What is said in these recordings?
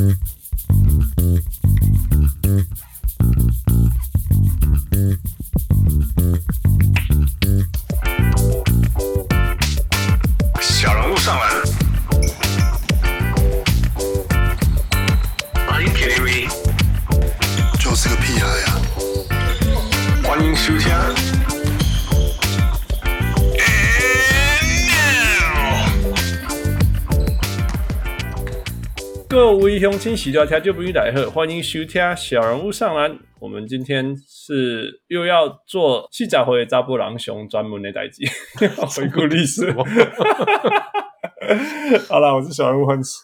Mm-hmm. 各位乡亲，喜多听就不用来喝，欢迎收听小人物上篮。我们今天是又要做四十岁查甫人上专门的代志，回顾历史。好了，我是小人物欢喜，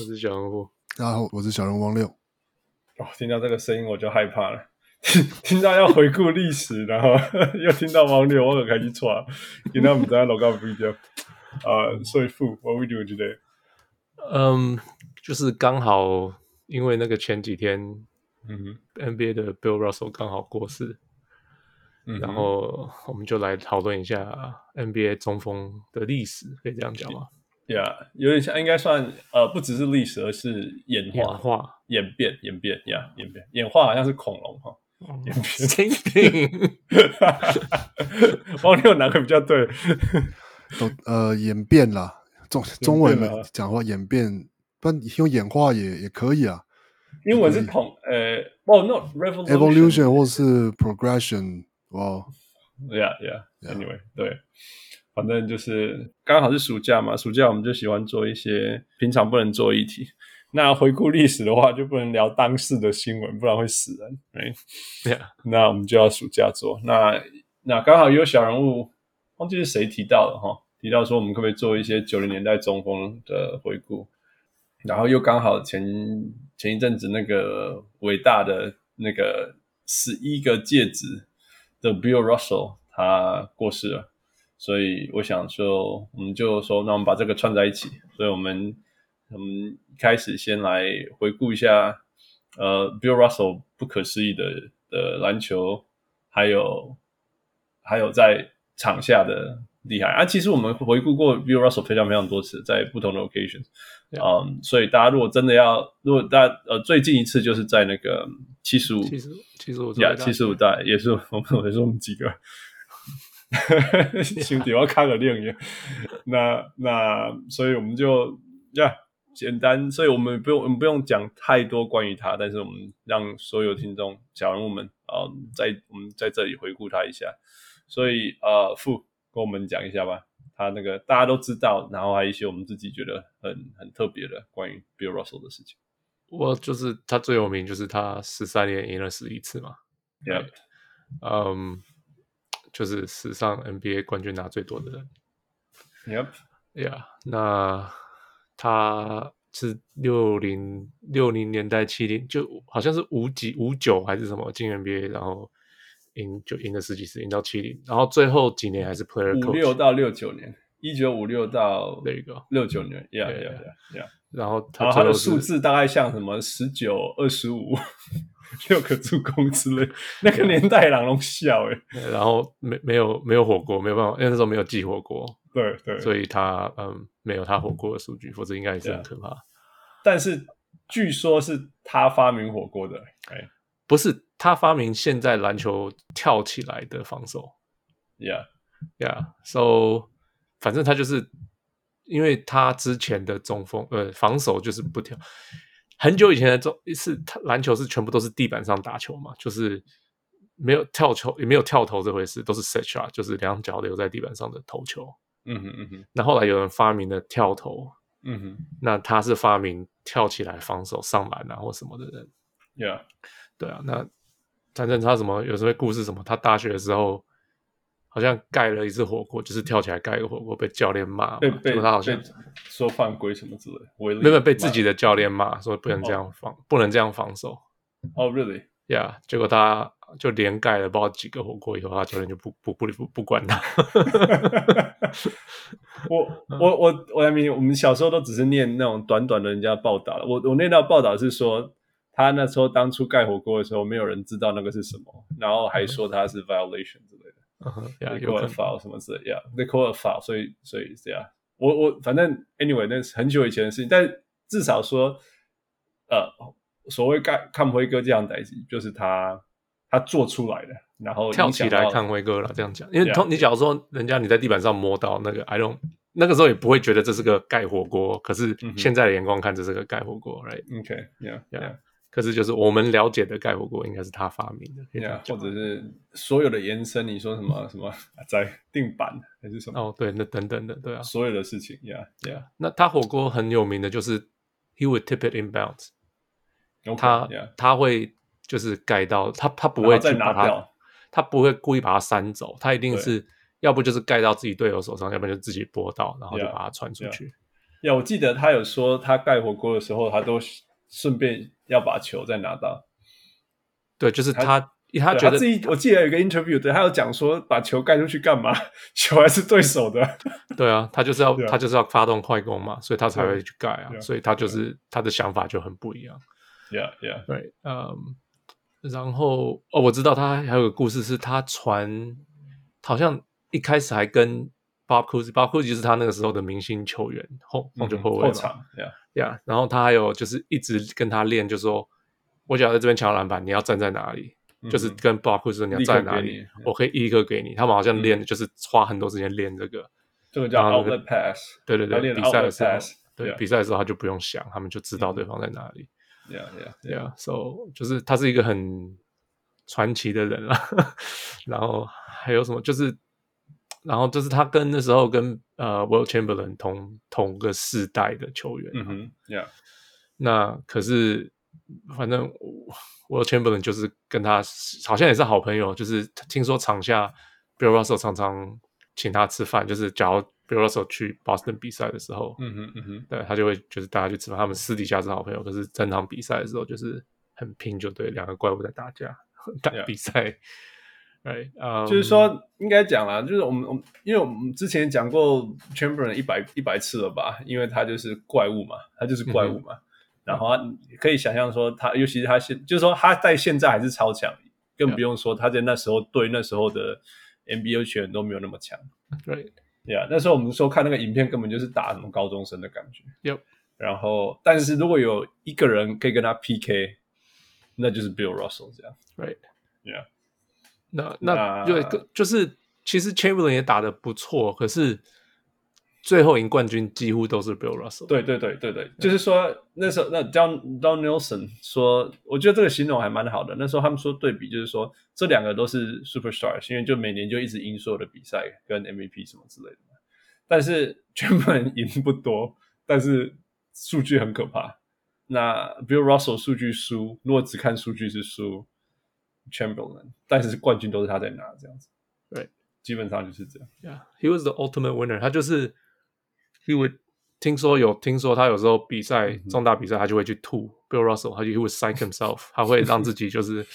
我是小人物，大家好，我是小人物王六。哦，听到这个声音我就害怕了，听到要回顾历史，然后又听到王六，我很开心错。今天我们在录个 video，啊，所以傅，What we do today？嗯。就是刚好，因为那个前几天，嗯，NBA 的 Bill Russell 刚好过世，嗯，然后我们就来讨论一下 NBA 中锋的历史，可以这样讲吗？Yeah，有点像，应该算呃，不只是历史，而是演化、演化、演变、演变呀，yeah, 演变、演化，好像是恐龙哈，嗯、演变。王六 哪个比较对？都呃，演变啦，中中文讲话演变。但用演化也也可以啊，英文是统呃，哦，no revolution，evolution 或是 progression，哇，yeah yeah，anyway，对，反正就是刚好是暑假嘛，暑假我们就喜欢做一些平常不能做议题。那回顾历史的话，就不能聊当时的新闻，不然会死人。对，那我们就要暑假做。那那刚好有小人物，忘记是谁提到了哈，提到说我们可不可以做一些九零年代中锋的回顾。然后又刚好前前一阵子那个伟大的那个十一个戒指的 Bill Russell 他过世了，所以我想说，我们就说，那我们把这个串在一起。所以我们我们开始先来回顾一下，呃，Bill Russell 不可思议的的篮球，还有还有在场下的。厉害。啊！其实我们回顾过 Bill Russell 非常非常多次，在不同的 occasions，嗯 um,，所以大家如果真的要，如果大家呃最近一次就是在那个七十五，七十五，七十五，呀，七十五代也是我们也是我们几个 兄弟我要看个电影，那那所以我们就呀、yeah, 简单，所以我们不用我们不用讲太多关于他，但是我们让所有听众小人物们啊、嗯，在我们在这里回顾他一下，所以呃副。跟我们讲一下吧，他那个大家都知道，然后还有一些我们自己觉得很很特别的关于 Bill Russell 的事情。我就是他最有名，就是他十三年赢了十一次嘛。Yep，嗯，就是史上 NBA 冠军拿最多的人。Yep，Yeah，那他是六零六零年代七零，就好像是五几五九还是什么进 NBA，然后。赢就赢了十几次，赢到七零，然后最后几年还是 player coach。五六到六九年，一九五六到那个六九年，yeah yeah yeah yeah。然后他他的数字大概像什么十九二十五 六个助攻之类，那个年代狼龙笑诶。然后没没有没有火锅，没有办法，因为那时候没有寄火锅，对对，所以他嗯没有他火锅的数据，否则应该也是很可怕。但是据说是他发明火锅的，哎。不是他发明现在篮球跳起来的防守，Yeah，Yeah，So，反正他就是因为他之前的中锋呃防守就是不跳，很久以前的中是篮球是全部都是地板上打球嘛，就是没有跳球也没有跳投这回事，都是 set shot，就是两脚留在地板上的投球。嗯哼嗯哼，那后来有人发明了跳投，嗯哼，那他是发明跳起来防守上篮啊或什么的人，Yeah。对啊，那反正他什么有什么故事什么？他大学的时候好像盖了一次火锅，就是跳起来盖一个火锅，被教练骂，被被他好像说犯规什么之类的，没有被自己的教练骂，说不能这样防，不能这样防守。哦，really？Yeah，结果他就连盖了不知道几个火锅以后，他教练就不不不不不管他。我我我我还没，我们小时候都只是念那种短短的人家报道，我我念到报道是说。他那时候当初盖火锅的时候，没有人知道那个是什么，然后还说他是 violation 之类的，有 call foul 什么之类的 call foul，所以所以这样，我我反正 anyway 那是很久以前的事情，但至少说呃，所谓看看辉哥这样的代际，就是他他做出来的，然后跳起来看辉哥了，这样讲。因为通你假如说人家你在地板上摸到那个 I don't 那个时候也不会觉得这是个盖火锅，可是现在的眼光看这是个盖火锅，right？OK，yeah，yeah。可是就是我们了解的盖火锅应该是他发明的，yeah, 或者是所有的延伸，你说什么 什么在定板还是什么？哦，对，那等等的，对啊，所有的事情，yeah，yeah。那他火锅很有名的就是 he would tip it inbounds，okay, 他 yeah. 他会就是盖到他他不会去把它，他不会故意把它扇走，他一定是要不就是盖到自己队友手上，要不然就自己拨到，然后就把它传出去。呀，yeah, yeah, 我记得他有说他盖火锅的时候，他都顺便。要把球再拿到，对，就是他，他，他觉得他自己，我记得有一个 interview，对他有讲说，把球盖出去干嘛？球还是对手的，对啊，他就是要他就是要发动快攻嘛，所以他才会去盖啊。所以他就是他的想法就很不一样，yeah yeah，对，嗯，然后哦，我知道他还有个故事，是他传，好像一开始还跟 Bob Cousy，Bob Cousy 是他那个时候的明星球员，后控球后卫后场，yeah。呀，yeah, 然后他还有就是一直跟他练，就说我想要在这边抢篮板，你要站在哪里？嗯、就是跟 Bob Cousy 说你要站在哪里，我可以一个给你。他们好像练，就是花很多时间练这个，这个叫 outlet pass。对对对，比赛的时候，对.比赛的时候他就不用想，他们就知道对方在哪里。Yeah yeah yeah。So 就是他是一个很传奇的人了。然后还有什么？就是。然后就是他跟那时候跟呃 Will Chamberlain 同同个世代的球员，嗯哼，Yeah，那可是反正 Will Chamberlain 就是跟他好像也是好朋友，就是听说场下 Bill Russell 常常请他吃饭，就是假如 Bill Russell 去 Boston 比赛的时候，嗯哼嗯哼，对他就会就是大家去吃饭，他们私底下是好朋友，可是正常比赛的时候就是很拼，就对两个怪物在打架 打比赛。对，um, 就是说应该讲啦，就是我们我们因为我们之前讲过 Chamberlain 一百一百次了吧，因为他就是怪物嘛，他就是怪物嘛。嗯、然后他可以想象说他，尤其是他现，就是说他在现在还是超强，更不用说他在那时候对那时候的 NBA 球员都没有那么强。对，呀，那时候我们说看那个影片，根本就是打什么高中生的感觉。有，然后但是如果有一个人可以跟他 PK，那就是 Bill Russell 这样。Right，Yeah。那那对，就是其实 Chamberlain 也打的不错，可是最后赢冠军几乎都是 Bill Russell。对对对对对，就是说那时候那 Don Don Nelson 说，我觉得这个形容还蛮好的。那时候他们说对比，就是说这两个都是 Superstars，因为就每年就一直赢所有的比赛跟 MVP 什么之类的。但是 Chamberlain 赢不多，但是数据很可怕。那 Bill Russell 数据输，如果只看数据是输。Chamberlain，但是冠军都是他在拿，这样子，对，基本上就是这样。Yeah，he was the ultimate winner。他就是，he would 听说有听说他有时候比赛、重大比赛，他就会去吐。Bill Russell，他就 he would psych himself，他会让自己就是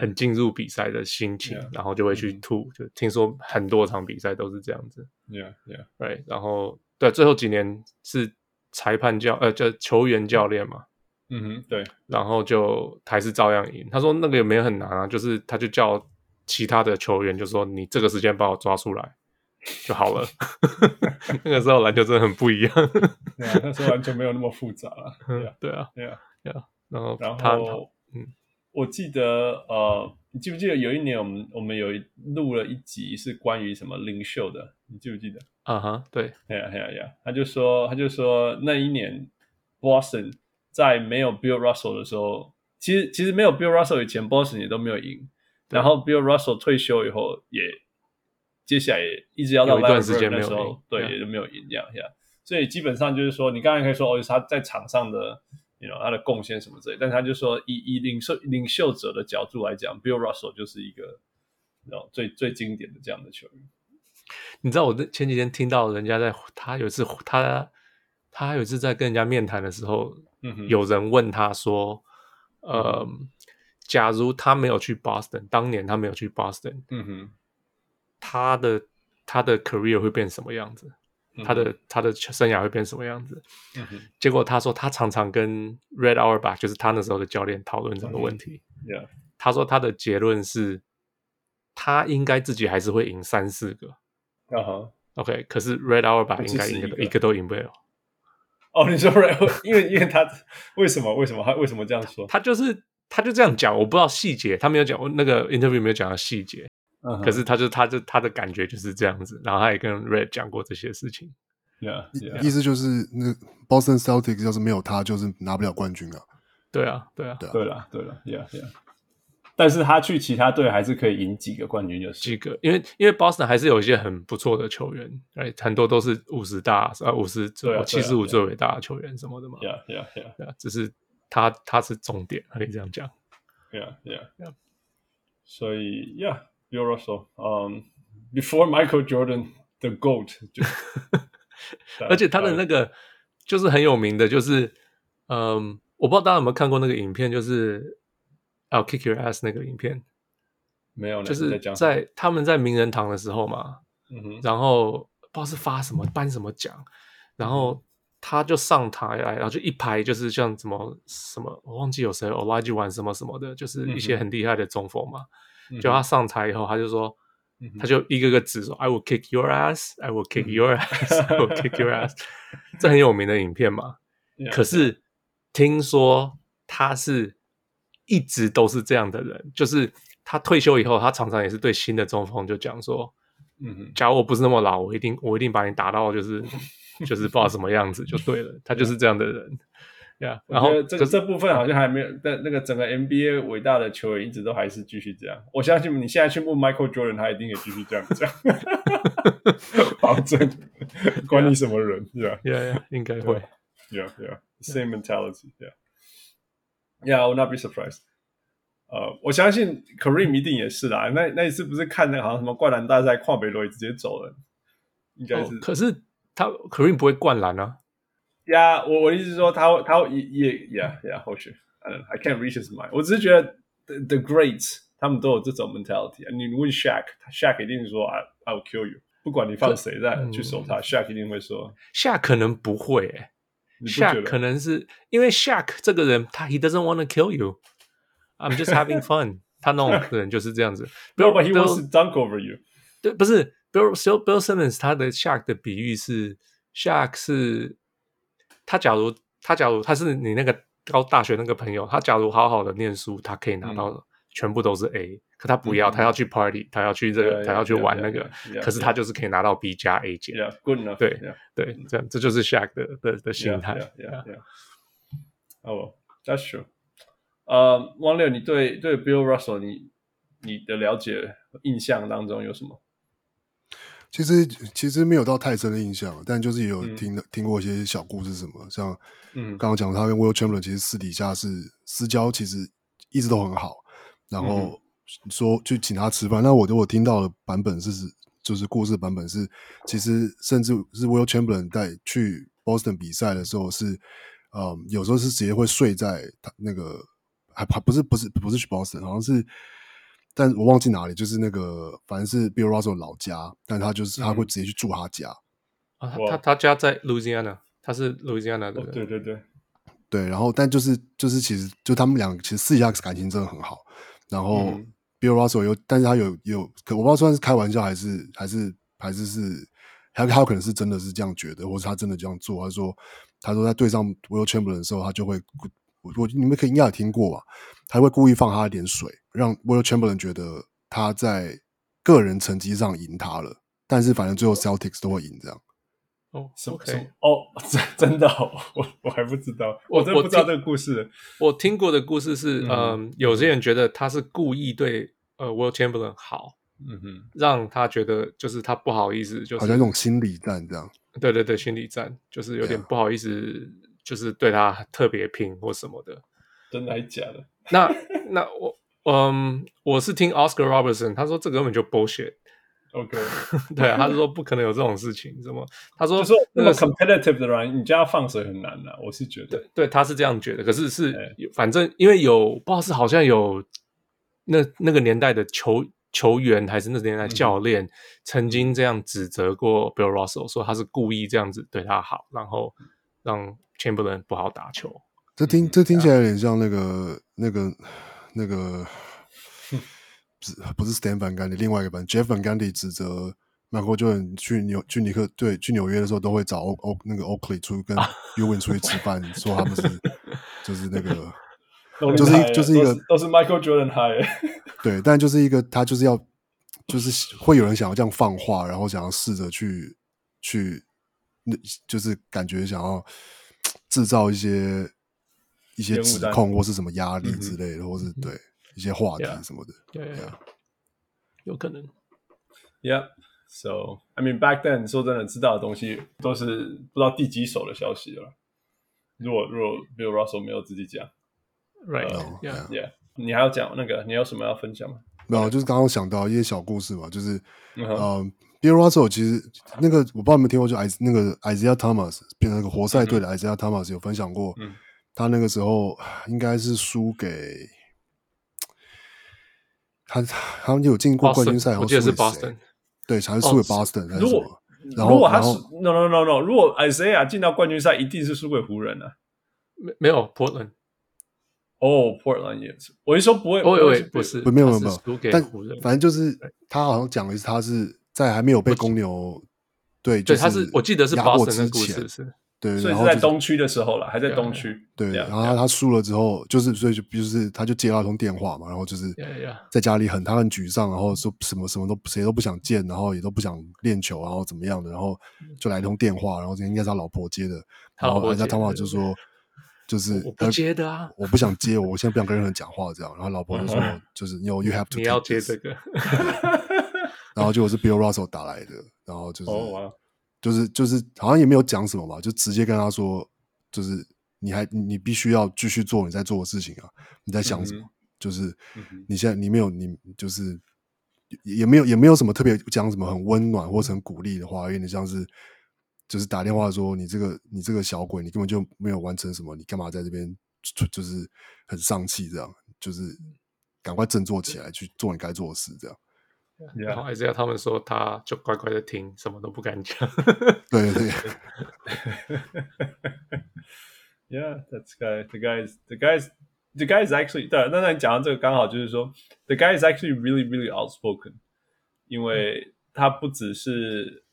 很进入比赛的心情，Yeah. 然后就会去吐。Mm hmm. 就听说很多场比赛都是这样子。Yeah，yeah，right。然后对，最后几年是裁判教呃，就球员教练嘛。嗯哼，对，然后就还是照样赢。他说那个也没有很难啊，就是他就叫其他的球员就说，你这个时间把我抓出来就好了。那个时候篮球真的很不一样，对啊，那时候完全没有那么复杂了。对啊，对啊，对啊，对啊。然后然他后嗯，我记得呃，你记不记得有一年我们我们有录了一集是关于什么领袖的？你记不记得？啊哈，对，哎呀，哎呀，对呀。他就说他就说那一年 Boston。在没有 Bill Russell 的时候，其实其实没有 Bill Russell 以前，Boston 也都没有赢。然后 Bill Russell 退休以后，也接下来也一直要到一段时间没有赢，对，也就没有赢这样下。所以基本上就是说，你刚才可以说哦，他在场上的，you know, 他的贡献什么之类，但他就说以以领袖领袖者的角度来讲，Bill Russell 就是一个然后最最经典的这样的球员。你知道我前几天听到人家在他有一次他他有一次在跟人家面谈的时候。有人问他说：“呃，嗯、假如他没有去 Boston，当年他没有去 Boston，嗯哼，他的他的 career 会变什么样子？他的他的生涯会变什么样子？嗯哼，结果他说他常常跟 Red Auerbach，就是他那时候的教练讨论这个问题。嗯、yeah. 他说他的结论是，他应该自己还是会赢三四个。啊哈、uh，OK，huh. 可是 Red Auerbach 应该赢一个都赢不了。”哦，你说 Ray，因为因为他为什么为什么他为什么这样说？他就是他就这样讲，我不知道细节，他没有讲那个 interview 没有讲到细节，嗯、可是他就他就他的感觉就是这样子，然后他也跟 Red 讲过这些事情。Yeah, yeah. 意思就是那 Boston Celtics 要是没有他，就是拿不了冠军啊。对啊，对啊，对了，对了，Yeah, Yeah。但是他去其他队还是可以赢几个冠军，就是几个，因为因为 Boston 还是有一些很不错的球员，哎，很多都是五十大啊，五十最七十五最伟大的球员什么的嘛。Yeah, Yeah, Yeah, Yeah。只是他他是重点，可以这样讲。Yeah, Yeah, Yeah。所以，Yeah，Bill Russell，嗯，Before Michael Jordan，the GOAT，就，而且他的那个就是很有名的，就是嗯，我不知道大家有没有看过那个影片，就是。I'll kick your ass 那个影片没有，就是在他们在名人堂的时候嘛，然后不知道是发什么颁什么奖，然后他就上台来，然后就一排就是像什么什么，我忘记有谁，Olajuwon 什么什么的，就是一些很厉害的中锋嘛。嗯、就他上台以后，他就说，嗯、他就一个个指说，I will kick your ass，I will kick your ass，I will kick your ass，这很有名的影片嘛。可是听说他是。一直都是这样的人，就是他退休以后，他常常也是对新的中锋就讲说，嗯，假如我不是那么老，我一定我一定把你打到就是 就是不知道什么样子就对了，他就是这样的人，呀。然后这个这部分好像还没有，但那个整个 NBA 伟大的球员一直都还是继续这样。我相信你现在去问 Michael Jordan，他一定也继续这样讲，保证管你什么人，是吧？Yeah, yeah, 应该会，Yeah, yeah, same mentality, yeah. Yeah, I would not be surprised. 呃，我相信 Kareem 一定也是啦。那那一次不是看那个好像什么灌篮大赛，跨北罗也直接走了，应该是。Oh, 可是他 Kareem 不会灌篮啊。呀，我我意思是说他他也也 Yeah Yeah 或许，I can't reach his mind。我只是觉得 the, the greats 他们都有这种 mentality。你问 Shaq，Shaq 一定是说 I I will kill you，不管你放谁在去守他，Shaq 一定会说。Shaq 可能不会。Shaq 可能是因为 Shaq 这个人，他 He doesn't want to kill you. I'm just having fun. 他那种人就是这样子。Bill, but he wants to dunk over you. 对，不是 Bill Bill Simmons 他的 Shaq 的比喻是 Shaq 是，他假如他假如他是你那个高大学那个朋友，他假如好好的念书，他可以拿到全部都是 A。可他不要，他要去 party，他要去这个，他要去玩那个。可是他就是可以拿到 B 加 A 减。Good enough。对对，这样这就是 Shaq 的的的心态。哦，That's true。呃，汪六，你对对 Bill Russell，你你的了解印象当中有什么？其实其实没有到太深的印象，但就是也有听听过一些小故事，什么像嗯，刚刚讲他跟 Will Chamberlain 其实私底下是私交，其实一直都很好，然后。说去请他吃饭，那我我听到的版本是，就是故事版本是，其实甚至是 Will Chamberlain 在去 Boston 比赛的时候是，嗯，有时候是直接会睡在他那个，还还不是不是不是去 Boston，好像是，但我忘记哪里，就是那个反正是 Bill Russell 老家，但他就是他会直接去住他家，嗯、啊，他他家在 Louisiana，他是 Louisiana 的、哦，对对对。对，然后但就是就是其实就他们俩其实私下感情真的很好，然后。嗯 Bill Russell 有，但是他有有，可我不知道算是开玩笑还是还是还是是，他他有可能是真的是这样觉得，或者他真的这样做。他说，他说在对上 Will Chamberlain 的时候，他就会，我我你们可以应该有听过吧？他会故意放他一点水，让 Will Chamberlain 觉得他在个人成绩上赢他了，但是反正最后 Celtics 都会赢这样。哦，什么？哦，真真的，我我还不知道，我真不知道这个故事。我听过的故事是，嗯，有些人觉得他是故意对呃 Will Chamberlain 好，嗯哼，让他觉得就是他不好意思，就是好像那种心理战这样。对对对，心理战就是有点不好意思，就是对他特别拼或什么的。真的还是假的？那那我嗯，我是听 Oscar Robertson，他说这个根本就 bullshit。OK，对啊，他是说不可能有这种事情，什么？他说说那么 competitive 的人，你叫他放水很难的，我是觉得，对，对，他是这样觉得。可是是，反正因为有不知道是好像有那那个年代的球球员，还是那个年代教练曾经这样指责过 Bill Russell，说他是故意这样子对他好，然后让 Chamberlain 不好打球。这听这听起来有点像那个那个那个。不是 Stan Van Gundy，另外一个版 Jeff Van Gundy 指责 Michael Jordan 去纽去尼克对去纽约的时候，都会找 O O 那个 Oakley 出去跟 Ewing 出去吃饭，说他们是就是那个，就是就是一个都是 Michael Jordan high，对，但就是一个他就是要就是会有人想要这样放话，然后想要试着去去那就是感觉想要制造一些一些指控或是什么压力之类的，嗯、或是对一些话题什么的，对、yeah. yeah.，有可能，Yeah。So I mean, back then，说真的，知道的东西都是不知道第几手的消息了。如果如果 Bill Russell 没有自己讲，Right？Yeah，Yeah。你还要讲那个？你有什么要分享吗？没有，就是刚刚想到一些小故事嘛，就是嗯、uh, Bill Russell 其实那个我不知道有没有听过，就 I 那个 Isiah Thomas 变成那个活塞队的 Isiah Thomas 有分享过，嗯、他那个时候应该是输给他，他们有进过冠军赛，然后输给谁？对，才是输给 Boston、哦。如果然后如果他是 No No No No，如果 Isaiah 进到冠军赛，一定是输给湖人啊。没没有 Portland。哦，Portland 也是。我一说不会，不会，不是，没有没有没有。但反正就是他好像讲的是，他是在还没有被公牛对，对，他是我记得是 Boston 的故事是。对，所以是在东区的时候了，还在东区。对，然后他他输了之后，就是所以就就是他就接到一通电话嘛，然后就是在家里很他很沮丧，然后说什么什么都谁都不想见，然后也都不想练球，然后怎么样的，然后就来一通电话，然后应该是他老婆接的，然后人家通话就说就是我不接的啊，我不想接，我现在不想跟任何人讲话这样，然后老婆就说就是 you you have to 你要接这个，然后结果是 Bill Russell 打来的，然后就是。就是就是好像也没有讲什么吧，就直接跟他说，就是你还你必须要继续做你在做的事情啊，你在想什么？嗯、就是你现在你没有你就是也没有也没有什么特别讲什么很温暖或者很鼓励的话，有点像是就是打电话说你这个你这个小鬼，你根本就没有完成什么，你干嘛在这边就是很丧气这样？就是赶快振作起来去做你该做的事这样。然后还是要他们说，他就乖乖的听，什么都不敢讲。对对。Yeah, that's guy. The guy is the guy is the guy is actually 对。那那你讲到这个，刚好就是说，the guy is actually really really outspoken。因为他不只是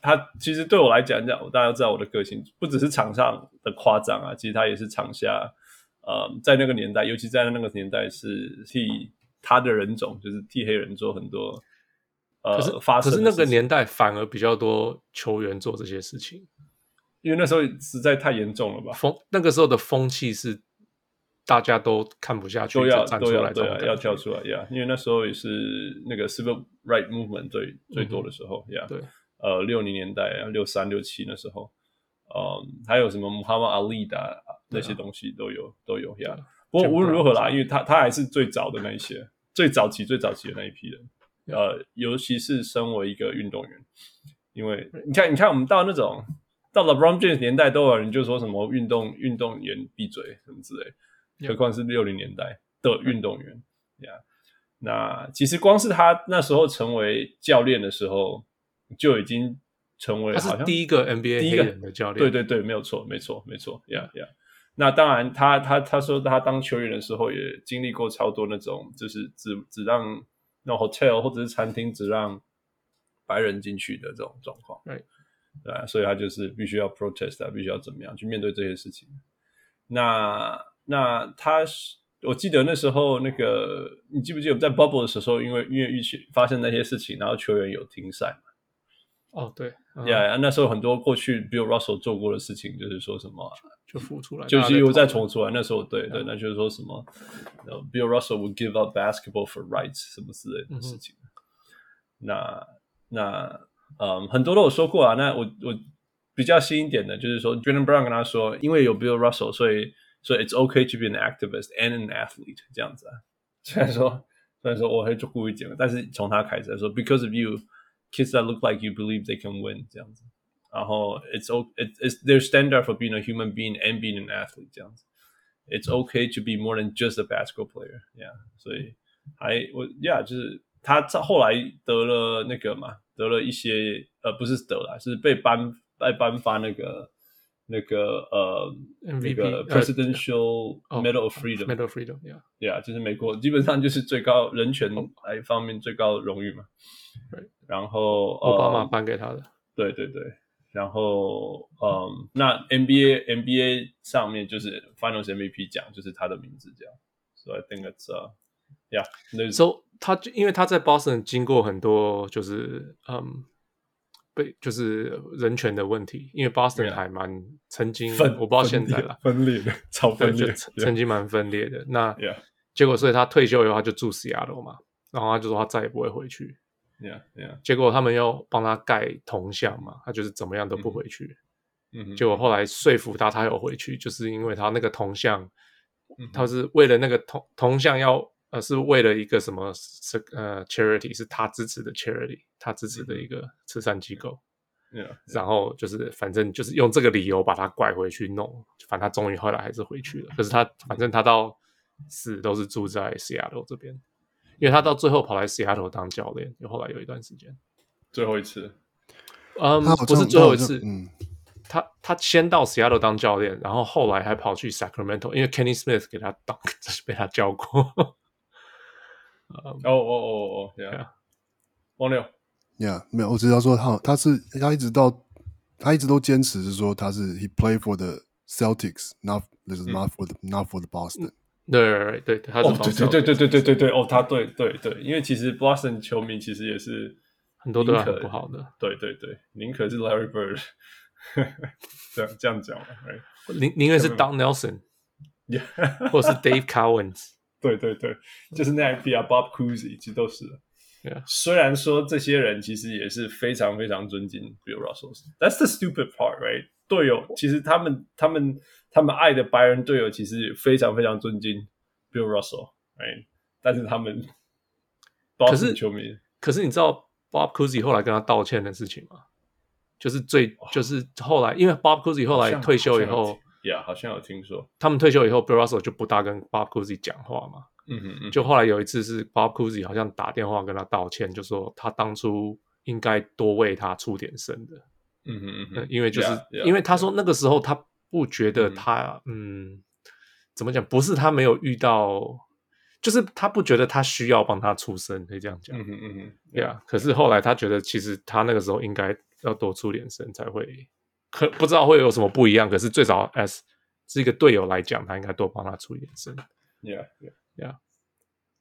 他，其实对我来讲讲，大家都知道我的个性，不只是场上的夸张啊，其实他也是场下，呃，在那个年代，尤其在那个年代是替。他的人种就是替黑人做很多，呃，发生。可是那个年代反而比较多球员做这些事情，因为那时候实在太严重了吧？风那个时候的风气是大家都看不下去，都要都要对啊，要跳出来呀！因为那时候也是那个 Civil Right Movement 最最多的时候呀。对，呃，六零年代啊，六三六七那时候，嗯，还有什么 Muhammad Ali 的那些东西都有都有呀。不过无论如何啦，因为他他还是最早的那一些，最早期最早期的那一批人，呃，尤其是身为一个运动员，因为你看你看我们到那种到 LeBron James 年代，都有人就说什么运动运动员闭嘴什么之类，何况是六零年代的运动员。呀。Yeah. 那其实光是他那时候成为教练的时候，就已经成为他是第一个 NBA 第一个人的教练，对对对，没有错，没错，没错，呀呀。那当然他，他他他说他当球员的时候也经历过超多那种，就是只只让那 hotel 或者是餐厅只让白人进去的这种状况，对对啊，所以他就是必须要 protest 啊，必须要怎么样去面对这些事情。那那他是，我记得那时候那个，你记不记得在 bubble 的时候，因为因为疫情发生那些事情，然后球员有停赛。哦，对，呀、yeah, 那时候很多过去 Bill Russell 做过的事情，就是说什么就浮出来，就是又再重出来。那时候，对对，那就是说什么，Bill Russell would give up basketball for rights 什么之类的事情。嗯、那那嗯，很多都有说过啊。那我我比较新一点的，就是说 Jaylen Brown 跟他说，因为有 Bill Russell，所以所以 it's okay to be an activist and an athlete 这样子啊。虽然说虽然说我会就故意讲，但是从他开始来说，because of you。Kids that look like you believe they can win 这样子，然后 it's it's it's their standard for being a human being and being an athlete 这样子，it's okay to be more than just a basketball player，yeah，所以还我 yeah 就是他后来得了那个嘛，得了一些呃不是得了，是被颁被颁发那个 那个呃那个 Presidential Medal of Freedom，Medal of Freedom，yeah，yeah，就是美国基本上就是最高人权来方面最高的荣誉嘛。对，然后奥巴马颁给他的。对对对，然后嗯，那 NBA NBA 上面就是 Finals MVP 奖，就是他的名字这样。So I think it's yeah，So 他就因为他在 Boston 经过很多就是嗯。被就是人权的问题，因为 Boston 还蛮曾经，我不知道现在了，分裂的，超分裂，曾经蛮分裂的。那结果，所以他退休以后，他就住 Seattle 嘛，然后他就说他再也不会回去。结果他们要帮他盖铜像嘛，他就是怎么样都不回去。结果后来说服他，他有回去，就是因为他那个铜像，他是为了那个铜铜像要。呃，是为了一个什么？是呃，charity 是他支持的 charity，他支持的一个慈善机构。嗯，然后就是反正就是用这个理由把他拐回去弄，反正他终于后来还是回去了。可是他反正他到死都是住在 Seattle 这边，因为他到最后跑来 Seattle 当教练，就后来有一段时间。最后一次，嗯，不是最后一次，嗯，他他先到 Seattle 当教练，然后后来还跑去 Sacramento，因为 Kenny Smith 给他当，就是被他教过。哦哦哦哦，Yeah，王六，Yeah，没有，我只要说他，他是他一直到他一直都坚持是说他是 He played for the Celtics，not this is not for the not for the Boston。对对对，他是对对对对对对对哦，他对对对，因为其实 Boston 球迷其实也是很多都很不好的，对对对，宁可是 Larry Bird，这样这样讲，宁宁愿是 Don Nelson，或者是 Dave Cowens。对对对，就是那一批啊，Bob Cousy 其实都是。Yeah. 虽然说这些人其实也是非常非常尊敬 Bill Russell。That's the stupid part, right？队友其实他们他们他们爱的白人队友其实非常非常尊敬 Bill Russell，right？但是他们可是球迷，可是你知道 Bob Cousy 后来跟他道歉的事情吗？就是最就是后来，因为 Bob Cousy 后来退休以后。Yeah, 好像有听说，他们退休以后 Russell 就不大跟 Bob Cousy 讲话嘛。嗯哼嗯。就后来有一次是 Bob Cousy 好像打电话跟他道歉，就说他当初应该多为他出点声的。嗯哼嗯哼。因为就是 yeah, yeah, 因为他说那个时候他不觉得他嗯，嗯怎么讲？不是他没有遇到，就是他不觉得他需要帮他出声，可以这样讲。嗯哼嗯哼。Yeah，可是后来他觉得其实他那个时候应该要多出点声才会。可不知道会有什么不一样，可是最少 as 是一个队友来讲，他应该多帮他出一点声。Yeah, yeah, yeah.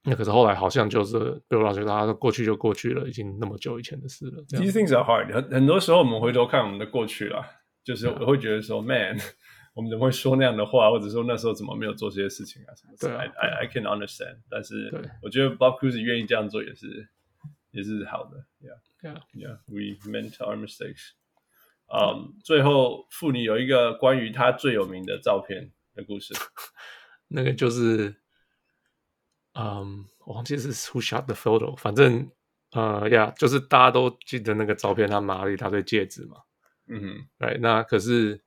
那可是后来好像就是对我老觉得他说过去就过去了，已经那么久以前的事了。These things are hard。很很多时候我们回头看我们的过去了，就是我会觉得说 Yeah.，Man，我们怎么会说那样的话，或者说那时候怎么没有做这些事情啊？什么对啊 I, I, I can understand。但是我觉得 Bob Cousy 愿意这样做也是也是好的。Yeah, yeah, yeah. We meant our mistakes. 嗯，um, 最后妇女有一个关于她最有名的照片的故事，那个就是，嗯，我忘记是 Who shot the photo，反正呃呀，就是大家都记得那个照片，他拿了一大堆戒指嘛，嗯哼，对，那可是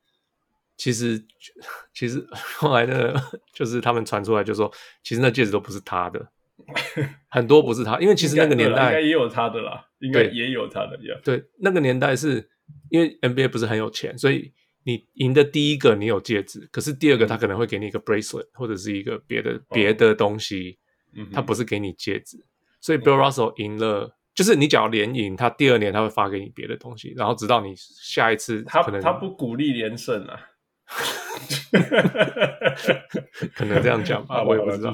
其实其实后来呢，就是他们传出来就说，其实那戒指都不是她的，很多不是他，因为其实那个年代应该也有他的啦，应该也有他的呀，对，那个年代是。因为 NBA 不是很有钱，所以你赢的第一个你有戒指，可是第二个他可能会给你一个 bracelet 或者是一个别的别的东西，他不是给你戒指。所以 Bill Russell 赢了，就是你只要连赢，他第二年他会发给你别的东西，然后直到你下一次可能他他不鼓励连胜啊，可能这样讲吧，我也不知道。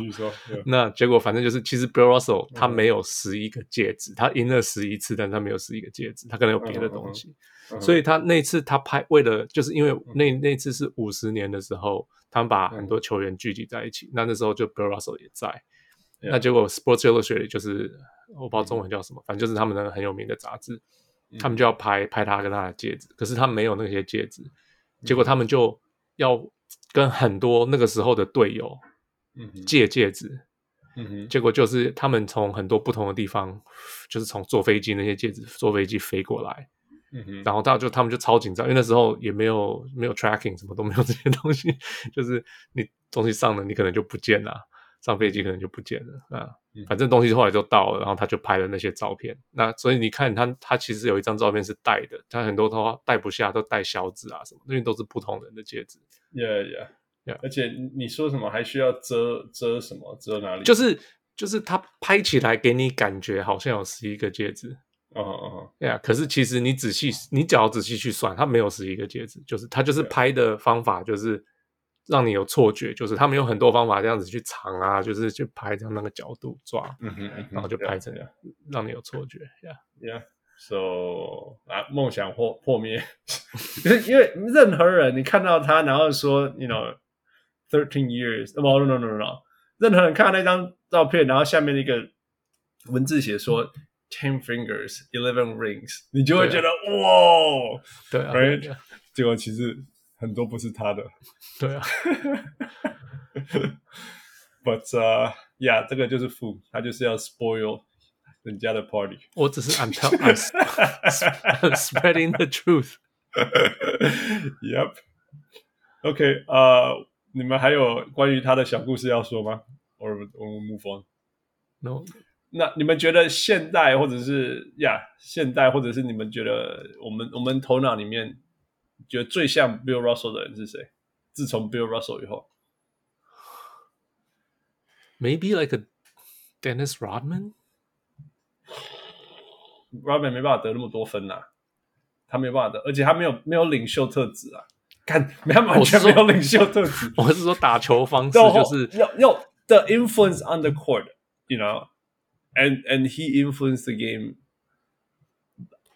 那结果反正就是，其实 Bill Russell 他没有十一个戒指，他赢了十一次，但他没有十一个戒指，他可能有别的东西。所以他那次他拍，为了就是因为那那次是五十年的时候，他们把很多球员聚集在一起。那那时候就 Bill Russell 也在。那结果 Sports Illustrated 就是我不知道中文叫什么，反正就是他们那个很有名的杂志，他们就要拍拍他跟他的戒指。可是他没有那些戒指，结果他们就要跟很多那个时候的队友借戒指。结果就是他们从很多不同的地方，就是从坐飞机那些戒指坐飞机飞过来。嗯哼，然后到就他们就超紧张，因为那时候也没有没有 tracking，什么都没有这些东西，就是你东西上了，你可能就不见了。上飞机可能就不见了啊。反正东西后来就到了，然后他就拍了那些照片。那所以你看他，他其实有一张照片是戴的，他很多都戴不下，都戴小指啊什么，因为都是不同人的戒指。Yeah, yeah, yeah. 而且你说什么还需要遮遮什么？遮哪里？就是就是他拍起来给你感觉好像有十一个戒指。哦哦，对啊。可是其实你仔细，你只要仔细去算，他没有十一个戒指，就是他就是拍的方法就是。让你有错觉，就是他们有很多方法这样子去藏啊，就是去拍这样那个角度抓，嗯哼，嗯哼，然后就拍成这样，让你有错觉，Yeah，Yeah，So 啊，梦想破破灭，因为任何人你看到他，然后说，You know，thirteen years，no no no no no，任何人看到那张照片，然后下面那个文字写说 ten fingers，eleven rings，你就会觉得哇，对啊，结果其实。很多不是他的，对啊，But 啊，Yeah，这个就是富，他就是要 spoil 人家的 party。我只是 I'm telling, I'm spreading the truth。Yep。OK，呃，你们还有关于他的小故事要说吗？Or we move on？No。那你们觉得现代或者是呀，现代或者是你们觉得我们我们头脑里面。觉得最像 Bill Russell 的人是谁？自从 Bill Russell 以后，Maybe like a Dennis Rodman。Rodman 没办法得那么多分呐、啊，他没办法得，而且他没有没有领袖特质啊，看，他完全没有领袖特质。我是说打球方式就是要要 the influence on the court，you know，and and he influenced the game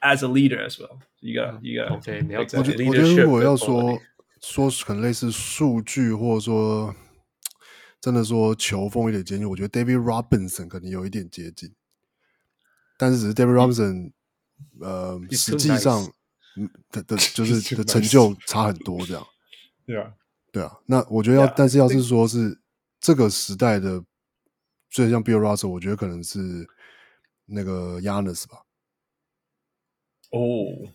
as a leader as well。一个一个，OK，你要我觉得我觉得如果要说说可能类似数据，或者说真的说球风有点接近，我觉得 David Robinson 可能有一点接近，但是只是 David Robinson，呃，实际上的的 就是的成就差很多，这样。对啊，对啊。那我觉得要，但是要是说是这个时代的最像 Bill Russell，我觉得可能是那个 Giannis 吧。哦。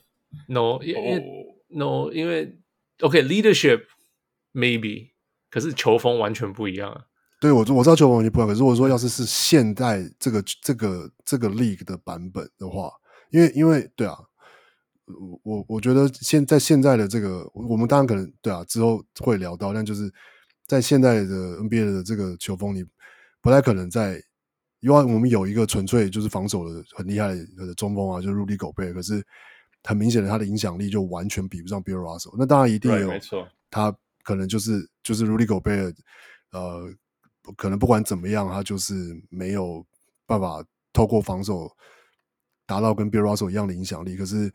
No，因为 No，因为 OK，leadership maybe，可是球风完全不一样啊。对，我我知道球风完全不一样，可是我说要是是现代这个这个这个 league 的版本的话，因为因为对啊，我我觉得现在现在的这个，我们当然可能对啊之后会聊到，但就是在现在的 NBA 的这个球风，你不太可能在，因为我们有一个纯粹就是防守的很厉害的中锋啊，就是 Rudy Gobert，可是。很明显的，他的影响力就完全比不上 Bill Russell。那当然一定有，没错，他可能就是就是 Rudy Gobert，呃，可能不管怎么样，他就是没有办法透过防守达到跟 Bill Russell 一样的影响力。可是，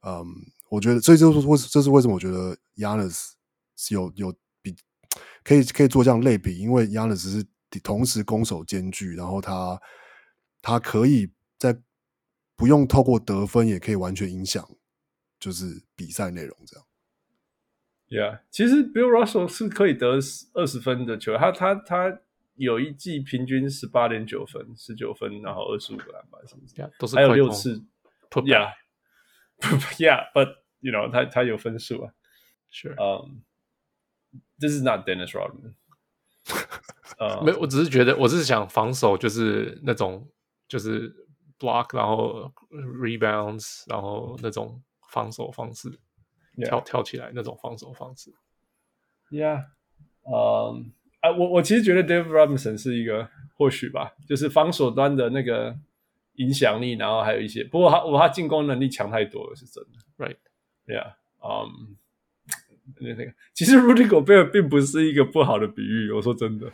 嗯，我觉得，所以就是为这是为什么我觉得 Giannis 有有比可以可以做这样类比，因为 Giannis 是同时攻守兼具，然后他他可以在。不用透过得分也可以完全影响，就是比赛内容这样。Yeah，其实 Bill Russell 是可以得二十分的球，他他他有一季平均十八点九分，十九分，然后二十五个篮板，是不是？Yeah, 都是还有六次。Yeah，Yeah，But you know，他他有分数啊。Sure。Um, this is not Dennis Rodman。呃，没，我只是觉得，我是想防守，就是那种，就是。block，然后 rebounds，然后那种防守方式.跳跳起来那种防守方式。Yeah，嗯，啊，我我其实觉得 David Robinson 是一个或许吧，就是防守端的那个影响力，然后还有一些，不过他我他进攻能力强太多了，是真的。Right，Yeah，嗯，那个其实 Rudy Gobert 并不是一个不好的比喻，我说真的。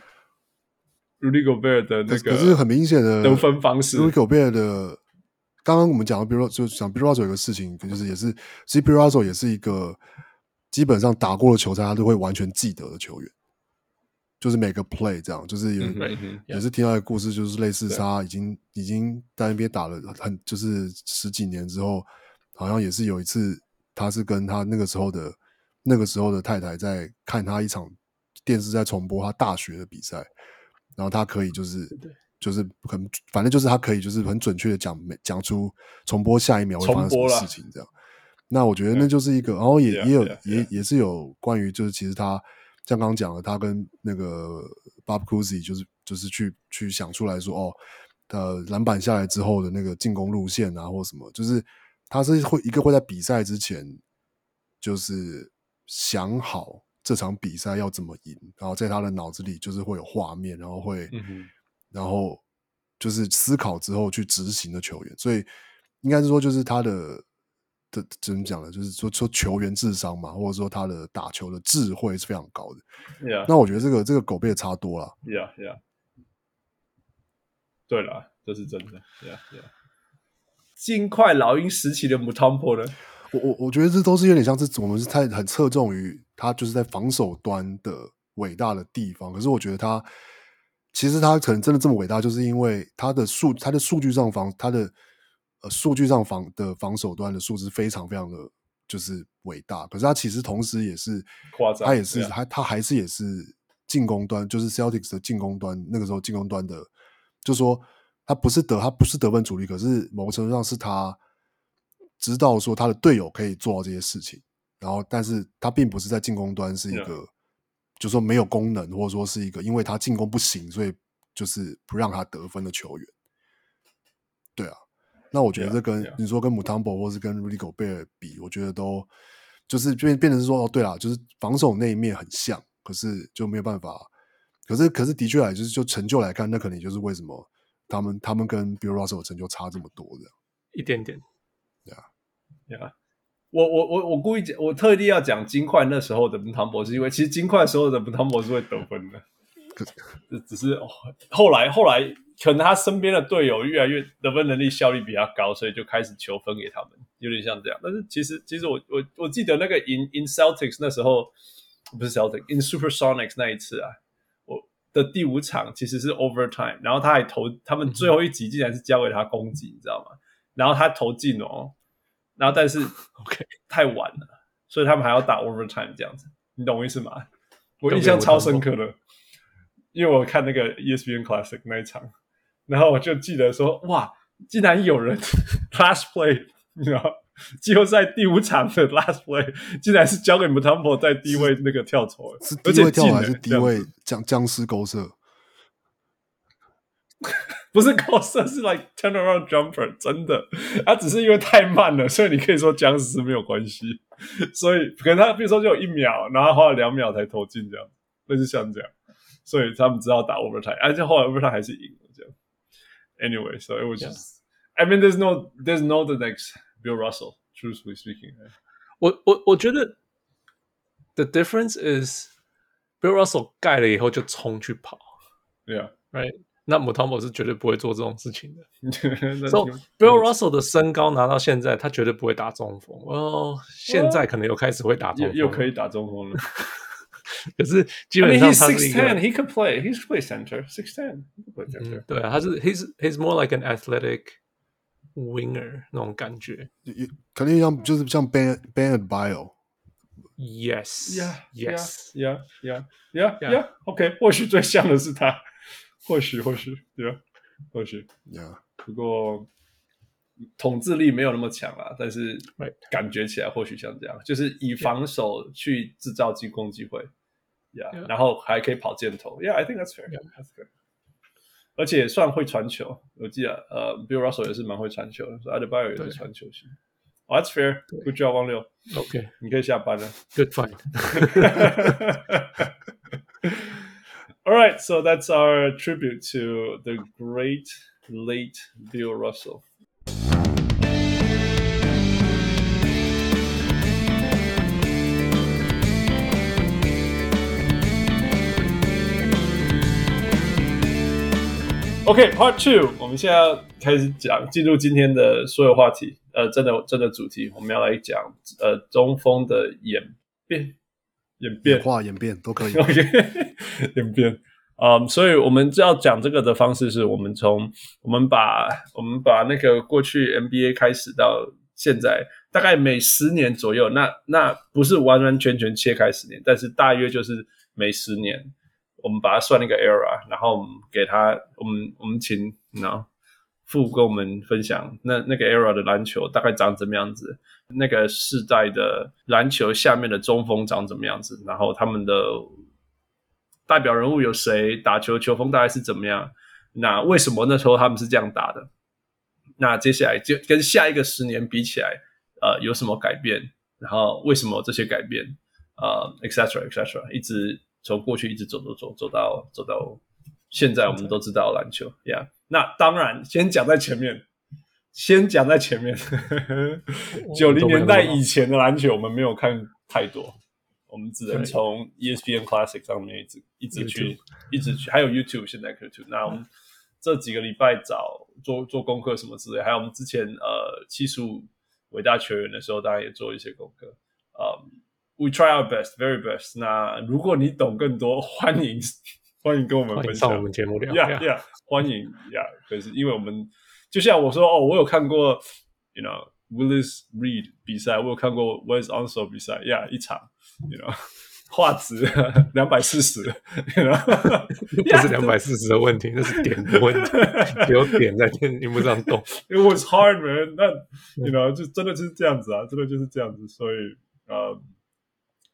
Rudy Gobert 的那个，可是很明显的得分方式。Rudy Gobert 的，刚刚我们讲的，比如说，就讲 Bill Russell 有个事情，就是也是，其实 Bill Russell 也是一个基本上打过的球赛，他都会完全记得的球员，就是每个 play 这样，就是也、嗯、也是听到故事，就是类似他已经已经在那边打了很就是十几年之后，好像也是有一次，他是跟他那个时候的那个时候的太太在看他一场电视在重播他大学的比赛。然后他可以就是就是很反正就是他可以就是很准确的讲讲出重播下一秒会发生什么事情这样。那我觉得那就是一个，然后也也有也也是有关于就是其实他像刚刚讲的，他跟那个 Bob Cousy 就是就是去去想出来说哦，呃，篮板下来之后的那个进攻路线啊，或什么，就是他是会一个会在比赛之前就是想好这场比赛要怎么赢，然后在他的脑子里就是会有画面，然后会，嗯、然后就是思考之后去执行的球员，所以应该是说就是他的。这怎么讲呢？就是说说球员智商嘛，或者说他的打球的智慧是非常高的。Yeah. 那我觉得这个这个狗贝差多了。Yeah, yeah. 对了，这是真的。Yeah, yeah. 金块老鹰时期的 Mutombo 呢？我我我觉得这都是有点像是我们是太很侧重于他就是在防守端的伟大的地方。可是我觉得他其实他可能真的这么伟大，就是因为他的数他的数据上防他的。呃，数据上防的防守端的数字非常非常的就是伟大，可是他其实同时也是夸张，他也是他他还是也是进攻端，就是 Celtics 的进攻端，那个时候进攻端的，就说他不是得他不是得分主力，可是某个程度上是他知道说他的队友可以做到这些事情，然后但是他并不是在进攻端是一个.就说没有功能，或者说是一个因为他进攻不行，所以就是不让他得分的球员，对啊。那我觉得这跟 yeah, yeah. 你说跟 Mutombo 或是跟 Rudy Gobert 比，我觉得都就是变变成是说哦，对啦，就是防守那一面很像，可是就没有办法。可是可是的确来就是就成就来看，那可能就是为什么他们他们跟 Bill Russell 成就差这么多这样，一点点。对啊，对啊。我我我我故意讲，我特地要讲金块那时候的 Mutombo，是因为其实金块时候的 Mutombo 是会得分的，只只是后来后来。可能他身边的队友越来越得分能力效率比较高，所以就开始求分给他们，有点像这样。但是其实其实我我我记得那个 in in Celtics 那时候不是 Celtics in Supersonics 那一次啊，我的第五场其实是 overtime，然后他还投他们最后一集竟然是交给他攻击，你知道吗？然后他投进哦，然后但是 OK 太晚了，所以他们还要打 overtime 这样子，你懂我意思吗？我印象超深刻的，因为我看那个 ESPN Classic 那一场。然后我就记得说，哇，竟然有人 last play，你知道，季后赛第五场的 last play，竟然是交给 Mutombo 在低位那个跳投，是低位跳还是低位僵僵尸勾射？不是勾射，是 like turnaround jumper，真的，他只是因为太慢了，所以你可以说僵尸没有关系，所以可能他比如说就有一秒，然后花了两秒才投进这样，类似像这样，所以他们知道打 overtime，而且后来 overtime 还是赢了这样。Anyway, so it was just. Yeah. I mean, there's no, there's no the next Bill Russell. Truthfully speaking, 我我我觉得 the difference is Bill Russell 盖了以后就冲去跑，Yeah, right. 那 Mutombo 是绝对不会做这种事情的。so Bill Russell 的身高拿到现在，他绝对不会打中锋。哦，现在可能又开始会打中锋，又可以打中锋了。可是基本上他 I mean, he's six ten, he could play, he could play center, six ten, he could play center.、嗯、对啊，他是 he's he's more like an athletic winger 那种感觉，肯定像就是像 Ban Bam Adebayo Yes, yeah, yes, yeah, yeah, yeah, yeah. yeah. OK，或许最像的是他，或许或许对啊，或许 Yeah. 不过统治力没有那么强啊，但是感觉起来或许像这样，就是以防守去制造进攻机会。Yeah, yeah. 然后还可以跑箭头，Yeah, I think that's fair. Yeah. That's good. 而且也算会传球，我记得呃，Bill Russell 也是蛮会传球的，所以 Adebayo 也是传球型。Oh, that's fair. Good job，王六。OK，你可以下班了。Good fight. All right, so that's our tribute to the great late Bill Russell. OK，Part Two，我们现在要开始讲，进入今天的所有话题。呃，真的真的主题，我们要来讲呃中锋的演变、 演变、演化、演变都可以。OK，演变。嗯，所以我们要讲这个的方式是，我们从我们把我们把那个过去 NBA 开始到现在，大概每十年左右，那那不是完完全全切开十年，但是大约就是每十年。我们把它算那个 era，然后我们给它，我们我们请然后傅跟我们分享那那个 era 的篮球大概长怎么样子，那个世代的篮球下面的中锋长怎么样子，然后他们的代表人物有谁，打球球风大概是怎么样？那为什么那时候他们是这样打的？那接下来就跟下一个十年比起来，呃，有什么改变？然后为什么这些改变？呃，etc etc，一直从过去一直走走走走到走到现在，我们都知道篮球，Yeah。那当然，先讲在前面，先讲在前面。九零年代以前的篮球，我们没有看太多，我们只能从 ESPN Classic 上面一直一直去一直去，还有 YouTube 现在可以 YouTube。那我们这几个礼拜找做做功课什么之类，还有我们之前呃七十五伟大球员的时候，当然也做一些功课。呃、um,，We try our best, very best。那如果你懂更多，欢迎欢迎跟我们分享。上我们节目聊，Yeah Yeah，欢迎呀。可、是因为我们就像我说哦，我有看过，You know Willis Reed 比赛，我有看过 Wes Unseld 比赛，Yeah 一场，You know。画质 两百四十，不是两百四十的问题，那是点的问题，有点在电荧幕上动。It was hard, man。那，you know，就真的就是这样子啊，真的就是这样子。所以，呃，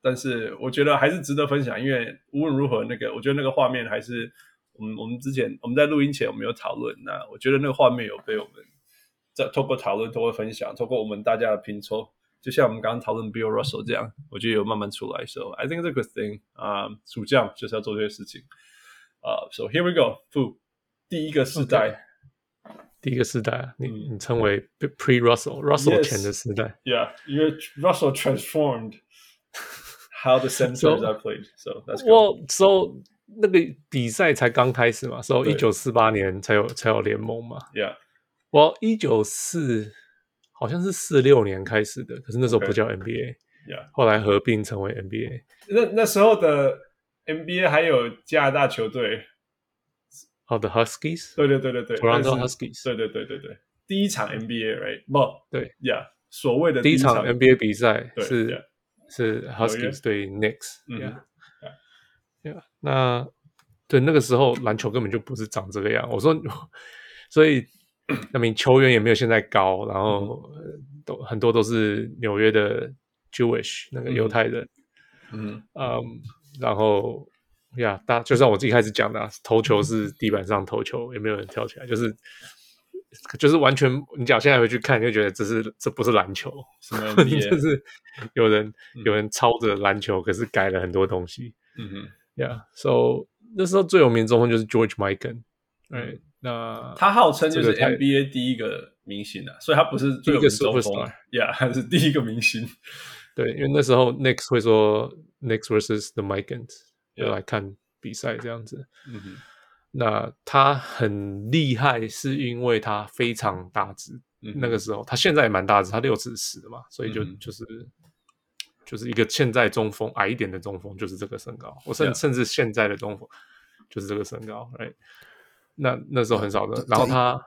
但是我觉得还是值得分享，因为无论如何，那个我觉得那个画面还是我们我们之前我们在录音前我们有讨论，那我觉得那个画面有被我们在透过讨论、透过分享、透过我们大家的拼凑。就像我们刚刚讨论 Bill Russell 这样，我觉得有慢慢出来。So I think it's a good thing 啊、uh,，暑假就是要做这些事情啊。Uh, so here we go，不，第一个世代，okay. 第一个时代，你你称为 Pre Russell，Russell、yes. 前的时代，Yeah，因为 Russell transformed how the Sixers are played。So that's well, so 那个比赛才刚开始嘛，So 一九四八年才有才有联盟嘛，Yeah，我一九四。好像是四六年开始的，可是那时候不叫 NBA，Yeah，、okay. 后来合并成为 NBA。那那时候的 NBA 还有加拿大球队，好的 Huskies，对对对对对，Toronto Huskies，对对对对对，第一场 NBA，right？不，对，Yeah，所谓的第一场 NBA 比赛是对是 Huskies 对 Knicks，Yeah，Yeah，那对那个时候篮球根本就不是长这个样。我说，所以。那名球员也没有现在高，然后都很多都是纽约的 Jewish 那个犹太人，嗯嗯，um, 然后呀，大就像我自己开始讲的、啊，投球是地板上投球，也没有人跳起来，就是就是完全，你讲现在回去看，你就觉得这是这不是篮球，什么 就是 有人、嗯、有人抄着篮球，可是改了很多东西，嗯哼，，Yeah，so 那时候最有名中锋就是 George Mikan，哎。那他号称就是 NBA 第一个明星啊，所以他不是最有名的中锋，Yeah，他是第一个明星。对，因为那时候 Knicks 会说 Knicks versus the Mikans 要来看比赛这样子。嗯哼，那他很厉害，是因为他非常大只。嗯、那个时候他现在也蛮大只，他六尺十嘛，所以就、嗯、就是就是一个现在中锋矮一点的中锋就是这个身高，我甚.甚至现在的中锋就是这个身高，Right？那那时候很少的，然后他，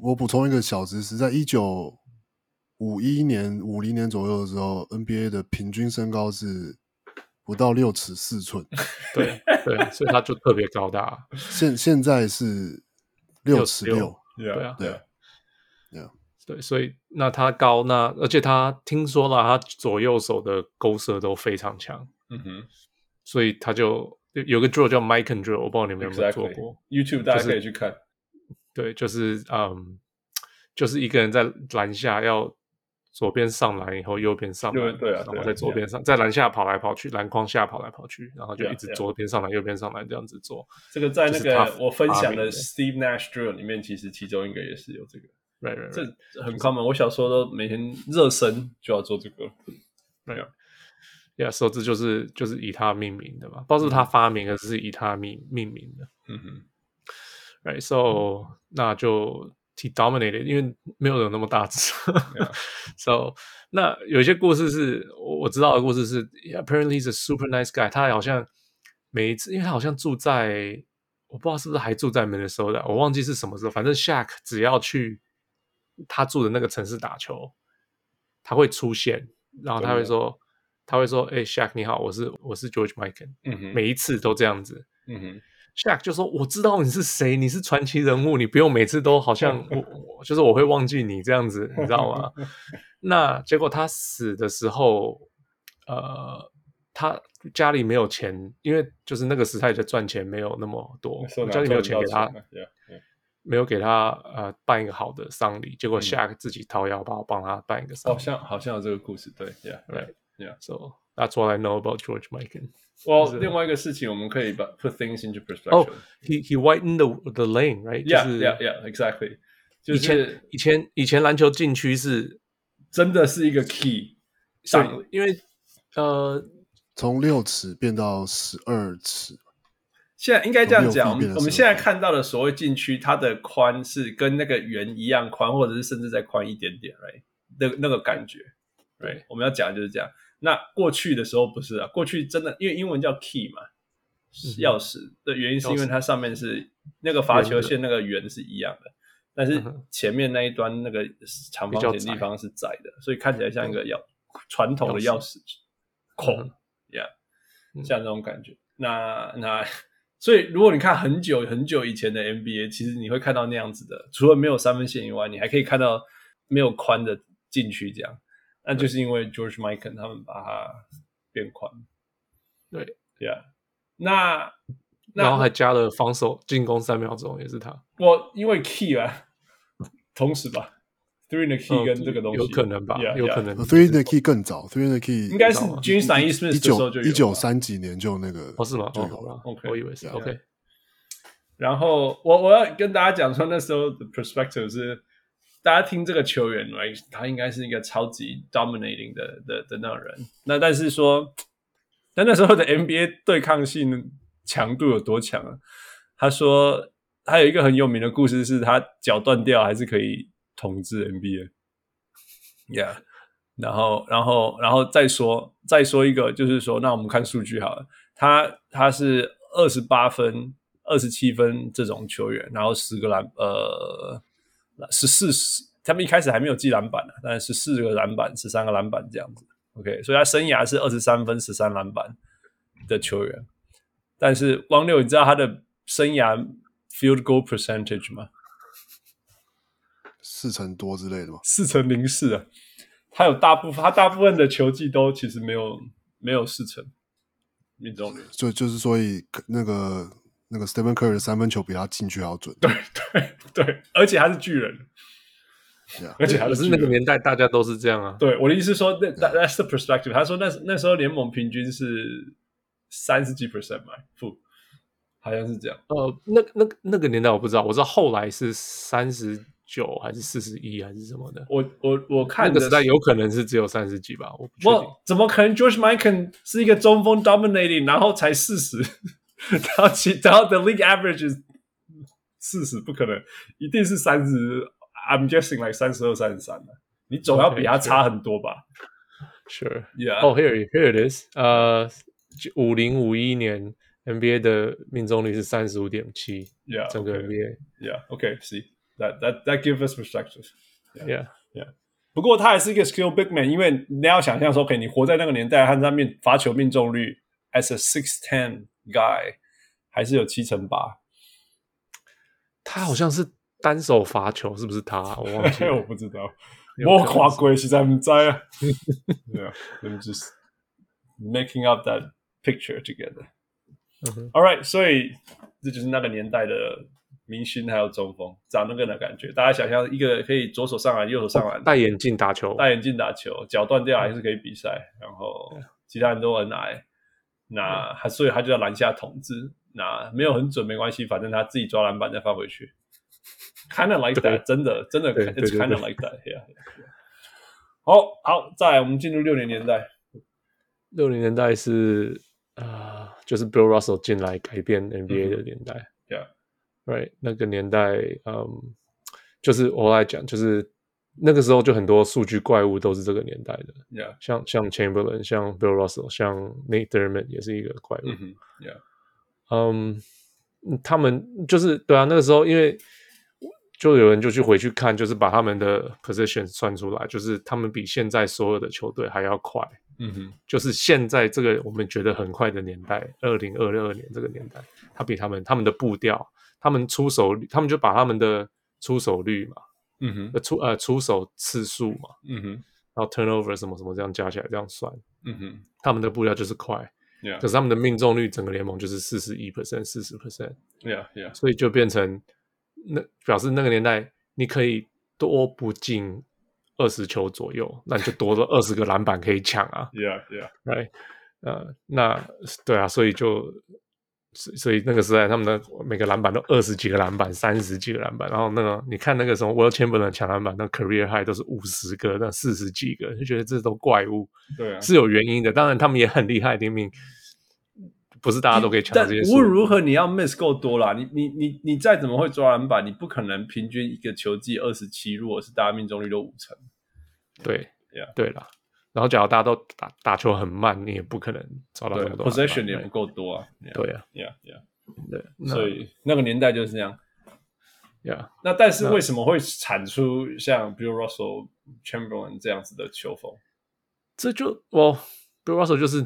我补充一个小知识，在一九五一年、五零年左右的时候，NBA 的平均身高是不到六尺四寸，对 对，所以他就特别高大。现现在是六尺六，对啊，对啊，对，所以那他高，那而且他听说了，他左右手的勾射都非常强，嗯哼，所以他就。有个 drill 叫 Mikan drill，我不知道你们有没有做过。Exactly. YouTube 大家可以去看。就是、对，就是嗯，就是一个人在篮下要左边上篮，以后右边上篮，对啊，然后在左边上，在篮下跑来跑去，篮筐下跑来跑去，然后就一直左边上篮，右边上篮这样子做。这个在那个我分享的 Steve Nash drill 里面，其实其中一个也是有这个。Right, right, right. 这很 common。我小时候都每天热身就要做这个。没有。呀，手指就是就是以他命名的嘛，不知道是他发明而，是以他命命名的。嗯哼，right，so、嗯、那就 he dominated，因为没有人那么大只。so 那有些故事是我我知道的故事是，apparently he's a super nice guy。他好像每一次，因为他好像住在，我不知道是不是还住在 Minnesota，我忘记是什么时候。反正 Shaq 只要去他住的那个城市打球，他会出现，然后他会说。他会说：“哎、欸、，Shaq 你好，我是我是 George Mikan。嗯哼，每一次都这样子。嗯哼，Shaq 就说：我知道你是谁，你是传奇人物，你不用每次都好像我，我就是我会忘记你这样子，你知道吗？那结果他死的时候，呃，他家里没有钱，因为就是那个时代的赚钱没有那么多，家里没有钱给他，没有给他呃办一个好的丧礼，结果 Shaq 自己掏腰包帮他办一个丧礼。好像好像有这个故事，对，Yeah，Right，Yeah，So that's what I know about George Mikan。Well，另外一个事情我们可以把 put things into perspective。Oh, he he widened the the lane，right？Yeah，Yeah，Yeah，Exactly。以前以前以前篮球禁区是真的是一个 key，上因为呃从六尺变到十二尺。现在应该这样讲，我们我们现在看到的所谓禁区，它的宽是跟那个圆一样宽，或者是甚至再宽一点点，right？那那个感觉，right？我们要讲的就是这样。那过去的时候不是啊，过去真的因为英文叫 key 嘛，钥匙的原因是因为它上面是那个罚球线那个圆是一样的，但是前面那一端那个长方形的地方是窄的，所以看起来像一个钥传统的钥匙孔，yeah，像这种感觉。那那。所以，如果你看很久很久以前的 NBA，其实你会看到那样子的，除了没有三分线以外，你还可以看到没有宽的禁区这样。那就是因为 George Mikan 他们把它变宽。对，对啊。那然后还加了防守进攻三秒钟，也是他。我因为 Key 啊，同时吧。Three in the key 跟这个东西有可能吧，有可能。Three in the key 更早，Three in the key 应该是 Gene Steinitz 一九一九三几年就那个哦是吗？就有了。OK，我以为是 OK。然后我我要跟大家讲说，那时候的 perspective 是大家听这个球员，right？他应该是一个超级 dominating 的的的那种人。那但是说，但那时候的 NBA 对抗性强度有多强啊？他说他有一个很有名的故事，是他脚断掉还是可以。统治 NBA，Yeah，然后，然后，然后再说，再说一个，就是说，那我们看数据好了，他他是二十八分、二十七分这种球员，然后十个篮，呃，十四十，他们一开始还没有记篮板呢，但是十四个篮板，十三个篮板这样子，OK，所以他生涯是二十三分、十三篮板的球员，但是汪六，你知道他的生涯 field goal percentage 吗？四成多之类的吗？四成零四啊，他有大部分，他大部分的球技都其实没有没有四成命中率，就就是所以那个那个 Stephen Curry 的三分球比他进去还要准，对 对对，而且他是巨人，yeah. 而且还是那个年代大家都是这样啊。对，我的意思说，那 that, that's the perspective。他说那那时候联盟平均是三十几 percent 嘛，负，好像是这样。呃，那那那个年代我不知道，我知道后来是三十。九还是四十一还是什么的？我我我看那个时代有可能是只有三十几吧，我不确定。我怎么可能？George m i c h a e 是一个中锋 dominating，然后才四十，然后其然后 the league average is 四十，不可能，一定是三十。I'm guessing like 三十二、三十三的，你总要比他差很多吧？Sure，Yeah。Oh here here it is，呃，五零五一年 NBA 的命中率是三十五点七，Yeah，整个 NBA，Yeah，OK，See。That that that gives us perspective. Yeah, yeah. 不过他还是一个 skill big man，因为你要想象说，OK，你活在那个年代，他上面罚球命中率 as a six ten Guy 还是有七成八。他好像是单手罚球，是不是他？我忘记了，我不知道。我跨过实在不知道啊。Yeah, I'm just making up that picture together. All right，所以这就是那个年代的。明星还有中锋长那个的感觉，大家想象一个可以左手上篮，右手上篮，戴眼镜打球，戴眼镜打球，脚断掉还是可以比赛，嗯、然后其他人都很矮，那他、嗯、所以他就要篮下统治，那没有很准没关系，反正他自己抓篮板再放回去，kind of like that，真的真的，it's kind of like that，yeah。好好，再来我们进入六零年代，六零年代是啊、呃，就是 Bill Russell 进来改变 NBA 的年代。Yeah，right，那个年代，嗯，就是我来讲，就是那个时候就很多数据怪物都是这个年代的，Yeah，像像 Chamberlain，像 Bill Russell，像 Nate Thurmond 也是一个怪物，Yeah，嗯，他们就是对啊，那个时候因为就有人就去回去看，就是把他们的 position 算出来，就是他们比现在所有的球队还要快，嗯哼，就是现在这个我们觉得很快的年代，二零二二年这个年代，他比他们他们的步调。他们出手率，他们就把他们的出手率嘛，嗯哼，出呃出手次数嘛，嗯哼，然后 turnover 什么什么这样加起来这样算，嗯哼，他们的步调就是快，Yeah. 可是他们的命中率整个联盟就是四十一 percent 四十 percent，Yeah Yeah，所以就变成那表示那个年代你可以多不进二十球左右，那你就多了二十个篮板可以抢啊，Yeah Yeah，Right，呃，那对啊，所以就。所以那个时代，他们的每个篮板都二十几个篮板，三十几个篮板。然后那个你看那个什么 Wilt Chamberlain 抢篮板，那 career high 都是五十个，那四十几个，就觉得这都怪物。对啊，是有原因的。当然他们也很厉害，明明不是大家都可以抢这些。无论如何，你要 miss 够多啦。你你你你再怎么会抓篮板，你不可能平均一个球季二十七，如果是大家命中率都五成。对，Yeah. 对了。然后，假如大家都打打球很慢，你也不可能找到那么多。Possession 也不够多啊。对啊，Yeah Yeah。对，所以那个年代就是这样。Yeah。那但是为什么会产出像 Bill Russell、Chamberlain 这样子的球风？这就我 Bill Russell 就是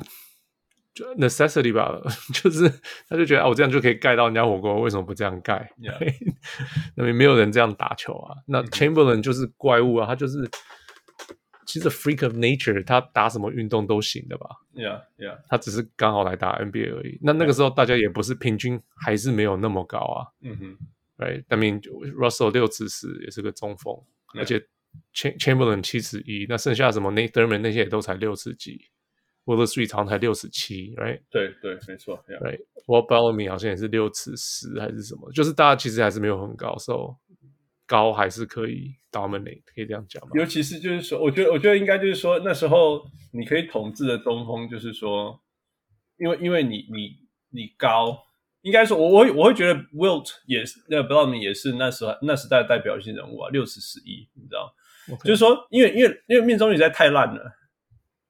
就 necessity 吧，就是他就觉得啊，我这样就可以盖到人家火锅，为什么不这样盖？那边没有人这样打球啊。那 Chamberlain 就是怪物啊，他就是。其实 freak of nature，他打什么运动都行的吧？Yeah, yeah。他只是刚好来打 NBA 而已。那那个时候大家也不是平均，还是没有那么高啊。嗯哼。Right, I mean Russell 六尺四也是个中锋.而且 Chamberlain 七尺一，那剩下什么 Nate Thurmond 那些也都才六尺几，Willis Reed 好像才六尺七，Right？对对，没错。Yeah. Right，Walt Bellamy 好像也是六尺十还是什么，就是大家其实还是没有很高，So 高还是可以。Dominate 可以这样讲吗？尤其是就是说，我觉得我觉得应该就是说，那时候你可以统治的中锋，就是说，因为因为你你你高，应该说我我我会觉得 Wilt 也是那个 Bellamy 也是那时候那时代的代表性人物啊，六十十一，你知道.就是说，因为因为因为命中率实在太烂了，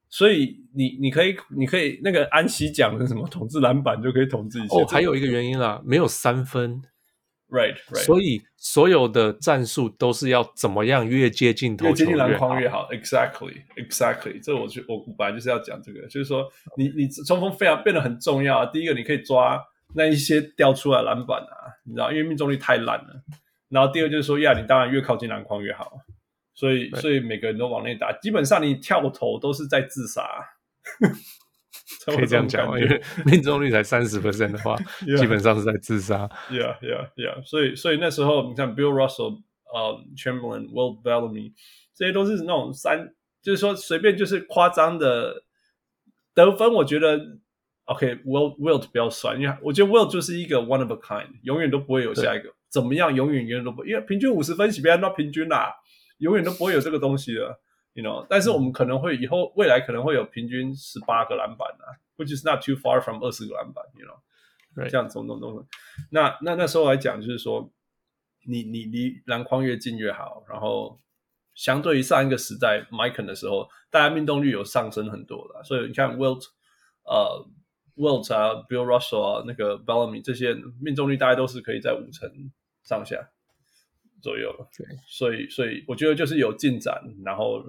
所以你你可以你可以那个安琪讲的什么统治篮板就可以统治一切。哦，还有一个原因啦，没有三分。Right, right. 所以所有的战术都是要怎么样越接近投球越，越接近篮筐越好。Exactly, exactly. 这我就我本来就是要讲这个，就是说你你中锋非常变得很重要啊。第一个，你可以抓那一些掉出来篮板啊，你知道，因为命中率太烂了。然后第二就是说，呀，你当然越靠近篮筐越好。所以所以每个人都往内打，基本上你跳投都是在自杀。可以这样讲，因为 命中率才三十 percent 的话 基本上是在自杀。Yeah, yeah, yeah. 所以，所以那时候你看，Bill Russell、呃、um,，Chamberlain、Will Bellamy，这些都是那种三，就是说随便就是夸张的得分。我觉得，OK，Wilt、okay, Wilt 比较帅，因为我觉得 Will 就是一个 one of a kind，永远都不会有下一个。怎么样，永远永远都不会，因为平均五十分，起别那平均啦，永远都不会有这个东西了。You know, 但是我们可能会以后未来可能会有平均十八个篮板啊，which is not too far from 二十个篮板，you know，、right. 这样种种种种。那那那时候来讲，就是说，你你离篮筐越近越好。然后，相对于上一个时代，Mikan 的时候，大家命中率有上升很多了。所以你看，Wilt，呃，Wilt 啊，Bill Russell 啊，那个 Bellamy 这些命中率大概都是可以在五成上下。左右了，对，所以所以我觉得就是有进展，然后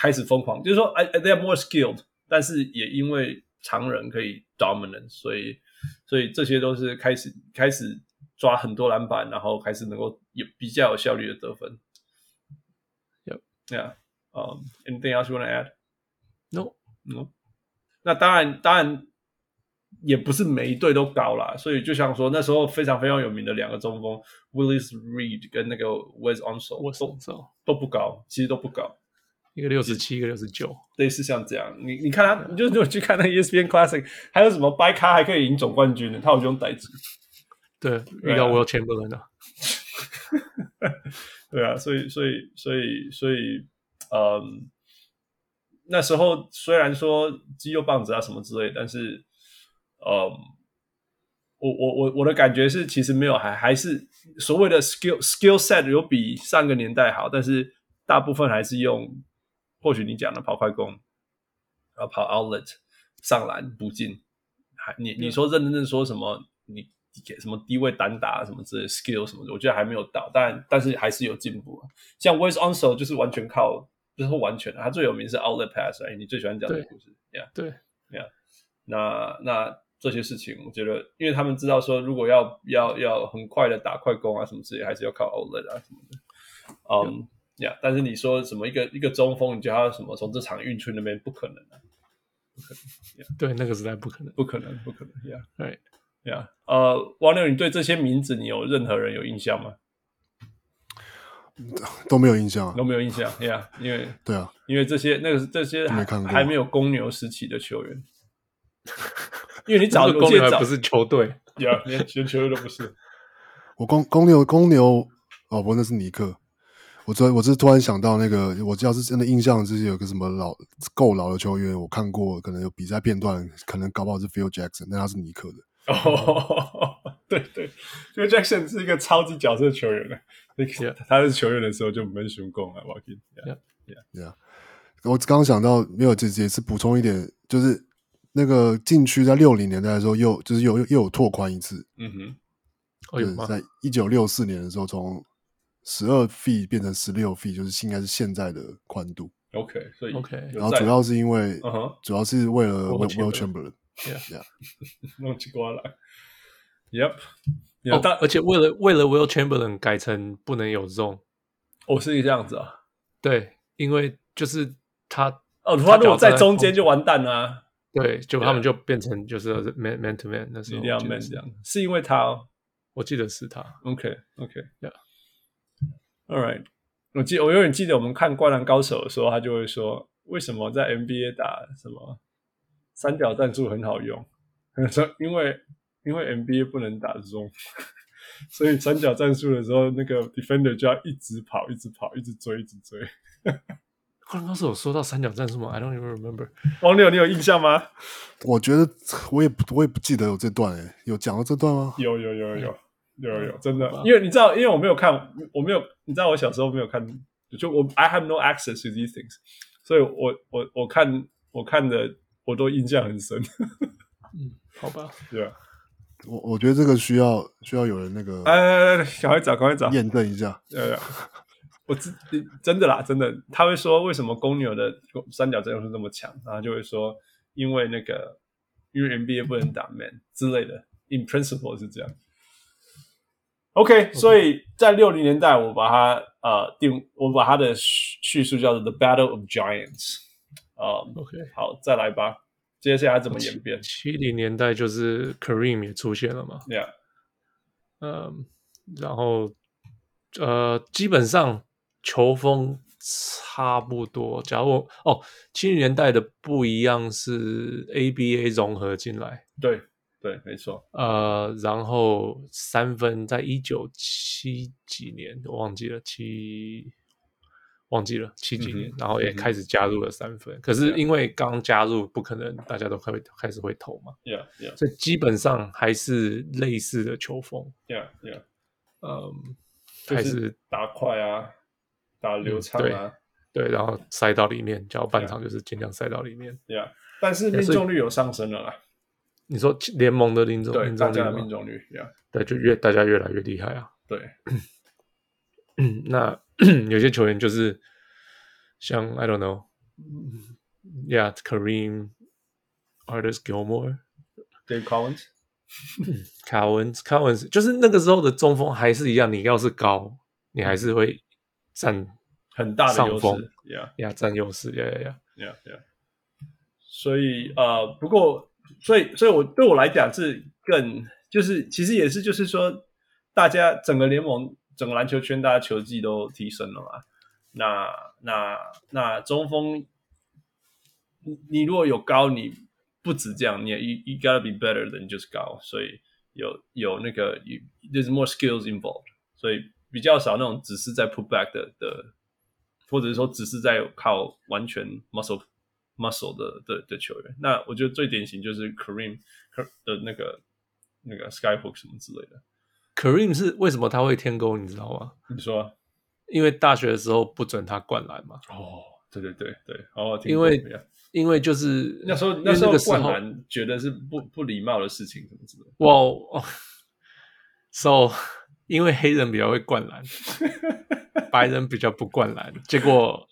开始疯狂，就是说，I they are more skilled，但是也因为常人可以 dominant，所以所以这些都是开始开始抓很多篮板，然后开始能够有比较有效率的得分。Yep. Yeah. Um, anything else you want to add? No. No. 那当然，当然。也不是每一队都高啦，所以就像说那时候非常非常有名的两个中锋，Willis Reed 跟那个 Wes Unseld 都都不高，其实都不高，一个六十七，一个六十九，类似像这样。你你看他，你就如果去看那个 ESPN Classic，还有什么掰咖还可以赢总冠军的，他有这种代志。对，遇到 Wilt Chamberlain 的。对啊，所以所以所以所以，嗯，那时候虽然说肌肉棒子啊什么之类，但是。呃、um，我我我我的感觉是，其实没有，还还是所谓的 skill skill set 有比上个年代好，但是大部分还是用，或许你讲的跑快攻，然后跑 outlet 上篮不进，还你你说认真正说什么，你给什么低位单打什么之类 skill 什么的，我觉得还没有到，但但是还是有进步。像 Wes Unseld 就是完全靠，不、就是说完全的，他最有名是 outlet pass，哎，你最喜欢讲的故事，Yeah，对，Yeah，那那。这些事情，我觉得，因为他们知道说，如果要要要很快的打快攻啊什么之类，还是要靠 outlet 啊什么的。嗯、um，呀，但是你说什么一个一个中锋，你叫他什么从这场运出那边，不可能啊，不可能。Yeah. 对，那个时代不可能，不可能，不可能。呀，对，呀，呃，王六，你对这些名字，你有任何人有印象吗？都没有印象，都没有印象。呀，因为 对啊，因为这些那个这些还没，还没有公牛时期的球员，因为你找的公牛还不是球队，呀，连连球队都不是。我公公牛公牛哦，不，那是尼克。我昨我是突然想到那个，我要是真的印象，就是有个什么老够老的球员，我看过，可能有比赛片段，可能搞不好是 Phil Jackson，但他是尼克的。哦，对 对，Phil Jackson 是一个超级角色球员的。Yeah. 他是球员的时候就没什么功啊。我 Yeah, yeah, yeah. 我刚刚想到没有，这也是补充一点，就是那个禁区在六零年代的时候又就是又又有拓宽一次。嗯哼，就是在一九六四年的时候从。十二 feet 变成十六 feet，就是应该是现在的宽度。OK，所以 OK，然后主要是因为，uh -huh. 主要是为了 Will Chamberlain，Yeah，弄起瓜来，Yep，哦，而且为了为了 Will Chamberlain 改成不能有 zone，哦，是这样子啊？对，因为就是他，哦，他如果在中间就完蛋了啊。对，就他们就变成就是 man man to man 那时候，一定要 man 这样，是因为他，哦，我记得是他。OK，OK，Yeah。All right，我记我永远记得我们看《灌篮高手》的时候，他就会说：“为什么在 NBA 打什么三角战术很好用？”他说：“因为因为 NBA 不能打 zone，所以三角战术的时候，那个 defender 就要一直跑，一直跑，一直追，一直追。”灌篮高手有说到三角战术吗？I don't even remember。王六，你有印象吗？我觉得我也不我也不记得有这段诶，有讲到这段吗？有有有有。有有有，真的，因为你知道，因为我没有看，我没有，你知道，我小时候没有看，就我 I have no access to these things，所以我我我看我看的我都印象很深。嗯，好吧，对啊，我我觉得这个需要需要有人那个，哎哎哎，赶快找，赶快找，验证一下。对啊，我真真的啦，真的，他会说为什么公牛的三角阵容是那么强，然后就会说因为那个因为 NBA 不能打 man 之类的，in principle 是这样。OK. 所以在六零年代，我把它呃定，我把它的叙述叫做 The Battle of Giants。呃，OK，好，再来吧。接下来怎么演变？七零年代就是 Kareem 也出现了嘛？Yeah，嗯，然后呃，基本上球风差不多。假如哦，七零年代的不一样是 ABA 融合进来，对。对，没错。呃，然后三分在一九七几年，我忘记了七，忘记了七几年，嗯，然后也开始加入了三分。嗯，可是因为刚加入，不可能大家都开开始会投嘛。Yeah, yeah. 所以基本上还是类似的球风。Yeah, yeah. 嗯，还是打快啊，打流畅啊，嗯对，对，然后塞到里面，只要半场就是尽量塞到里面。Yeah，但是命中率有上升了啦。你说联盟的命中率，大家的命中率，yeah. 对，就越大家越来越厉害啊。对，那有些球员就是像 I don't know，Yeah，Kareem，Artis Gilmore，Dave Cowens，Cowens，Cowens，就是那个时候的中锋还是一样，你要是高，你还是会占很大的优势，Yeah，Yeah，占优势，Yeah，Yeah，Yeah，Yeah。所以呃，不过。所以，所以我对我来讲是更就是，其实也是就是说，大家整个联盟、整个篮球圈，大家球技都提升了嘛。那、那、那中锋，你你如果有高，你不止这样，你也 you, you gotta be better than 就是高。所以有有那个，there's more skills involved。所以比较少那种只是在 put back 的的，或者是说只是在靠完全 muscle。Muscle 的的的球员，那我觉得最典型就是 Kareem 的那个那个 Skyhook 什么之类的。Kareem 是为什么他会天勾，你知道吗？你说，因为大学的时候不准他灌篮嘛。哦，对对对对，哦，因为因为就是那时候那时候灌篮觉得是不不礼貌的事情，什么之类的。哇哦，So 因为黑人比较会灌篮，白人比较不灌篮，结果。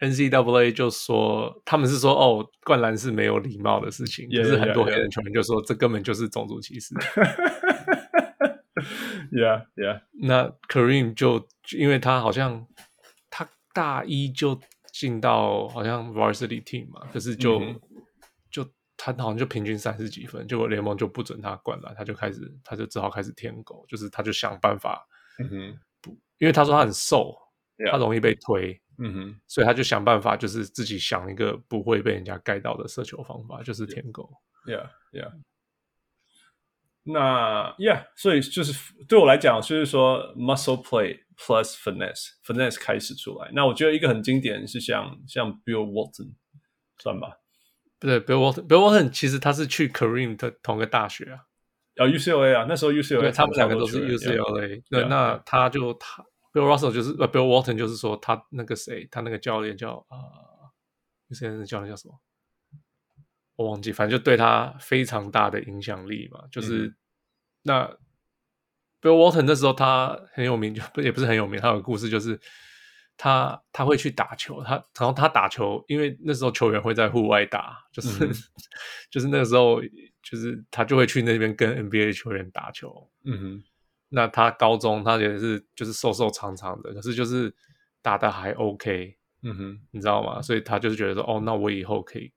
NCAA 就说，他们是说，哦，灌篮是没有礼貌的事情。可、yeah, 是很多黑人球员就说.这根本就是种族歧视。Yeah, yeah. 那 Kareem 就因为他好像他大一就进到好像 varsity team 嘛，可是就、嗯、就他好像就平均三十几分，结果联盟就不准他灌篮，他就开始他就只好开始舔狗，就是他就想办法，嗯哼，不，因为他说他很瘦，他容易被推，嗯哼，所以他就想办法，就是自己想一个不会被人家盖到的射球方法，就是舔狗，yeah yeah。那，yeah，所以就是对我来讲，就是说 muscle play plus finesse，finesse 开始出来。那我觉得一个很经典是像像 Bill Walton，算吧？不对，Bill Walton，Bill Walton 其实他是去 Kareem 的同个大学啊，啊 UCLA 啊，那时候 UCLA 他们两个都是 UCLA。对，那他就他 Bill Russell 就是呃 Bill Walton 就是说他那个谁，他那个教练叫啊，UCLA 的教练叫什么？我忘记，反正就对他非常大的影响力嘛。就是、嗯、那 Bill Walton 那时候他很有名，就不也不是很有名。他有个故事，就是他他会去打球，他然后他打球，因为那时候球员会在户外打，就是、嗯、就是那个时候，就是他就会去那边跟 NBA 球员打球。嗯哼，那他高中他也是就是瘦瘦长长的，可是就是打的还 OK。嗯哼，你知道吗？所以他就是觉得说，哦，那我以后可以。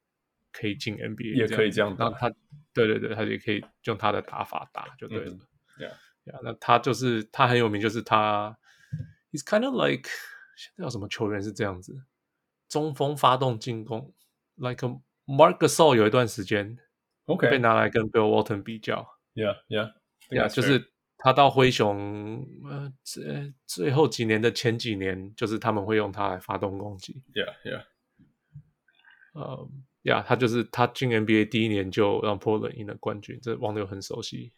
可以进 NBA，也可以这样打。对对对，他也可以用他的打法打，就对了。对啊，那他就是他很有名，就是他，He's kind of like 现在有什么球员是这样子，中锋发动进攻，like a Marc Gasol 有一段时间，OK 被拿来跟 Bill Walton 比较。Yeah，Yeah，Yeah，就是他到灰熊，呃，最最后几年的前几年，就是他们会用他来发动攻击。Yeah，Yeah，呃。呀、yeah，他就是他进 NBA 第一年就让 Portland 赢了冠军，这网友很熟悉。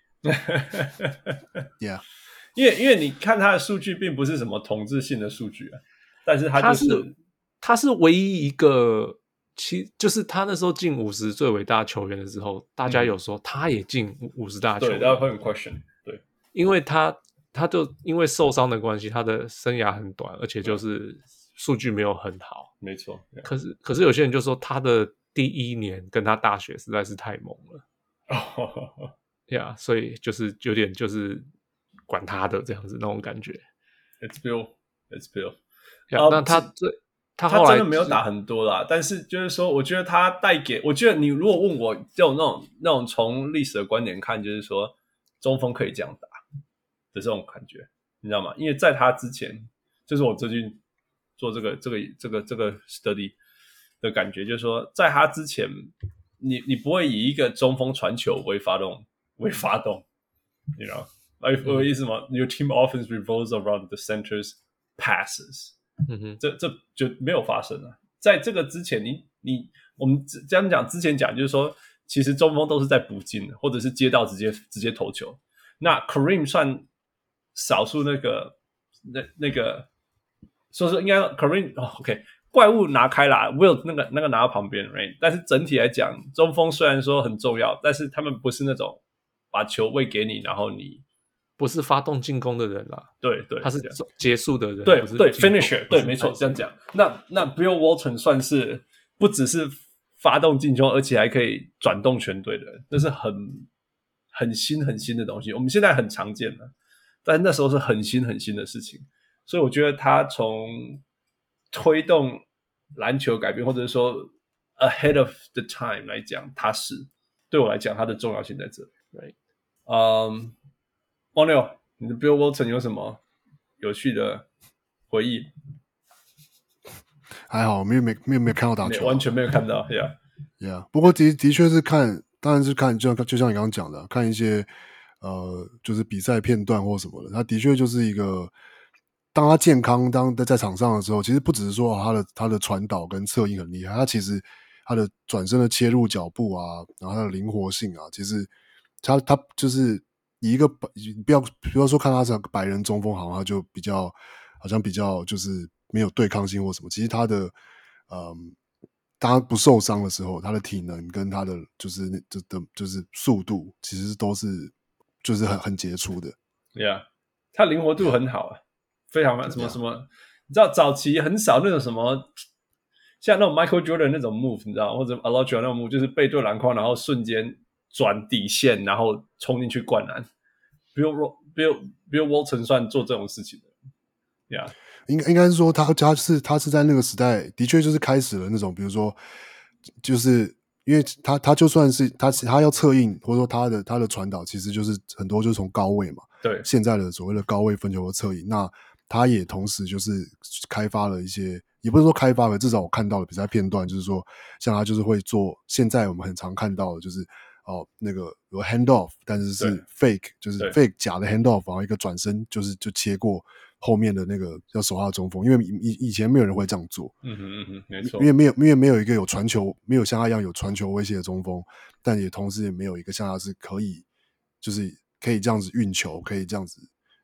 Yeah，因为因为你看他的数据并不是什么统治性的数据啊，但是他就是他是，他是唯一一个，其就是他那时候进五十最伟大球员的时候，大家有说他也进五十大球员，对，大家会很 question，对，因为他他就因为受伤的关系，他的生涯很短，而且就是数据没有很好，没错。可是可是有些人就说他的。第一年跟他大学实在是太猛了，呀，yeah, 所以就是有点就是管他的这样子那种感觉。It's Bill, it's Bill。那他最他他真的没有打很多啦，但是就是说，我觉得他带给我觉得你如果问我，就那种那种从历史的观点看，就是说中锋可以这样打的这种感觉，你知道吗？因为在他之前，就是我最近做这个这个这个这个 study。的感觉就是说，在他之前，你你不会以一个中锋传球为发动为发动，你知道？哎，我的意思吗？Your team offense revolves around the center's passes。嗯哼，这这就没有发生了。在这个之前，你你我们这样讲之前讲，就是说，其实中锋都是在补进，或者是接到直接直接投球。那 Kareem 算少数那个那那个，所以说应该 Kareem 哦，OK。怪物拿开啦，Will 那个那个拿到旁边，right？但是整体来讲，中锋虽然说很重要，但是他们不是那种把球喂给你，然后你不是发动进攻的人啦。对对，他是结束的人。对对，finisher，对，没错，这样讲。那那 Bill Walton 算是不只是发动进攻，而且还可以转动全队的人，那是很很新很新的东西。我们现在很常见的，但那时候是很新很新的事情。所以我觉得他从推动篮球改变，或者是说 ahead of the time 来讲，它是对我来讲，它的重要性在这里。Right？嗯，王六，你的 Bill Walton 有什么有趣的回忆？还好，没有没没有没有看到打球，完全没有看到。Yeah，Yeah。不过的的确是看，当然是看，就像就像你刚刚讲的，看一些呃，就是比赛片段或什么的，他的确就是一个。当他健康，当在场上的时候，其实不只是说他的他的传导跟策应很厉害，他其实他的转身的切入脚步啊，然后他的灵活性啊，其实他他就是以一个不要不要说看他是白人中锋，好像他就比较好像比较就是没有对抗性或什么。其实他的嗯，当他不受伤的时候，他的体能跟他的就是就的就是速度，其实都是就是很很杰出的。对啊，他灵活度很好啊。非常什么什么，你知道早期很少那种什么，像那种 Michael Jordan 那种 move，你知道，或者 Alonzo 那种 move，就是背对篮筐，然后瞬间转底线，然后冲进去灌篮。Bill Bill Bill Walton 算做这种事情的，呀、yeah.。应该应该是说他他是他是在那个时代的确就是开始了那种，比如说就是因为他他就算是他他要策应或者说他的他的传导，其实就是很多就是从高位嘛，对现在的所谓的高位分球和策应，那他也同时就是开发了一些，也不是说开发了，至少我看到的比赛片段就是说，像他就是会做现在我们很常看到的就是。哦，那个有 hand off，但是是 fake，就是 fake 假的 hand off，然后一个转身就是就切过后面的那个要守他的中锋，因为以以前没有人会这样做，嗯哼嗯哼，没错，因为没有因为没有一个有传球，没有像他一样有传球威胁的中锋，但也同时也没有一个像他是可以，就是可以这样子运球，可以这样子，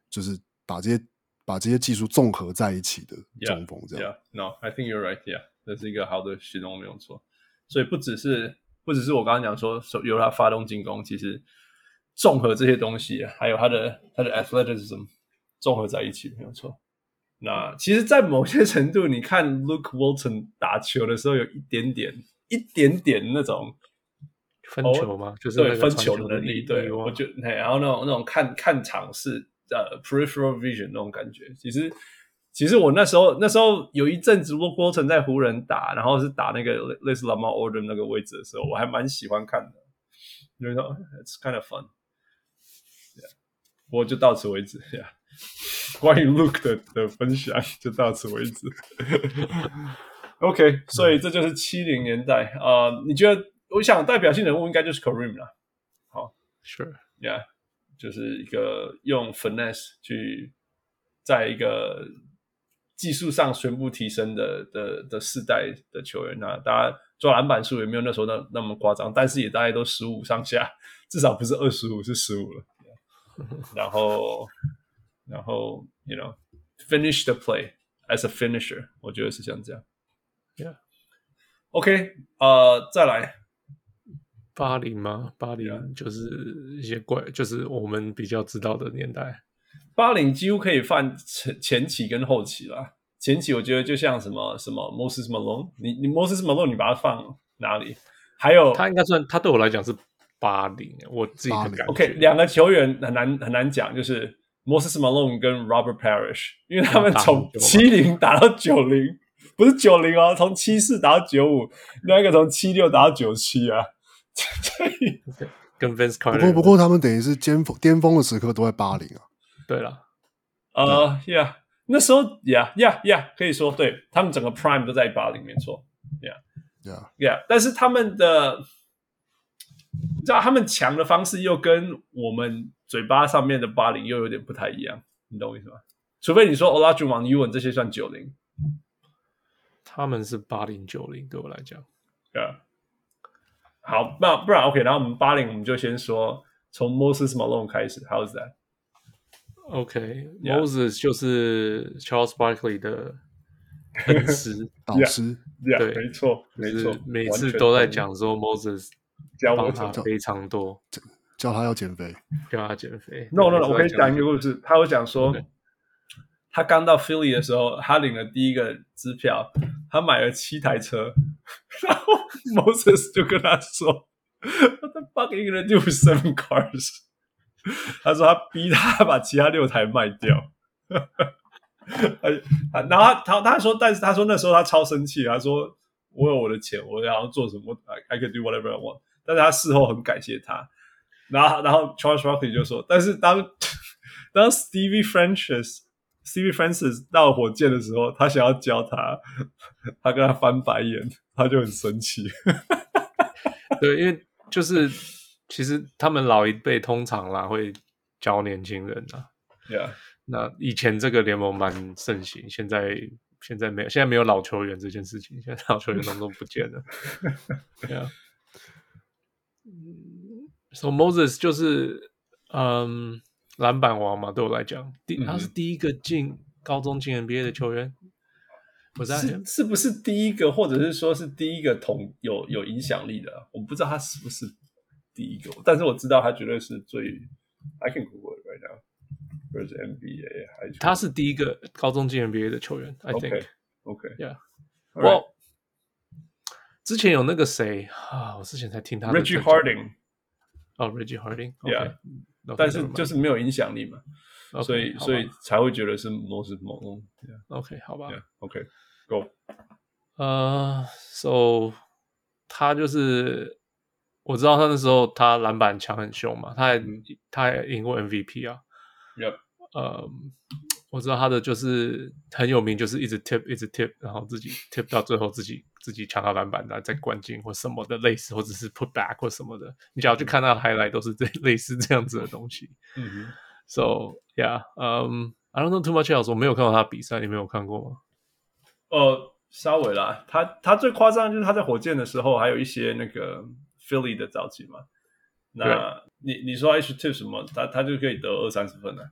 就是把这些把这些技术综合在一起的中锋，这样。Yeah, no，I think you're right. Yeah，这是一个好的形容，没有错。所以不只是。不只是我刚刚讲说由他发动进攻，其实综合这些东西，还有他的他的 athleticism 综合在一起没有错。那其实，在某些程度，你看 Luke Walton 打球的时候，有一点点、一点点那种分球吗？就是对分球的能力。对，我觉得然后那种那种看看场是呃 peripheral vision 那种感觉，其实。其实我那时候那时候有一阵子，Luke Walton 在湖人打，然后是打那个类似 Lamar Odom 那个位置的时候，我还蛮喜欢看的，因为说 It's kind of fun。Yeah. 我就到此为止。Yeah. 关于 Look 的的分享就到此为止。OK，所以这就是七零年代啊。Uh, 你觉得？我想代表性人物应该就是 Kareem 了。好，Sure，Yeah，就是一个用 finesse 去在一个。技术上全部提升的的的世代的球员，那大家抓篮板数也没有那时候那那么夸张，但是也大概都十五上下，至少不是二十五是十五了。然后，然后，you know，finish the play as a finisher，我觉得是像这样。Yeah. OK，呃，再来八零吗？八零就是一些怪，就是我们比较知道的年代。八零几乎可以放前前期跟后期了。前期我觉得就像什么什么 Moses Malone，你你 Moses Malone 你把它放哪里？还有他应该算他对我来讲是八零，我自己的感觉。OK，两个球员很难很难讲，就是 Moses Malone 跟 Robert Parrish，因为他们从七零打到九零，不是九零哦，从七四打到九五，另外一个从七六打到九七啊。跟 Vince Carter。不过不过他们等于是巅峰巅峰的时刻都在八零啊。对了，呃，Yeah，那时候，Yeah，Yeah，Yeah，可以说，对，他们整个 Prime 都在八零，没错，Yeah，Yeah，Yeah，但是他们的，你知道，他们强的方式又跟我们嘴巴上面的八零又有点不太一样，你懂我意思吗？除非你说 Olajuwon、Ewing 这些算九零，他们是八零九零，对我来讲，Yeah，好，那不然 OK，然后我们八零，我们就先说从 Moses Malone 开始，How's that？OK，Moses、okay, 就是 Charles Barkley 的 恩师导师，对，没错，没错，每次都在讲说 Moses 教他非常多，教他要减肥，叫他减肥。No，No，No，、no, no, 我可以讲一个故事。他有讲说，okay. 他刚到 Philly 的时候，他领了第一个支票，他买了七台车，然后 Moses 就跟他说：“What the fuck are you gonna do with seven cars？” 他说他逼他把其他六台卖掉，然后他他他说，但是他说那时候他超生气，他说我有我的钱，我想要做什么，I can do whatever I want。但是他事后很感谢他，然后然后 Charles Barkley 就说，但是当当 Stevie Francis Stevie Francis 到火箭的时候，他想要教他，他跟他翻白眼，他就很生气。对，因为就是。其实他们老一辈通常啦会教年轻人啊，Yeah，那以前这个联盟蛮盛行，现在现在没有，现在没有老球员这件事情，现在老球员都都不见了，Yeah，嗯，So Moses 就是嗯篮板王嘛，对我来讲，第他是第一个进高中进 NBA 的球员，我在是是不是第一个，或者是说是第一个同有有影响力的，我不知道他是不是。第一个，但是我知道他绝对是最，I can Google it right now。或者是 NBA 还他是第一个高中进 NBA 的球员，I think。OK，Yeah。我之前有那个谁啊，我之前才听他 Reggie Harding。哦，Reggie Harding。Yeah。但是就是没有影响力嘛所以所以才会觉得是 Moses Malone。OK，好吧。OK，Go。呃，So 他就是我知道他那时候他篮板抢很凶嘛，他还他还赢过 MVP 啊。Yep。呃，我知道他的就是很有名，就是一直 tip 一直 tip，然后自己 tip 到最后自己自己抢到篮板，然后再灌进或什么的类似，或者是 put back 或什么的。你只要去看他的 highlight，都是这 类似这样子的东西。嗯哼。So yeah，嗯、um,，I don't know too much else。我没有看过他比赛，你没有看过吗？呃，稍微啦。他他最夸张就是他在火箭的时候，还有一些那个 Philly 的早期嘛。那你你说 H tip 什么，他他就可以得二三十分了。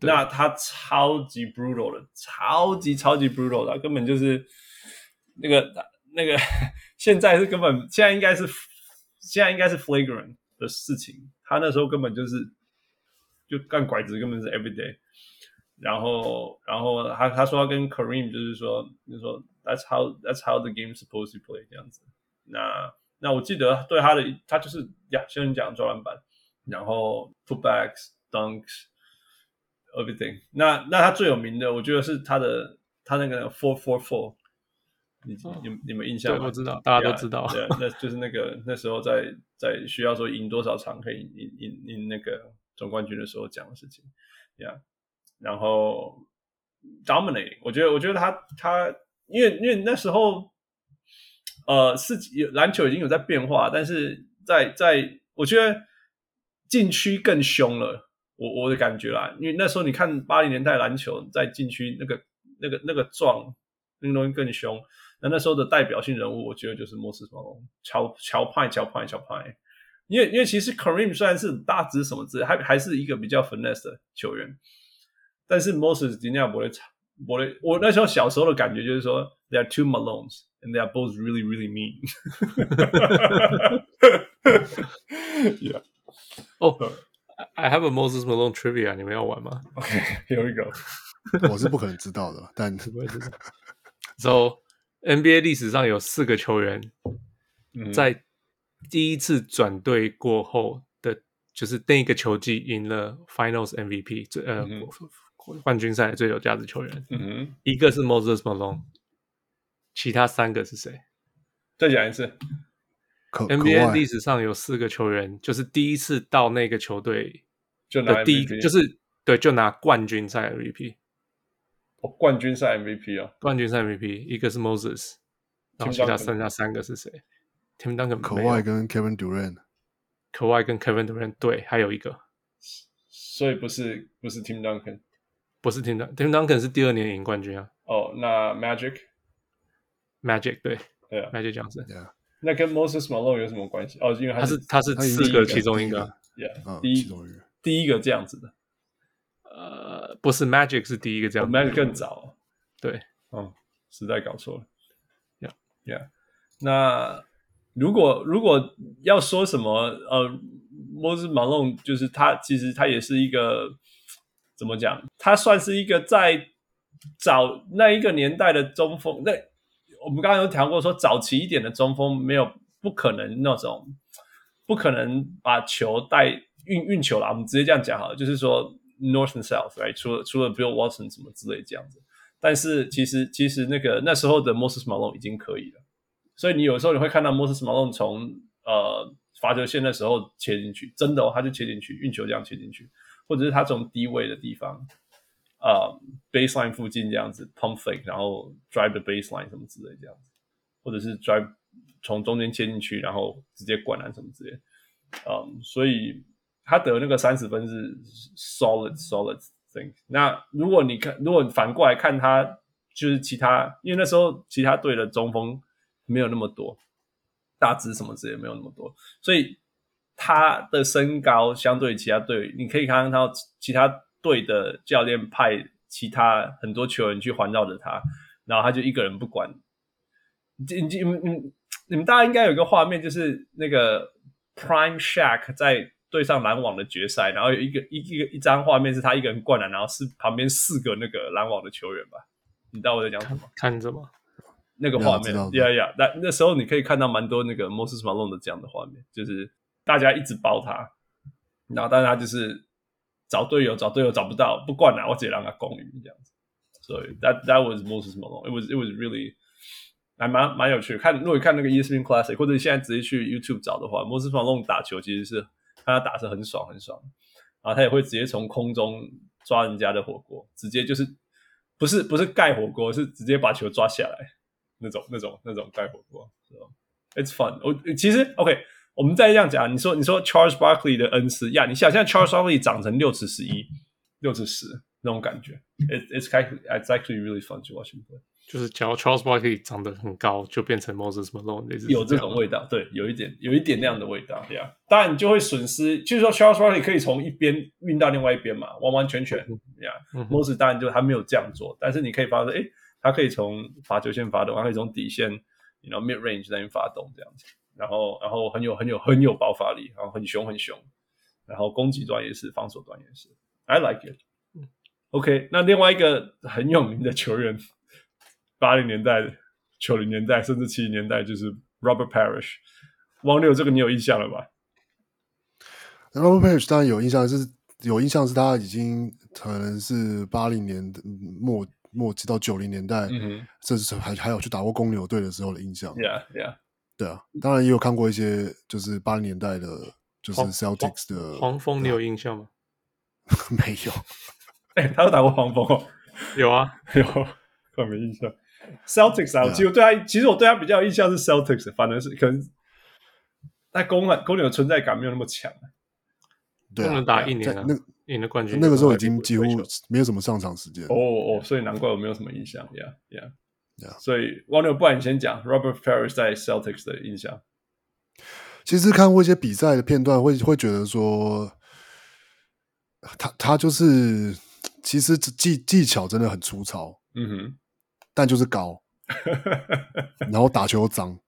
那他超级 brutal 的，超级超级 brutal 的，根本就是那个那个，现在是根本现在应该是现在应该是 flagrant 的事情，他那时候根本就是就干拐子，根本是 everyday。然后然后他他说要跟 Kareem 就是说就是说 that's how that's how the game supposed to play 这样子。那那我记得对他的他就是呀，像你讲抓篮板，然后 putbacks dunks。Everything，那那他最有名的，我觉得是他的他那个 Four Four Four，你你你们印象吗？对，我知道，大家都知道。对，那就是那个那时候在在需要说赢多少场可以赢赢赢那个总冠军的时候讲的事情。Yeah，然后 Dominating，我觉得我觉得他他因为因为那时候呃是有篮球已经有在变化，但是在在我觉得禁区更凶了。我我的感觉啦，因为那时候你看八零年代篮球在禁区那个那个那个撞那个东西更凶。那那时候的代表性人物，我觉得就是莫斯马龙、乔乔派、乔派、乔派。因为因为其实 Kareem 虽然是大只什么之类，还还是一个比较 finesse 的球员，但是 Moses 今天不会差，不会。我那时候小时候的感觉就是说，There are two Malones and they are both really really mean。Yeah. Oh. I have a Moses Malone trivia，你们要玩吗 okay, we go。我是不可能知道的，但不会知道。So NBA 历史上有四个球员，在第一次转队过后的，就是那一个球季赢了 Finals MVP，最呃、嗯、冠军赛最有价值球员。嗯，一个是 Moses Malone，其他三个是谁？再讲一次。NBA 历史上有四个球员，就是第一次到那个球队就拿第一，就，就是对，就拿冠军赛 MVP。哦，冠军赛 MVP 啊，冠军赛 MVP，一个是 Moses，然后其他剩下三个是谁？Tim Duncan、Kawhi 跟 Kevin Durant，Kawhi 跟 Kevin Durant，对，还有一个，所以不是不是 Tim Duncan，不是 Tim Duncan，Tim Duncan 是第二年赢冠军啊。哦，那 Magic，Magic 对对啊，Magic 这样子。那跟 Moses Malone 有什么关系？哦，因为他是他是四个其中一个，Yeah，第一第一个这样子的。呃，不是 Magic 是第一个这样，Magic 更早。对，哦，实在搞错了。Yeah，Yeah。那如果如果要说什么，呃，Moses Malone 就是他，其实他也是一个怎么讲？他算是一个在早那一个年代的中锋。那我们刚刚有讲过，说早期一点的中锋没有不可能那种，不可能把球带运运球啦。我们直接这样讲好了，就是说 North and South，right？除了除了 Bill Walton 什么之类这样子。但是其实其实那个那时候的 Moses Malone 已经可以了。所以你有时候你会看到 Moses Malone 从呃罚球线的时候切进去，真的哦，他就切进去，运球这样切进去，或者是他从低位的地方。呃、baseline 附近这样子 pump fake，然后 drive the baseline 什么之类这样子，或者是 drive 从中间切进去，然后直接灌篮什么之类。嗯、所以他得那个三十分是 solid solid thing。那如果你看，如果反过来看他，就是其他，因为那时候其他队的中锋没有那么多，大只什么之类没有那么多，所以他的身高相对其他队，你可以看到其他。队的教练派其他很多球员去环绕着他，然后他就一个人不管。你你你你们大家应该有一个画面，就是那个 Prime shack 在对上篮网的决赛，然后有一个一一个一张画面是他一个人灌篮，然后是旁边四个那个篮网的球员吧？你知道我在讲什么？看着吗？那个画面，呀呀，那那时候你可以看到蛮多那个 Moses Malone 的这样的画面，就是大家一直包他。然后但是他就是找队友，找队友找不到，不灌篮，我直接让他攻鱼这样子。所以 that that was Moses Malone. It was it was really 还蛮蛮有趣的。看如果看那个 ESPN Classic，或者你现在直接去 YouTube 找的话，Moses Malone 打球其实是他打是很爽很爽。然后他也会直接从空中抓人家的火锅，直接就是不是不是盖火锅，是直接把球抓下来那种那种那种盖火锅。是吧 it's fun。我其实 OK，我们再这样讲，你说你说 Charles Barkley 的恩师呀，你想象 Charles Barkley 长成六尺十一，六尺十那种感觉，It's it's kind it's actually really fun to watch him play。就是假如 Charles Barkley 长得很高，就变成 Moses Malone，这有这种味道，对，有一点，有一点那样的味道，对啊。当然你就会损失，就是说 Charles Barkley 可以从一边运到另外一边嘛，完完全全，对啊。Moses 当然就他没有这样做，但是你可以发现，诶，他可以从罚球线发动，他可以从底线，you know mid range 那边发动这样子，然后然后很有很有很有爆发力，然后很凶很凶，然后攻击端也是，防守端也是，I like it。OK，那另外一个很有名的球员。八零年代、九零年代，甚至七零年代，就是 Robert Parrish。汪六，这个你有印象了吧？Robert Parrish 当然有印象，是有印象，是他已经可能是八零年末末期到九零年代，甚至还还有去打过公牛队的时候的印象。Yeah, yeah，对啊，当然也有看过一些，就是八零年代的，就是 Celtics 的黄蜂，你有印象吗？没有。哎、欸，他有打过黄蜂哦。有啊，有，我没印象。Celtics 啊，我其实对他，其实我对他比较印象是 Celtics，反正是可能，但公公牛的存在感没有那么强。对，能打一年啊，那赢了冠军，那个时候已经几乎没有什么上场时间。哦哦，所以难怪我没有什么印象。Yeah yeah yeah。所以王牛，不然你先讲 Robert Parrish 在 Celtics 的印象。其实看过一些比赛的片段，会会觉得说，他他就是其实技技巧真的很粗糙。嗯哼。但就是高，然后打球脏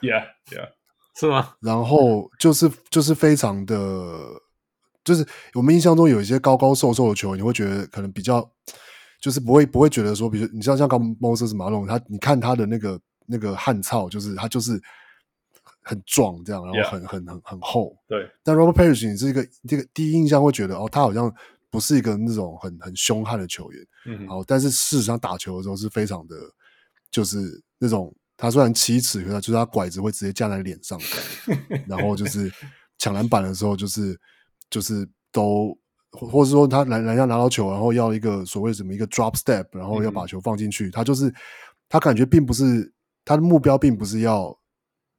，Yeah Yeah，是吗？然后就是就是非常的，就是我们印象中有一些高高瘦瘦的球，你会觉得可能比较，就是不会不会觉得说，比如你像像刚 Moses Malone，他你看他的那个那个汉草，就是他就是很壮这样，然后很 Yeah. 很很很厚。对，但 Robert Parrish 你是一个这个第一印象会觉得哦，他好像。不是一个那种很很凶悍的球员，嗯，好，但是事实上打球的时候是非常的，就是那种他虽然七尺，可是他就是他拐子会直接架在脸上，然后就是抢篮板的时候，就是就是都，或者说他篮篮下拿到球，然后要一个所谓什么一个 drop step，然后要把球放进去，嗯、他就是他感觉并不是他的目标，并不是要，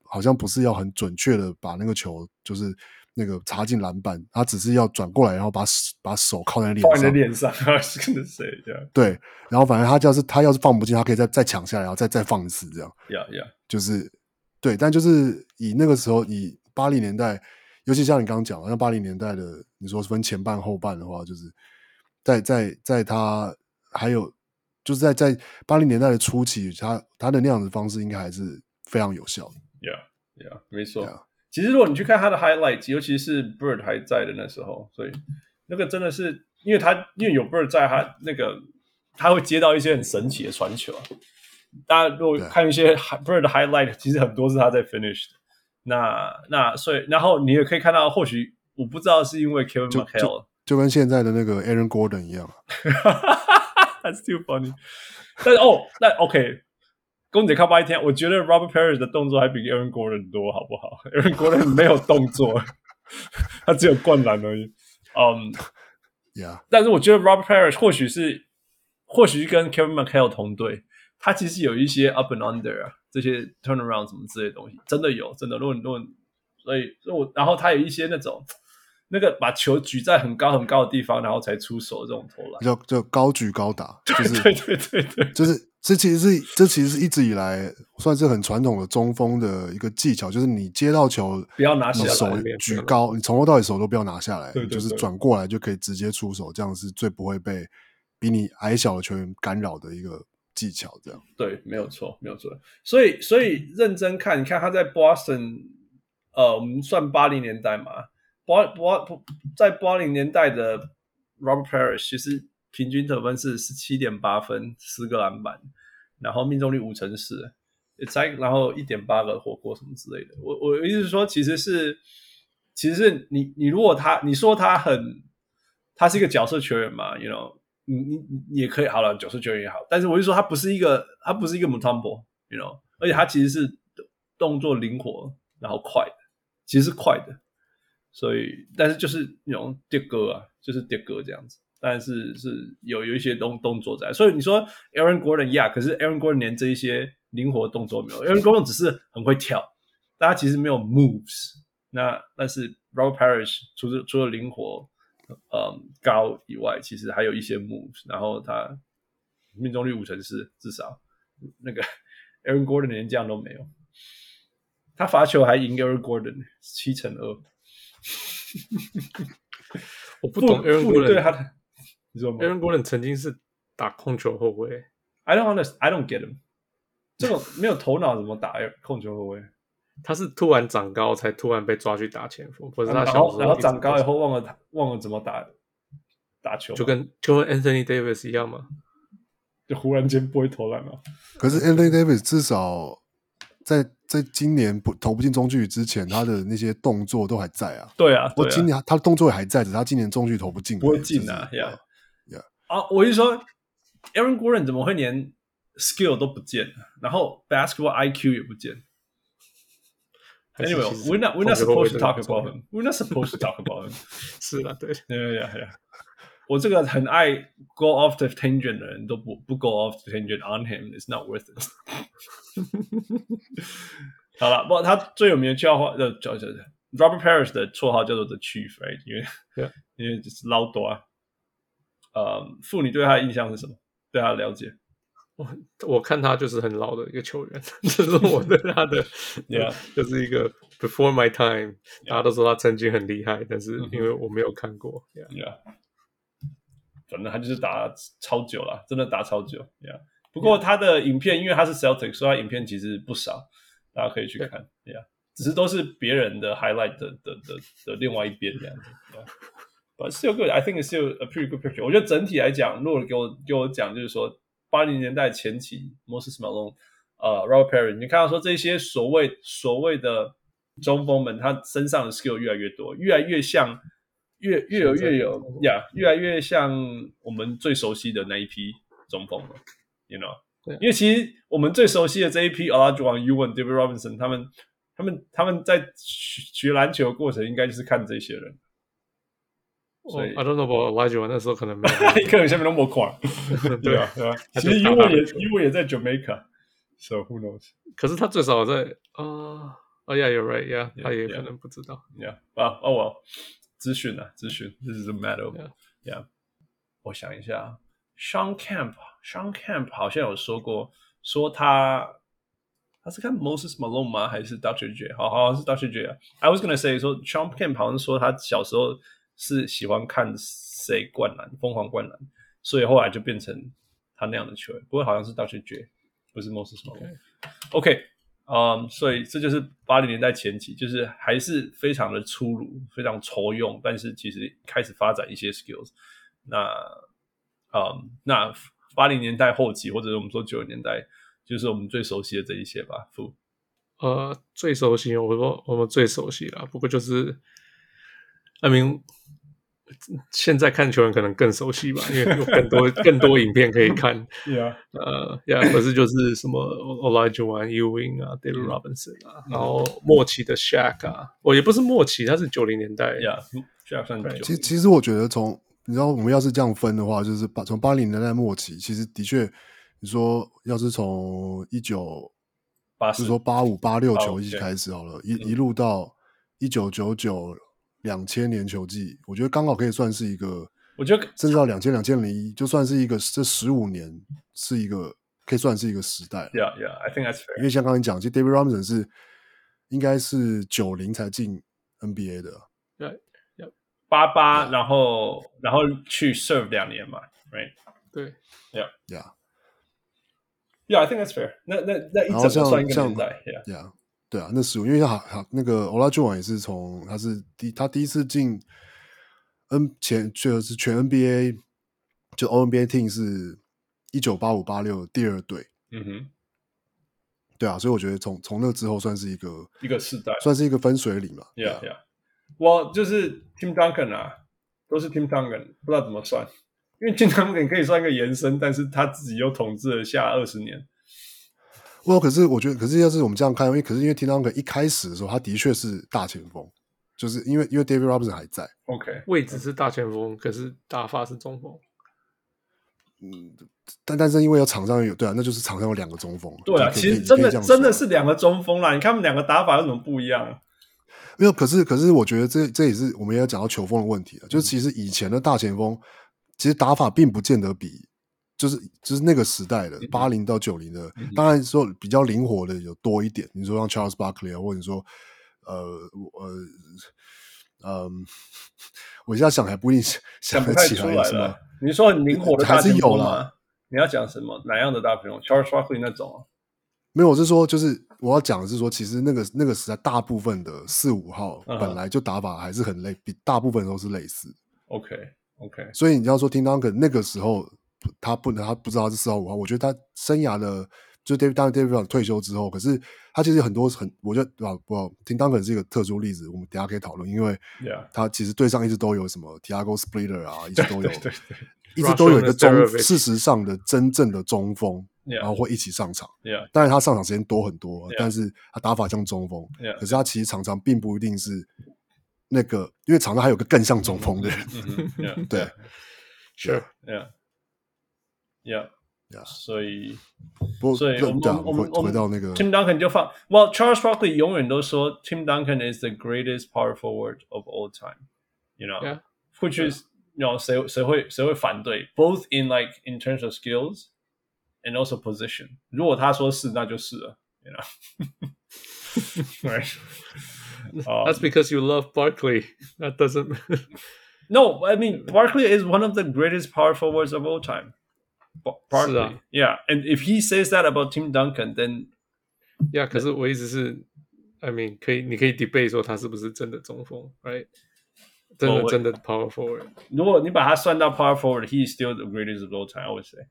好像不是要很准确的把那个球就是。那个插进篮板，他只是要转过来，然后把把手靠在脸上。放在脸上，是跟谁这样？对，然后反正他要是他要是放不进，他可以再再抢下来，然后再再放一次这样。Yeah, yeah，就是对，但就是以那个时候，以八零年代，尤其像你刚刚讲，像八零年代的，你说分前半后半的话，就是在在在他还有就是在在八零年代的初期，他他的那样的方式应该还是非常有效的。Yeah, yeah，没错。Yeah. 其实，如果你去看他的 highlights，尤其是 Bird 还在的那时候，所以那个真的是，因为他因为有 Bird 在，他那个他会接到一些很神奇的传球。大家如果看一些 Bird 的 highlight，其实很多是他在 finish 的。那那所以，然后你也可以看到，或许我不知道是因为 Kevin McHale，就，就跟现在的那个 Aaron Gordon 一样。That's too funny。但是哦，那 OK。公姐靠八一天，我觉得 Robert Parrish 的动作还比 Aaron Gordon 多，好不好？Aaron Gordon 没有动作，他只有灌篮而已。嗯，Yeah。但是我觉得 Robert Parrish 或许是，或许是跟 Kevin McHale 同队，他其实有一些 up and under 啊，这些 turnaround 什么之类的东西，真的有，真的。如果你论，所以，所以我，然后他有一些那种。那个把球举在很高很高的地方，然后才出手这种投篮，就就高举高打，就是 对对对对，就是这其实是这其实是一直以来算是很传统的中锋的一个技巧，就是你接到球不要拿下来，手举高，你从头到尾手都不要拿下来，对对对，就是转过来就可以直接出手，这样是最不会被比你矮小的球员干扰的一个技巧。这样对，没有错，没有错。所以所以认真看，你看他在 Boston，呃，我们算八零年代嘛。八八在八零年代的 Robert Parrish 其实平均得分是十七点八分，十个篮板，然后命中率五成四，才然后一点八个火锅什么之类的。我我意思是说，其实是其实是你你如果他你说他很他是一个角色球员嘛，you know，你你你也可以好了，角色球员也好，但是我就说他不是一个他不是一个 Mutombo，you know，而且他其实是动作灵活然后快的，其实是快的，所以但是就是那种叠哥啊，就是叠哥这样子，但是是有有一些动动作在，所以你说 Aaron Gordon 呀，可是 Aaron Gordon 连这一些灵活动作没有，Aaron Gordon 只是很会跳，但他其实没有 moves，那但是 Robert Parrish 除了除了灵活。嗯，高以外，其实还有一些 moves，然后他命中率五成四，至少。那个 Aaron Gordon 连这样都没有，他罚球还赢 Aaron Gordon 七成二。我不懂 Aaron Gordon 对他的，你说 Aaron Gordon 曾经是打控球后卫，I don't understand，I don't get him，这种没有头脑怎么打控球后卫？他是突然长高，才突然被抓去打前锋，或者他小时候然后长高以后忘了忘了怎么打打球，就跟就跟 Anthony Davis 一样嘛，就忽然间不会投篮了。可是 Anthony Davis 至少在在今年不投不进中距之前，他的那些动作都还在啊。对啊，我今年他的动作也还在，只是他今年中距投不进，不会进啊。呀呀啊！我就说 Aaron Gordon 怎么会连 skill 都不见，然后 basketball IQ 也不见？Anyway, we're not we're not supposed to talk about him. We're not supposed to talk about him. 是啊，对，对对对。我这个很爱 go off the tangent 的人都不不 go off the tangent on him. It's not worth it. 好了，不，他最有名的叫话叫叫叫 Robert Parrish 的绰号叫做 The Chief，right？因为 Yeah. 因为就是老大啊。 呃，妇女对他的印象是什么？对他的了解？我 我看他就是很老的一个球员，这是我对他的，Yeah，就是一个 before my time，大家都说他曾经很厉害，但是因为我没有看过，Yeah，反正他就是打超久了，真的打超久，Yeah。不过他的影片，因为他是 Celtic，所以他影片其实不少，大家可以去看，Yeah。只是都是别人的 highlight 的的的的另外一边这样子，But still good，I think it's still a pretty good picture。我觉得整体来讲，如果给我给我讲，就是说。八零年代前期，Moses Malone，呃，Robert Perry，你看到说这些所谓所谓的中锋们，他身上的 skill 越来越多，越来越像，越越有越有呀，yeah, 越来越像我们最熟悉的那一批中锋了，you know？对，因为其实我们最熟悉的这一批 Olajuwon、Uwon、David Robinson，他们他们他们在学篮球的过程，应该就是看这些人。所以、oh, I don't know about Olajuwon 那时候可能没有，可能下面那么宽。对啊，对啊。其实 Ewing 也 Ewing 也在 Jamaica，so who knows？可是他最少在啊，哦、uh,，Yeah，you're right，Yeah，, yeah 他也可能不知道。Yeah，啊，哦，我资讯啊，资讯，This is a matter，Yeah，, yeah. 我想一下，Shawn Kemp，Shawn Kemp 好像有说过，说他他是看 Moses Malone 吗？还是 Dr. J？好好像是 Dr. J 啊。I was gonna say 说 Shawn Kemp 好像说他小时候。 是喜欢看谁灌篮，疯狂灌篮，所以后来就变成他那样的球员。不过好像是 Dr. J，不是 Moses Malone。OK，嗯，um，所以这就是八零年代前期，就是还是非常的粗鲁，非常酬用，但是其实开始发展一些 skills。那，嗯，um，那八零年代后期，或者是我们说九零年代，就是我们最熟悉的这一些吧。不，呃，最熟悉，我说我们最熟悉了，不过就是。I mean，现在看球员可能更熟悉吧，因为有更多更多影片可以看。Yeah，呃，Yeah，可是就是什么 Olajuwon、Ewing 啊，David Robinson 啊，然后末期的 Shaq 啊，哦也不是末期，他是九零年代。Yeah，Shaq 算九。其实其实我觉得从你知道，我们要是这样分的话，就是把从八零年代末期，其实的确，你说要是从一九八，就是说八五八六球季开始好了，一一路到一九九九。两千年球季，我觉得刚好可以算是一个，我觉得甚至到两千两千零一，就算是一个这十五年是一个可以算是一个时代。Yeah, yeah, I think that's fair. 因为像刚才讲，其实 David Robinson 是应该是九零才进 NBA 的。对，八八，然后然后去 serve 两年嘛，right？对，Yeah, yeah, yeah. I think that's fair. 那那那一整个算一个年代，Yeah, yeah. 对啊，那十五，因为他好好那个 Olajuwon 也是从他是第他第一次进 N 前就是全 NBA 就 All NBA Team 是一九八五八六第二队，嗯哼，对啊，所以我觉得从从那之后算是一个一个世代，算是一个分水岭嘛，Yeah Yeah，我就是 Tim Duncan 啊，都是 Tim Duncan，不知道怎么算，因为 Tim Duncan 可以算一个延伸，但是他自己又统治了下二十年。我可是我觉得，可是要是我们这样看，因为可是因为 Tim Duncan 一开始的时候，他的确是大前锋，就是因为因为 David Robinson 还在，OK，位置是大前锋，可是打法是中锋。嗯，但但是因为有场上有对啊，那就是场上有两个中锋。对啊，其实真的真的是两个中锋啦。你看他们两个打法有什么不一样？没有，可是可是我觉得这这也是我们也要讲到球风的问题了。就是其实以前的大前锋，其实打法并不见得比就是就是那个时代的八零到九零的，当然说比较灵活的有多一点。你说像 Charles Barkley 啊，或者说呃呃嗯，我现在想还不一定想得起来是吗？你说很灵活的还是有吗？你要讲什么？哪样的大朋友？Charles Barkley 那种啊？没有，我是说，就是我要讲的是说，其实那个那个时代，大部分的四五号本来就打法还是很类，比大部分都是类似。OK OK，所以你要说 Tim Duncan 那个时候他不能，他不知道他是四号五号，我觉得他生涯的就 David 当 David 退休之后，可是他其实很多很，我觉得啊不，Tim Duncan 是一个特殊例子，我们等下可以讨论，因为他其实队上一直都有什么 Tiago Splitter 啊，一直都有，对对对，一直都有一个中，事实上的真正的中锋，然后会一起上场，但是他上场时间多很多，但是他打法像中锋，可是他其实常常并不一定是那个，因为场上还有个更像中锋的人，对，Sure，Yeah，Yeah。Yeah. 所以，不所以我们我们回到那个 Tim Duncan 就放，Well Charles Barkley 永远都说 Tim Duncan is the greatest power forward of all time，you know，which is you know 谁谁会谁会反对？Both in like in terms of skills and also position。如果他说是，那就是了，you know，right？ That's because you love Barkley. That doesn't. No, I mean Barkley is one of the greatest power forwards of all time. Barkley, 啊，Yeah, and if he says that about Tim Duncan, then Yeah，可是我意思是，I mean，可以，你可以 debate 说他是不是真的中锋，right？真的真的 power forward。如果你把他算到 power forward，he is still the greatest of all time. I would say。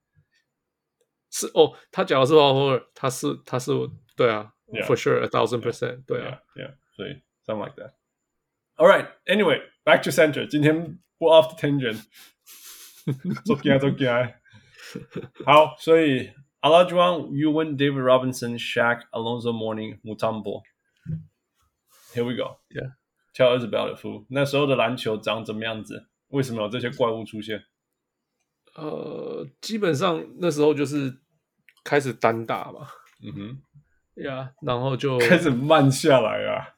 是哦，他讲的是 power forward，他是他是对啊，for sure a thousand percent，对啊，Yeah，所以 something like that。All right, anyway, back to center。今天不 off the tangent，做惊做惊。 好，所以 Olajuwon, Ewing, David Robinson, Shaq, Alonzo Mourning, Mutombo. Here we go. Yeah. Tell us about it, fool. 那时候的篮球长怎么样子？为什么有这些怪物出现？呃，基本上那时候就是开始单打嘛。嗯哼。呀，然后就开始慢下来啊。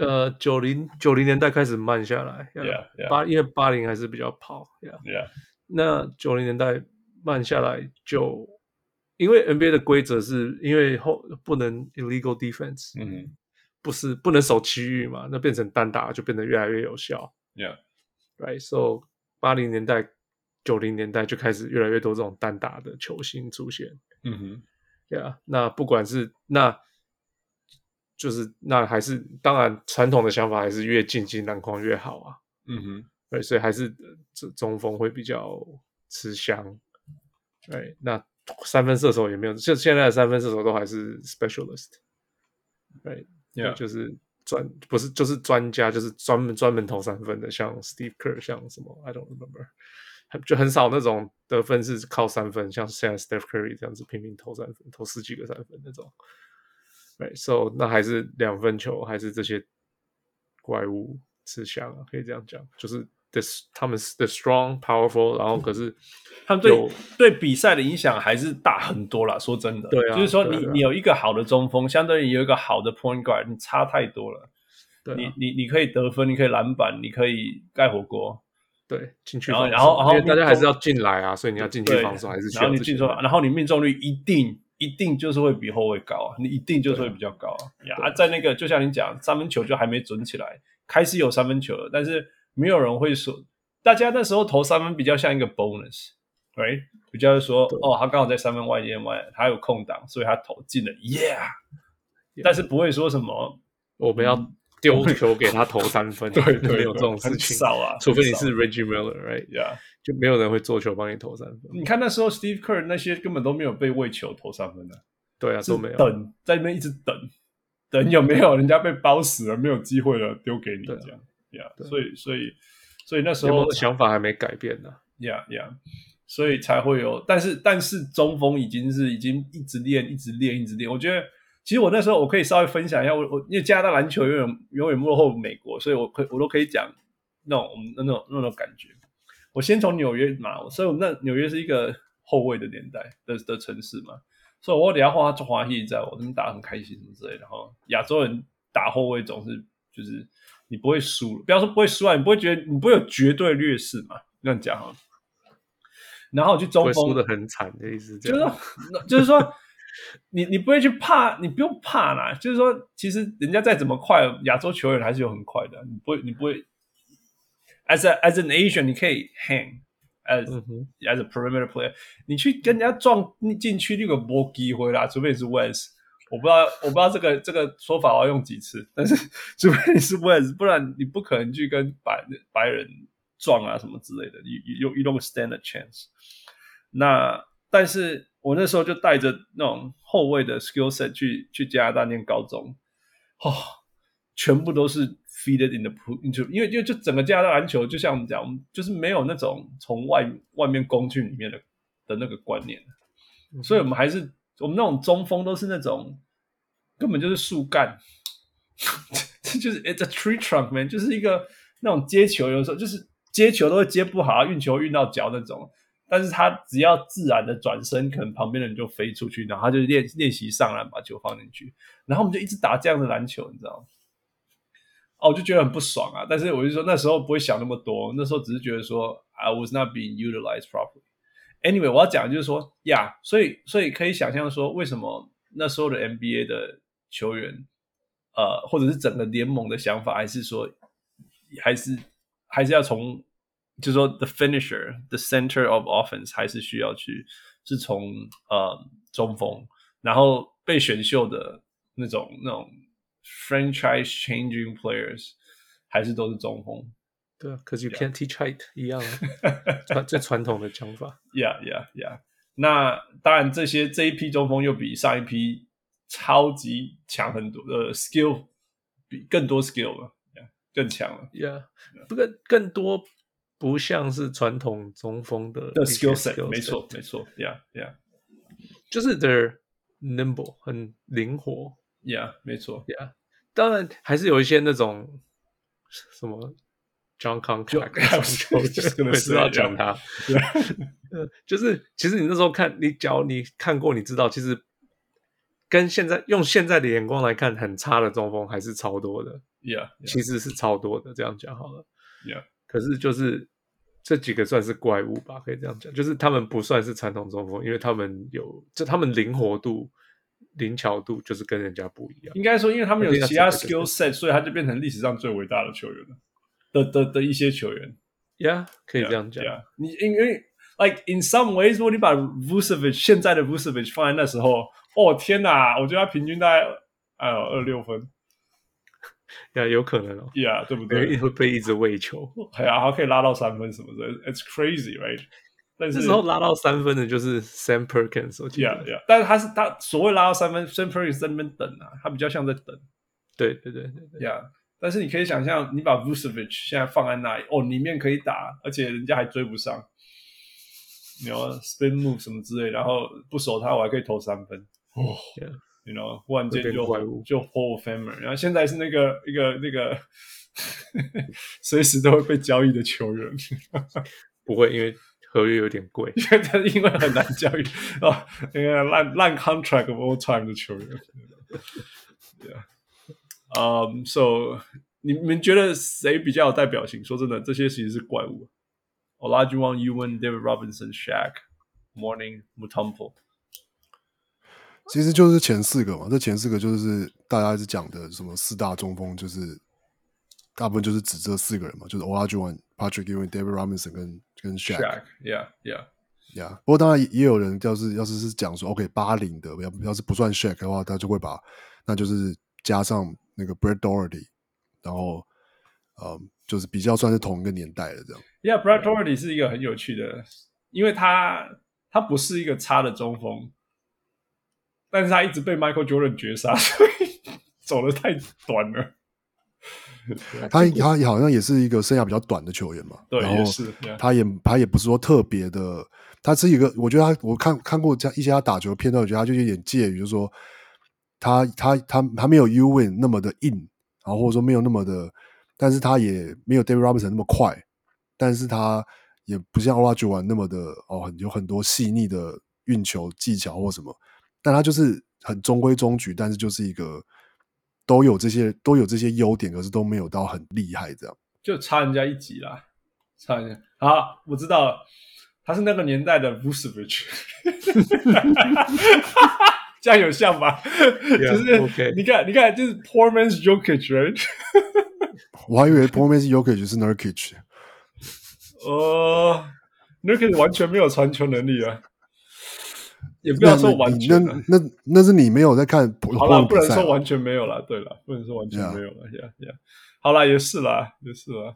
呃，九零九零年代开始慢下来。Yeah, yeah. 八因为八零还是比较跑。Yeah, yeah. 那九零年代慢下来，就因为 NBA 的规则是因为后不能 illegal defense，嗯哼，不是不能守区域嘛，那变成单打就变得越来越有效。Yeah，right，so 八零年代、九零年代就开始越来越多这种单打的球星出现。嗯哼，Yeah，那不管是那，就是那还是当然传统的想法还是越近近篮筐越好啊。嗯哼。对，所以还是这中锋会比较吃香。对，那三分射手也没有，就现在的三分射手都还是 specialist。对就是专不是就是专家，就是专门专门投三分的，像 Steve Kerr，像什么 I don't remember，就很少那种得分是靠三分，像现在 Steph Curry 这样子拼命投三分，投十几个三分那种。对，So 那还是两分球，还是这些怪物吃香啊，可以这样讲，就是。他们是 the strong powerful，然后可是他们对对比赛的影响还是大很多啦。说真的，对啊，就是说你你有一个好的中锋，相当于有一个好的 point guard，你差太多了。对，你你你可以得分，你可以篮板，你可以盖火锅。对，进去然后然后然后大家还是要进来啊，所以你要进去防守还是需要。然后你进去，然后你命中率一定一定就是会比后卫高啊，你一定就是会比较高啊。呀，在那个就像你讲，三分球就还没准起来，开始有三分球了，但是。没有人会说，大家那时候投三分比较像一个 bonus，right？比较说，哦，他刚好在三分外线外，他有空档，所以他投进了，yeah。但是不会说什么，我们要丢球给他投三分，对对，没有这种事情，少啊，除非你是 Reggie Miller，right？Yeah，就没有人会做球帮你投三分。你看那时候 Steve Kerr 那些根本都没有被喂球投三分的，对啊，都没有。等在那边一直等，等有没有人家被包死了，没有机会了，丢给你这样，yeah,，所以所以所以那时候想法还没改变呢，呀呀，所以才会有，但是但是中锋已经是已经一直练，一直练，一直练。我觉得其实我那时候我可以稍微分享一下，我我因为加拿大篮球永远永远落后美国，所以我可我都可以讲那种那种那种感觉。我先从纽约嘛，所以我们那纽约是一个后卫的年代的的城市嘛。所以，我等下画他华裔在我这边打得很开心什么之类的。然后，亚洲人打后卫总是就是你不会输，不要说不会输啊，你不会觉得你不会有绝对劣势嘛？这样讲哈。然后我去中锋，输的很惨的意思，就是说，就是说，你你不会去怕，你不用怕啦。就是说，其实人家再怎么快，亚洲球员还是有很快的，你不会，你不会。As a as an Asian，你可以 hang。as as a perimeter player，你去跟人家撞进去那个没机会啦，除非你是 West，我不知道我不知道这个这个说法我要用几次，但是除非你是 West，不然你不可能去跟白白人撞啊什么之类的，you you you don't stand a chance。那但是我那时候就带着那种后卫的 skill set 去去加拿大念高中，哦，全部都是。Feed in the pool，因为因为就整个加拿大篮球，就像我们讲，我们就是没有那种从外外面攻进里面的的那个观念，所以我们还是我们那种中锋都是那种根本就是树干，这就是 it's a tree trunk man，就是一个那种接球，有时候就是接球都会接不好，运球运到脚那种，但是他只要自然的转身，可能旁边的人就飞出去，然后他就练练习上篮把球放进去，然后我们就一直打这样的篮球，你知道吗？哦，我就觉得很不爽啊！但是我就说那时候不会想那么多，那时候只是觉得说，I was not being utilized properly. Anyway，我要讲就是说，呀、yeah，所以所以可以想象说，为什么那时候的 NBA 的球员，呃，或者是整个联盟的想法，还是说，还是还是要从，就是说，the finisher，the center of offense，还是需要去是从呃中锋，然后被选秀的那种那种。Franchise changing players 还是都是中锋，对啊，可是 you can't teach height 一样啊，最传统的讲法。Yeah, yeah, yeah。那当然，这些这一批中锋又比上一批超级强很多，呃，skill 比更多 skill 了，yeah, 更强了。Yeah，不过更多不像是传统中锋的的 skill set，没错，没错。Yeah, yeah，就是 they're nimble，很灵活。Yeah，没错。Yeah，当然还是有一些那种什么 John Contact，我知道讲他。就是其实你那时候看，你只要你看过，你知道，其实跟现在用现在的眼光来看，很差的中锋还是超多的。Yeah，, yeah. 其实是超多的。这样讲好了。Yeah，可是就是这几个算是怪物吧，可以这样讲，就是他们不算是传统中锋，因为他们有，就他们灵活度。灵巧度就是跟人家不一样，应该说，因为他们有其他 skill set，所以他就变成历史上最伟大的球员了。的的的一些球员，Yeah，可以这样讲。Yeah, 你因为 like in some ways，如果你把 Vucevic 现在的 Vucevic 放在那时候，哦天哪，我觉得他平均大概哎呦二六分，呀，有可能哦，Yeah，对不对？会被一直喂球，哎呀，还可以拉到三分什么的，It's crazy，right？但是那时候拉到三分的就是 Sam Perkins，我记得。Yeah, yeah. 但是他是他所谓拉到三分，Sam Perkins 在那边等啊，他比较像在等。对对对对对。Yeah. 但是你可以想象，你把 Vucevic 现在放在那里，哦，里面可以打，而且人家还追不上，你 you know spin move 什么之类，然后不守他，我还可以投三分。哦、oh,，you know，忽然间就就 Hall of Famer，然后现在是那个一个那个 随时都会被交易的球员。不会，因为。合约有点贵，因为很难交易哦，那个烂烂 contract of all time 的球员。对啊，嗯，so 你们觉得谁比较有代表性？说真的，这些其实是怪物。Olajuwon, Ewing, David Robinson, Shaq, Mourning, Mutombo，其实就是前四个嘛。这前四个就是大家一直讲的什么四大中锋，就是大部分就是指这四个人嘛，就是 Olajuwon。Patrick Ewing, David Robinson 跟跟 Shaq，Yeah，Yeah，Yeah。不过当然也有人，要是要是是讲说，OK，八零的，要要是不算 Shaq 的话，他就会把那就是加上那个 Brad Daugherty，然后呃，就是比较算是同一个年代的这样。Yeah，Brad Daugherty 是一个很有趣的，因为他他不是一个差的中锋，但是他一直被 Michael Jordan 绝杀，所以走的太短了。他他好像也是一个生涯比较短的球员嘛，对，然后是他也他也不是说特别的，他是一个，我觉得他我看看过这样一些他打球的片段，我觉得他就有点介于，就是说他他他他没有 Uwin 那么的硬，然后或者说没有那么的，但是他也没有 David Robinson 那么快，但是他也不像 Olajuwon 那么的哦，很有很多细腻的运球技巧或什么，但他就是很中规中矩，但是就是一个。都有这些都有这些优点，可是都没有到很厉害，这样就差人家一级啦，差人家。好，我知道了，他是那个年代的 Vucevic，这样有像吧？Yeah, 就是 okay. 你看，你看，就是 Poor Man's Jokic，right? 我还以为 Poor Man's Jokic 是 Nurkic，呃、uh,，Nurkic 完全没有传球能力啊。也不要说完全，那那那，那是你没有在看。好了，不能说完全没有了。对了，不能说完全没有了。呀呀，好了，也是啦，也是啦。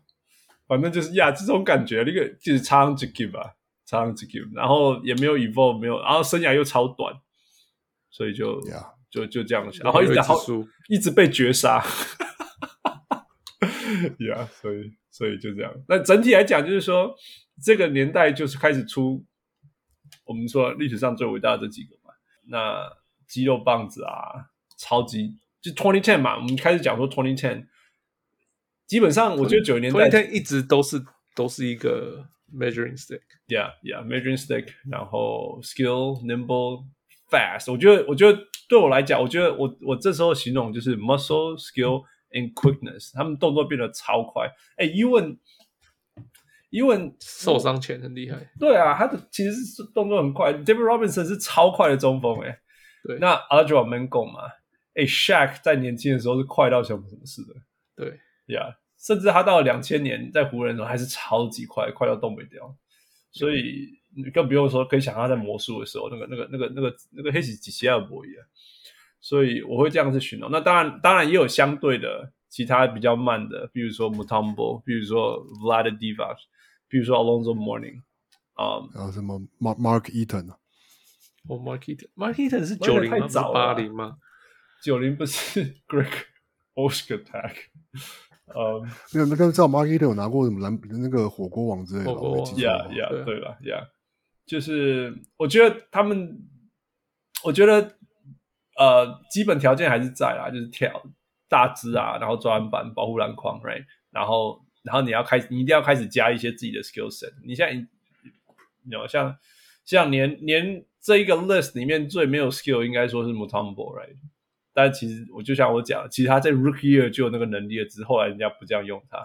反正就是呀，这种感觉，那个就是 time to give 啊，time to give。然后也没有 evolve，没有，然后生涯又超短，所以就 yeah. 就就这样想，然后一直然后一直被绝杀。呀，所以所以就这样。那整体来讲，就是说这个年代就是开始出。我们说历史上最伟大的这几个嘛，那肌肉棒子啊，超级就 twenty ten 嘛，我们开始讲说 twenty ten，基本上我觉得九十年代 twenty ten 一直都是都是一个 measuring stick，yeah yeah measuring stick，然后 skill nimble fast，我觉得我觉得对我来讲，我觉得我我这时候形容就是 muscle skill and quickness，他们动作变得超快。哎，Ewing。因为受伤前很厉害，对啊，他的其实是动作很快。David Robinson 是超快的中锋，哎，对。那 Olajuwon Mangok 嘛，哎，Shaq 在年轻的时候是快到像什么似的，对，呀、yeah，甚至他到了两千年在湖人的时候还是超级快，快到动不掉。所以你更不用说可以想象在魔术的时候，那个、那个、那个、那个、那个黑喜几西尔博一样。所以我会这样子形容。那当然，当然也有相对的其他比较慢的，比如说 Mutombo，比如说 Vlade Divac。比如说 Alonzo Mourning，啊、um,，还有什么 Mark Mark Eaton 啊？哦，Mark Eaton，Mark Eaton 是九零吗？八零吗？九零不是 Greg Oshkotak，呃、没有那个那个知道 Mark Eaton 有拿过什么蓝那个火锅王之类的？火锅王，Yeah Yeah，对了，Yeah，就是我觉得他们，我觉得呃，基本条件还是在啦，就是跳大只啊，然后抓篮板、保护篮筐，Right，然后。然后你要开，你一定要开始加一些自己的 skill set。你现在，你知道，像像连连这一个 list 里面最没有 skill，应该说是 Mutombo，right？但其实我就像我讲，其实他在 rookie year 就有那个能力了，只是后来人家不这样用他。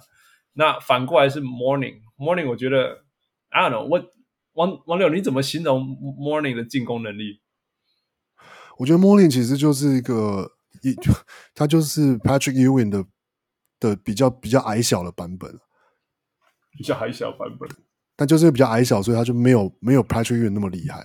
那反过来是 Morning，Morning，我觉得 I don't know，我王王柳你怎么形容 Mourning 的进攻能力？我觉得 Mourning 其实就是一个一，他就是 Patrick Ewing 的。的比较比较矮小的版本，比较矮小版本，但就是比较矮小，所以他就没有没有 Patrick Ewing 那么厉害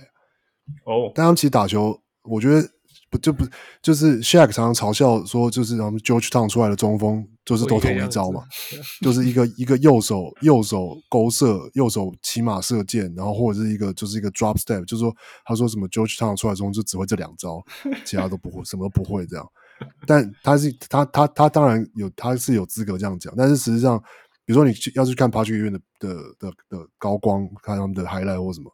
哦。Oh. 但他们其实打球，我觉得不就不就是 Shaq 常常嘲笑说，就是他们 Georgetown 出来的中锋就是都同一招嘛，就是一个一个右手右手勾射，右手骑马射箭，然后或者是一个就是一个 drop step，就是说他说什么 Georgetown 出来中就只会这两招，其他都不会，什么都不会这样。但他是他他他当然有他是有资格这样讲，但是实际上，比如说你要去看 Patrick Ewing 的的的的高光，看他们的 highlight 或什么，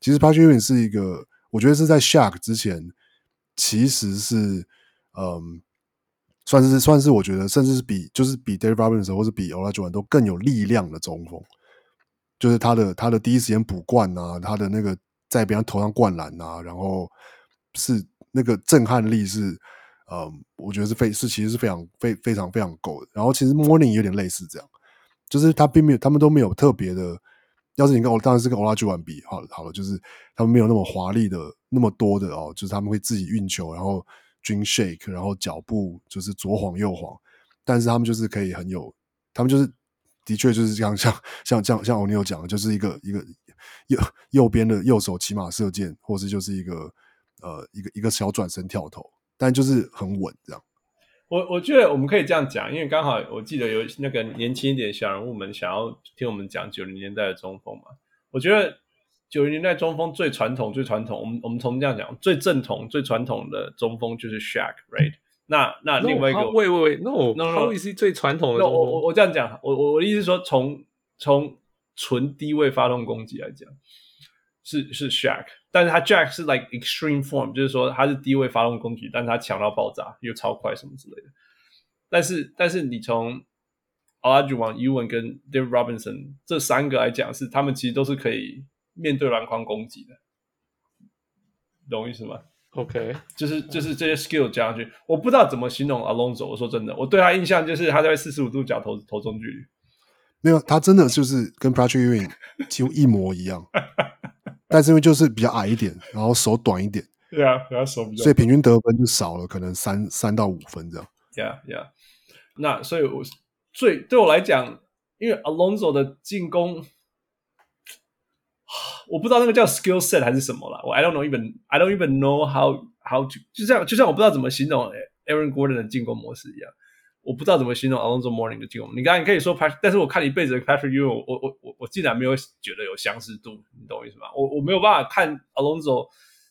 其实 Patrick Ewing 是一个，我觉得是在 Shaq 之前，其实是嗯，算是算是我觉得，甚至是比就是比 David Robinson 或者比 Olajuwon 都更有力量的中锋，就是他的他的第一时间补灌啊，他的那个在别人头上灌篮啊，然后是那个震撼力是。嗯，我觉得是非是其实是非常非非常非常够的。然后其实 Morning 有点类似这样，就是他并没有，他们都没有特别的。要是你跟我当然是跟 Olajuwon 比，好好了，就是他们没有那么华丽的那么多的哦，就是他们会自己运球，然后 dream shake，然后脚步就是左晃右晃，但是他们就是可以很有，他们就是的确就是这样，像像像像 O'Neal 讲的，就是一个一个右右边的右手骑马射箭，或是就是一个呃一个一个小转身跳投。但就是很稳，这样。我我觉得我们可以这样讲，因为刚好我记得有那个年轻一点小人物们想要听我们讲九零年代的中锋嘛。我觉得九零年代中锋最传统、最传统，我们我们从这样讲，最正统、最传统的中锋就是 Shaq，right？那那另外一个，喂喂喂，no no no，最传统的。我我我这样讲，我我我的意思是说，从从纯低位发动攻击来讲，是是 Shaq，但是他 Jack 是 like extreme form，就是说他是低位发动攻击，但是他强到爆炸，又超快什么之类的。但是但是你从 Olajuwon、Ewing 跟 David Robinson 这三个来讲，是他们其实都是可以面对篮筐攻击的，懂我意思吗？OK，就是就是这些 skill 加上去，我不知道怎么形容 Alonso。我说真的，我对他印象就是他在四十五度角投投中距离，没有，他真的就是跟 Patrick Ewing 几乎一模一样，但是因为就是比较矮一点，然后手短一点，对啊，然后手比较，所以平均得分就少了，可能三三到五分这样。Yeah, yeah。那所以我最对我来讲，因为 Alonso 的进攻。我不知道那个叫 skill set 还是什么啦，我 I don't know even I don't even know how how to 就这样，就像我不知道怎么形容 Aaron Gordon 的进攻模式一样，我不知道怎么形容 Alonzo Mourning 的进攻。你刚才你可以说 Patrick，但是我看一辈子的 Patrick Ewing，我我我我竟然没有觉得有相似度，你懂我意思吗？我我没有办法看 Alonzo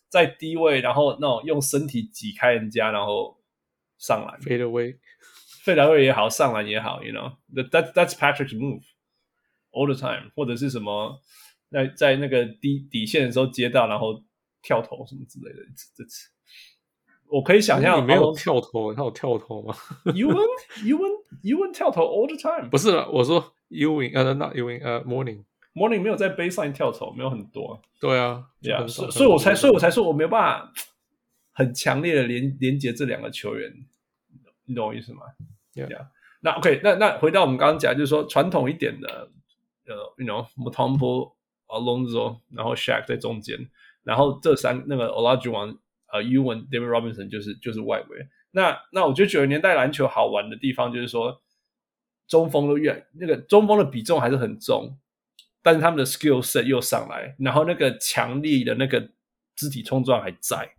在低位，然后那种用身体挤开人家，然后上篮，fade away，fade away 也好，上篮也好，you know that that's Patrick's move all the time，或者是什么。在在那个底底线的时候接到，然后跳投什么之类的，这次我可以想象，没有跳投，他有跳投吗？Ewing Ewing Ewing 跳投 all the time，不是了，我说 Ewing 呃、uh,，not Ewing 呃、uh,，Mourning Mourning 没有在 baseline 跳投，没有很多。对啊，对啊，所所以我才所以我才说我没有办法很强烈的连连接这两个球员，你懂我意思吗？Yeah，, yeah. 那 OK，那那回到我们刚刚讲，就是说传统一点的，呃，you know，Mutombo Alonzo，然后 Shaq 在中间，然后这三那个 Olajuwon 呃 Ewing David Robinson 就是就是外围。那那我觉得九零年代篮球好玩的地方就是说，中锋都越那个中锋的比重还是很重，但是他们的 skill set 又上来，然后那个强力的那个肢体冲撞还在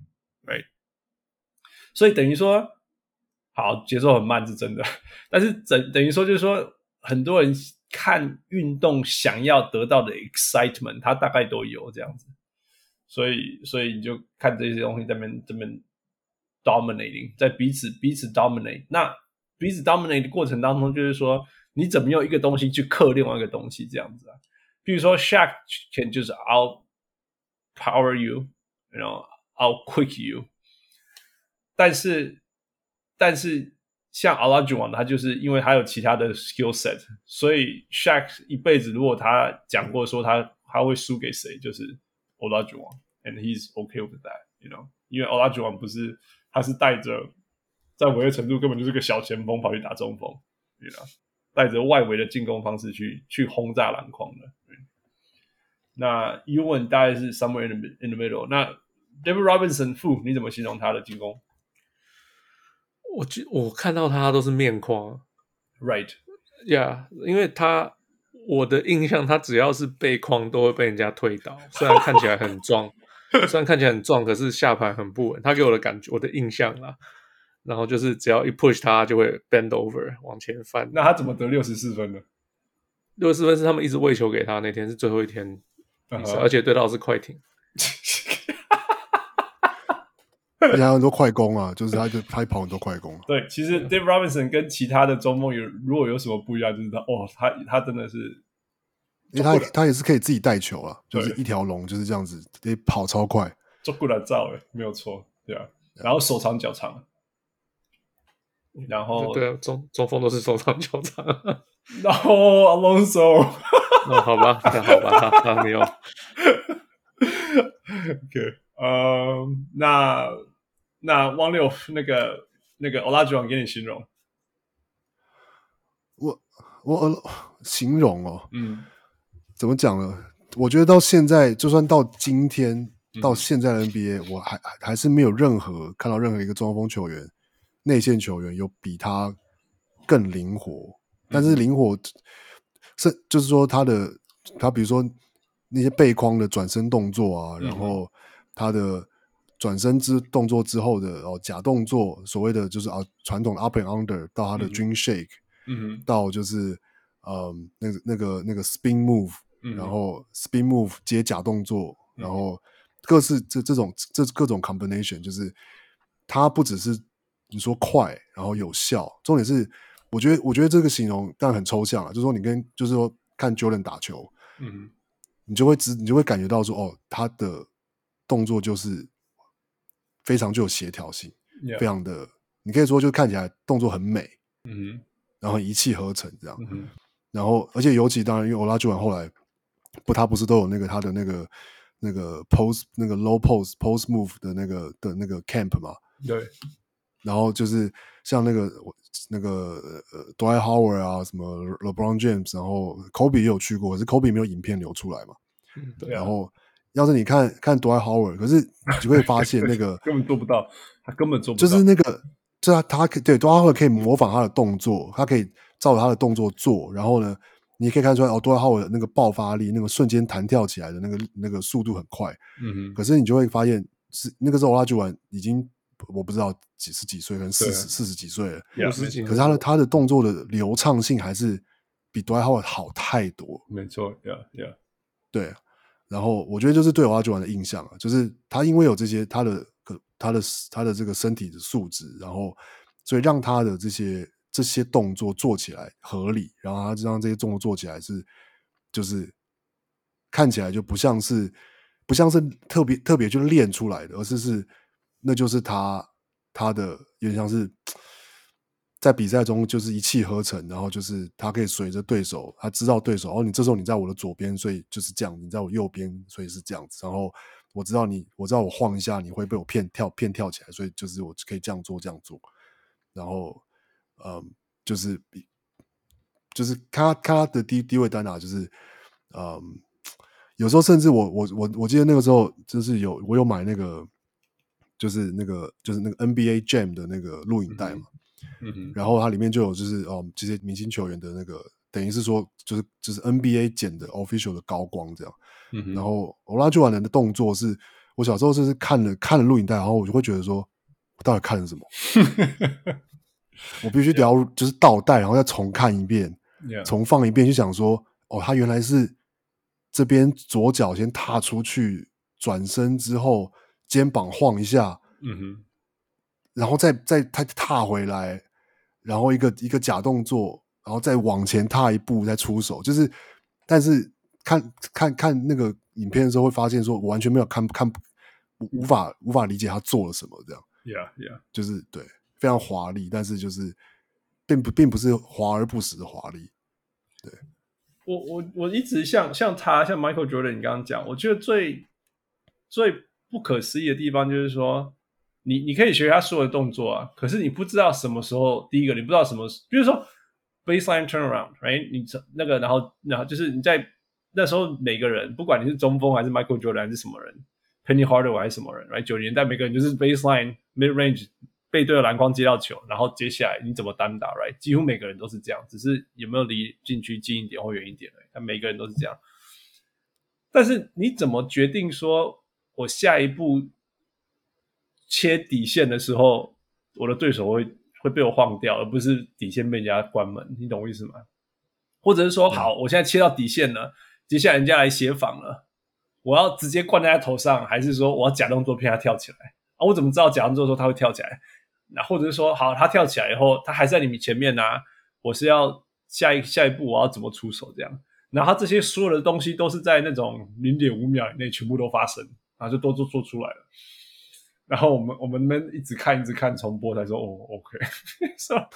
，right？所以等于说，好节奏很慢是真的，但是等等于说就是说很多人。看运动想要得到的 excitement，他大概都有这样子，所以所以你就看这些东西在那边这边 dominating，在彼此彼此 dominate。那彼此 dominate 的过程当中，就是说你怎么用一个东西去克另外一个东西这样子啊？比如说 Shaq can 就是 out power you，you know out quick you，但是但是。像 Olajuwon 他就是因为他有其他的 skill set，所以 Shaq 一辈子如果他讲过说他他会输给谁，就是 Olajuwon，and he's okay with that，you know，因为 Olajuwon 不是他是带着在围的程度根本就是个小前锋跑去打中锋，you know，带着外围的进攻方式去去轰炸篮筐的。那 Ewan 大概是 somewhere in the in the middle。那 David Robinson，负你怎么形容他的进攻？我觉我看到他都是面框，right，yeah，因为他我的印象，他只要是背框都会被人家推倒，虽然看起来很壮，虽然看起来很壮，可是下盘很不稳。他给我的感觉，我的印象啦，然后就是只要一 push 他，就会 bend over 往前翻。那他怎么得六十四分呢？六十四分是他们一直喂球给他，那天是最后一天比赛，uh -huh. 而且对到是快艇。而且还有很多快攻啊，就是他就他跑很多快攻。对，其实 Dave Robinson 跟其他的中锋有如果有什么不一样，就是他哦，他他真的是，因为他他也是可以自己带球啊，就是一条龙就是这样子，得跑超快，做过来造诶，没有错，对啊。然后手长脚长，然后对啊，中中锋都是手长脚长。然后 Alonso，那好吧，那好吧，他没有。OK，嗯，那。那汪六那个那个 Olajuwon 给你形容，我我形容哦，嗯，怎么讲呢？我觉得到现在，就算到今天，嗯、到现在的 NBA，我还还是没有任何看到任何一个中锋球员、内线球员有比他更灵活。但是灵活是就是说他的他比如说那些背框的转身动作啊，嗯、然后他的。转身之动作之后的哦假动作，所谓的就是啊传统的 up and under 到他的 dream shake，嗯到就是嗯那个那个那个 spin move，、嗯、然后 spin move 接假动作，嗯、然后各式这这种这各种 combination，就是他不只是你说快，然后有效，重点是我觉得我觉得这个形容但很抽象啊，就是说你跟就是说看 Jordan 打球，嗯，你就会知你就会感觉到说哦，他的动作就是非常具有协调性.非常的，你可以说就看起来动作很美，嗯，然后一气呵成这样，嗯，然后而且尤其当然因为 Olajuwon 后来不他不是都有那个他的那个。那个 post 那个 low post post move 的那个的那个 camp 嘛，对，然后就是像那个那个呃 Dwight Howard 啊，什么 LeBron James，然后 Kobe 也有去过，可是 Kobe 没有影片流出来嘛，嗯，对、啊。然后要是你看看 Dwight Howard，可是你就会发现那个 根本做不到，他根本做不到，就是那个，就他他可对 Dwight Howard 可以模仿他的动作，他可以照着他的动作做，然后呢。你可以看出来哦，多尔的那个爆发力，那个瞬间弹跳起来的那个那个速度很快。嗯哼。可是你就会发现，是那个时候奥拉朱瓦已经我不知道几十几岁，可能四十四十几岁了。五十几。可是他的他的动作的流畅性还是比多尔浩好太多。没错，Yeah Yeah。对。然后我觉得就是对奥拉朱瓦的印象啊，就是他因为有这些他的可他的他的这个身体的素质，然后所以让他的这些。这些动作做起来合理，然后他就让这些动作做起来是，就是看起来就不像是不像是特别特别就练出来的，而是是那就是他他的有点像是在比赛中就是一气呵成，然后就是他可以随着对手，他知道对手哦，你这时候你在我的左边，所以就是这样；你在我右边，所以是这样子。然后我知道你，我知道我晃一下你会被我骗跳骗跳起来，所以就是我可以这样做这样做，然后。嗯，就是比，就是看他看他的低低位单打，就是嗯，有时候甚至我我我我记得那个时候就是有我有买那个，就是那个就是那个 NBA Jam 的那个录影带嘛，嗯嗯，然后它里面就有就是哦这些明星球员的那个，等于是说就是就是 NBA 剪的 official 的高光这样，嗯，然后欧拉朱瓦人的动作是我小时候就是看了看了录影带，然后我就会觉得说我到底看了什么。我必须得要 就是倒带，然后再重看一遍.重放一遍，就想说，哦，他原来是这边左脚先踏出去，转身之后肩膀晃一下，嗯哼，然后再再他踏回来，然后一个一个假动作，然后再往前踏一步再出手，就是，但是看看看那个影片的时候会发现，说我完全没有看看无法无法理解他做了什么，这样，Yeah Yeah，就是对。非常华丽，但是就是并不并不是华而不实的华丽。对，我我我一直像像他像 Michael Jordan，你刚刚讲，我觉得最最不可思议的地方就是说，你你可以学他所有的动作啊，可是你不知道什么时候，第一个你不知道什么，比如说 baseline turnaround，right？你那个然后然后就是你在那时候每个人，不管你是中锋还是 Michael Jordan 还是什么人，Penny Hardaway 还是什么人，right？九零年代每个人就是 baseline mid range。背对着篮筐接到球，然后接下来你怎么单打，right？几乎每个人都是这样，只是有没有离禁区近一点或远一点，但每个人都是这样。但是你怎么决定说，我下一步切底线的时候，我的对手会会被我晃掉，而不是底线被人家关门？你懂我意思吗？或者是说，好，我现在切到底线了，接下来人家来协防了，我要直接灌在他头上，还是说我要假动作骗他跳起来？啊，我怎么知道假动作的时候他会跳起来？那或者是说，好，他跳起来以后，他还在你前面呢、啊。我是要下一下一步，我要怎么出手？这样，然后他这些所有的东西都是在那种零点五秒以内全部都发生，然后就都做做出来了。然后我们我们们一直看一直看重播，才说哦，OK，是吧？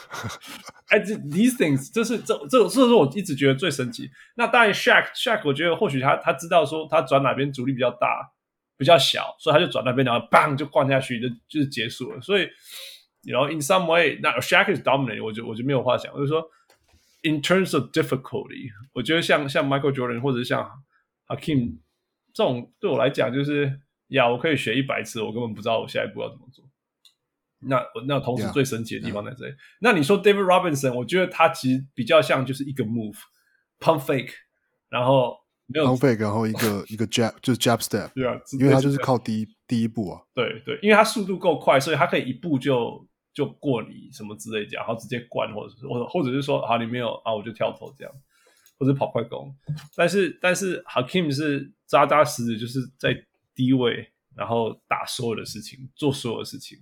哎，这 these things 这是这这这是我一直觉得最神奇。那当然，Shaq Shaq，我觉得或许他他知道说他转哪边阻力比较大，比较小，所以他就转那边，然后 bang 就灌下去，就就是结束了。所以。然后 in some way，那 Shaq is dominant，我就我就没有话讲。我就说，in terms of difficulty，我觉得像像 Michael Jordan 或者像 Hakim 这种，对我来讲就是呀，我可以学一百次，我根本不知道我下一步要怎么做。那那同时最神奇的地方在这里。Yeah, yeah. 那你说 David Robinson，我觉得他其实比较像就是一个 move，pump fake，然后没有 pump fake，然后一个一个 jab 就是 jab step，对啊，因为他就是靠第一第一步啊。对对，因为他速度够快，所以他可以一步就。就过你什么之类这样，然后直接灌，或者是或者或者是说，啊，你没有啊，我就跳投这样，或者跑快攻。但是但是 Hakeem 是扎扎实实，就是在低位，然后打所有的事情，做所有的事情。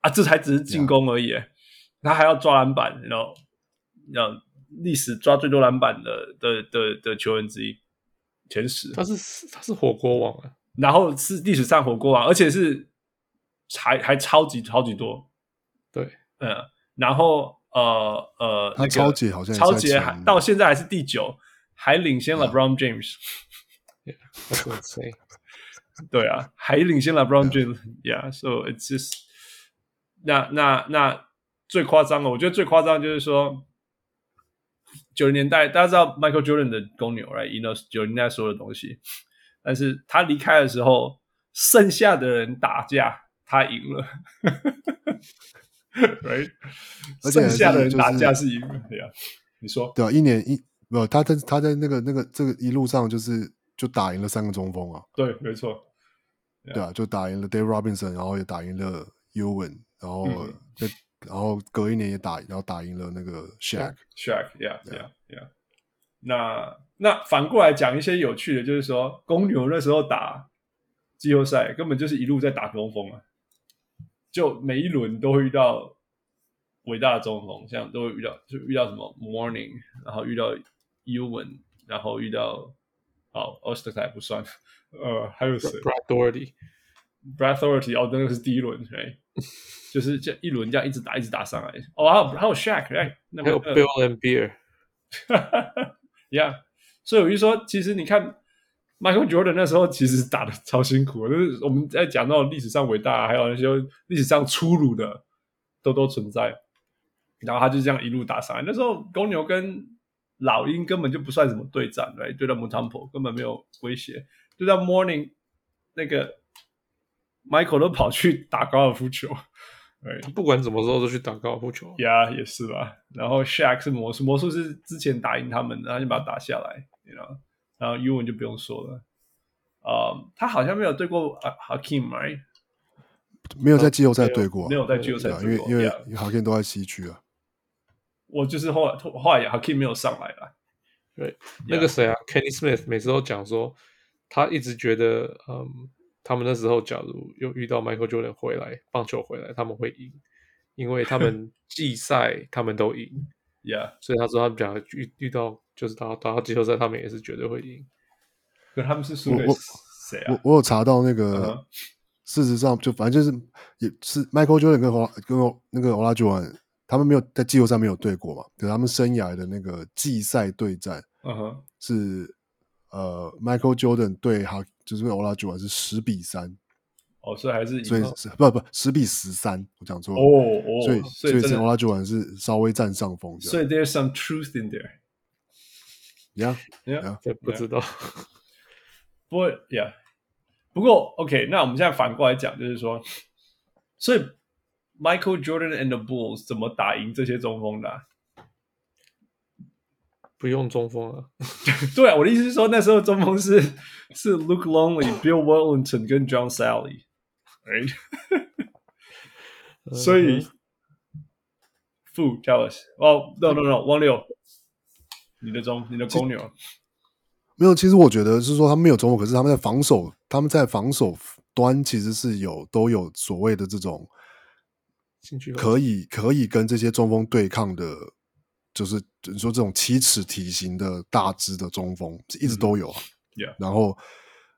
啊，这才只是进攻而已。他还要抓篮板，然后让历史抓最多篮板的的的的球员之一，前十。他是他是火锅王啊，然后是历史上火锅王，而且是还还超级超级多。对，嗯，然后呃呃，他超级好像超级还到现在还是第九，还领先了 LeBron James。Yeah, 对啊，还领先了 LeBron James，Yeah，so it's just 那那那最夸张的，我觉得最夸张就是说，九零年代大家知道 Michael Jordan 的公牛，Right？Know 九零年代所有的东西，但是他离开的时候，剩下的人打架，他赢了，right？剩下的人打架是赢了，对啊，你说对啊，一年一不，他在他在那个那个这个一路上就是。就打赢了三个中锋啊！对，没错。对啊，就打赢了 Dave Robinson，然后也打赢了 Ewing，然后、嗯、然后隔一年也打，然后打赢了那个 Shaq。Shaq，Yeah，Yeah，Yeah。那那反过来讲一些有趣的，就是说公牛那时候打季后赛，根本就是一路在打中锋啊，就每一轮都会遇到伟大的中锋，像都会遇到，就遇到什么 Mourning，然后遇到 Ewing，然后遇到。好 Oster 还不算，呃，还有谁？Brad Daugherty，Brad Daugherty 哦，那个是第一轮，哎，就是这一轮这样一直打，一直打上来。哦，还有还有 Shaq，哎，那个、还有 Bill Laimbeer，哈哈哈，Yeah，所以我就说，其实你看 Michael Jordan 那时候其实打的超辛苦，就是我们在讲到历史上伟大，还有那些历史上粗鲁的都都存在，然后他就这样一路打上来。那时候公牛跟老鹰根本就不算什么对战，对，对到 Mutombo 根本没有威胁，对到 Morning 那个 Michael 都跑去打高尔夫球，对，不管什么时候都去打高尔夫球，呀、yeah, 也是吧。然后 Shaq 是魔术，魔术是之前打赢他们，然后就把他打下来，你知道。然后 Ewing 就不用说了，啊、um,，他好像没有对过 Hakeem，right？没有在季后赛对过，没有在季后赛对过，因为因为 Hakeem 都在西区啊。我就是后来后来 Hakeem 没有上来了。对.那个谁啊，Kenny Smith 每次都讲说，他一直觉得，嗯，他们那时候假如又遇到 Michael Jordan 回来，棒球回来，他们会赢，因为他们季赛他们都赢，Yeah，所以他说他们讲遇遇到就是打打到季后赛，他们也是绝对会赢。可他们是输给谁啊？我我，我有查到那个，uh -huh. 事实上就反正就是也是 Michael Jordan 跟跟那个 Olajuwon 他们没有在季后赛没有对过嘛？对，他们生涯的那个季赛对战，嗯哼，是呃，Michael Jordan 对哈，就是 Olajuwon 是十比三，哦，所以还是所以是不不十比十三，我讲错了，哦哦，所以所以是 Olajuwon 是稍微占上风，所以 there's some truth in there，yeah yeah，, yeah 不知道，不过 yeah，不过 OK，那我们现在反过来讲，就是说，所以。Michael Jordan and the Bulls 怎么打赢这些中锋的、啊？不用中锋啊！对啊，我的意思是说，那时候中锋是是 Luke Longley、Bill wallington 跟 John Salley，right？所以，Fu tell us，哦、oh,，no no no，汪六，你的中，你的公牛，没有。其实我觉得是说他们没有中锋，可是他们在防守，他们在防守端其实是有都有所谓的这种。可以可以跟这些中锋对抗的，就是你说这种七尺体型的大只的中锋，一直都有啊。然后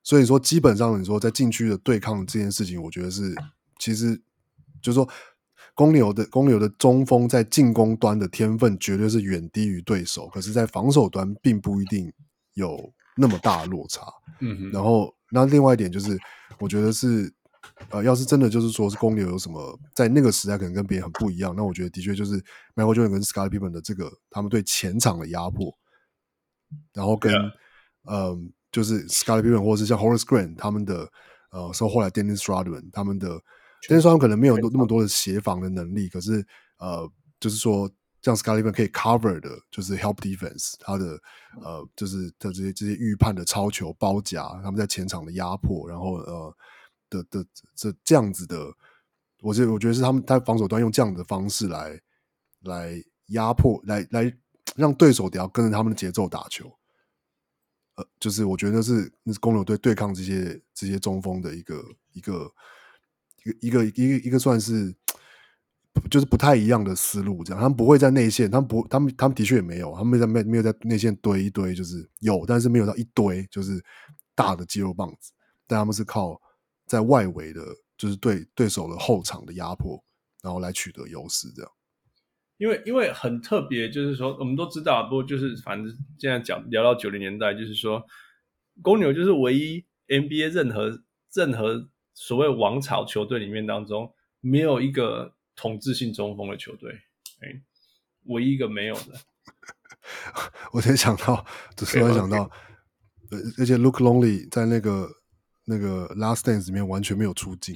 所以说基本上你说在禁区的对抗这件事情，我觉得是其实就是说公牛的公牛的中锋在进攻端的天分绝对是远低于对手，可是，在防守端并不一定有那么大的落差。嗯哼。然后那另外一点就是，我觉得是。呃，要是真的就是说是公牛有什么在那个时代可能跟别人很不一样，那我觉得的确就是 Michael Jordan 跟 Scottie Pippen 的这个他们对前场的压迫，然后跟嗯、呃、就是 Scottie Pippen 或者是像 Horace Grant 他们的呃说后来 Dennis Rodman 他们的 Dennis Rodman 可能没有那么多的协防的能力，可是呃就是说像 Scottie Pippen 可以 cover 的，就是 help defense 他的呃就是他这些这些预判的超球包夹，他们在前场的压迫，然后呃。的的这这样子的，我觉我觉得是他们在防守端用这样的方式来来压迫，来来让对手得要跟着他们的节奏打球。呃，就是我觉得是那是公牛队对抗这些这些中锋的一个一个一个一个一个一个算是就是不太一样的思路，这样他们不会在内线，他们不，他们他们的确也没有，他们在没没有在内线堆一堆，就是有，但是没有到一堆，就是大的肌肉棒子，但他们是靠在外围的，就是对对手的后场的压迫，然后来取得优势，这样。因为因为很特别，就是说我们都知道，不过就是反正现在讲聊到九零年代，就是说公牛就是唯一 NBA 任何任何所谓王朝球队里面当中没有一个统治性中锋的球队，哎，唯一一个没有的。我才想到，突然想到，而且 Luke Longley 在那个那个 Last Dance 里面完全没有出镜，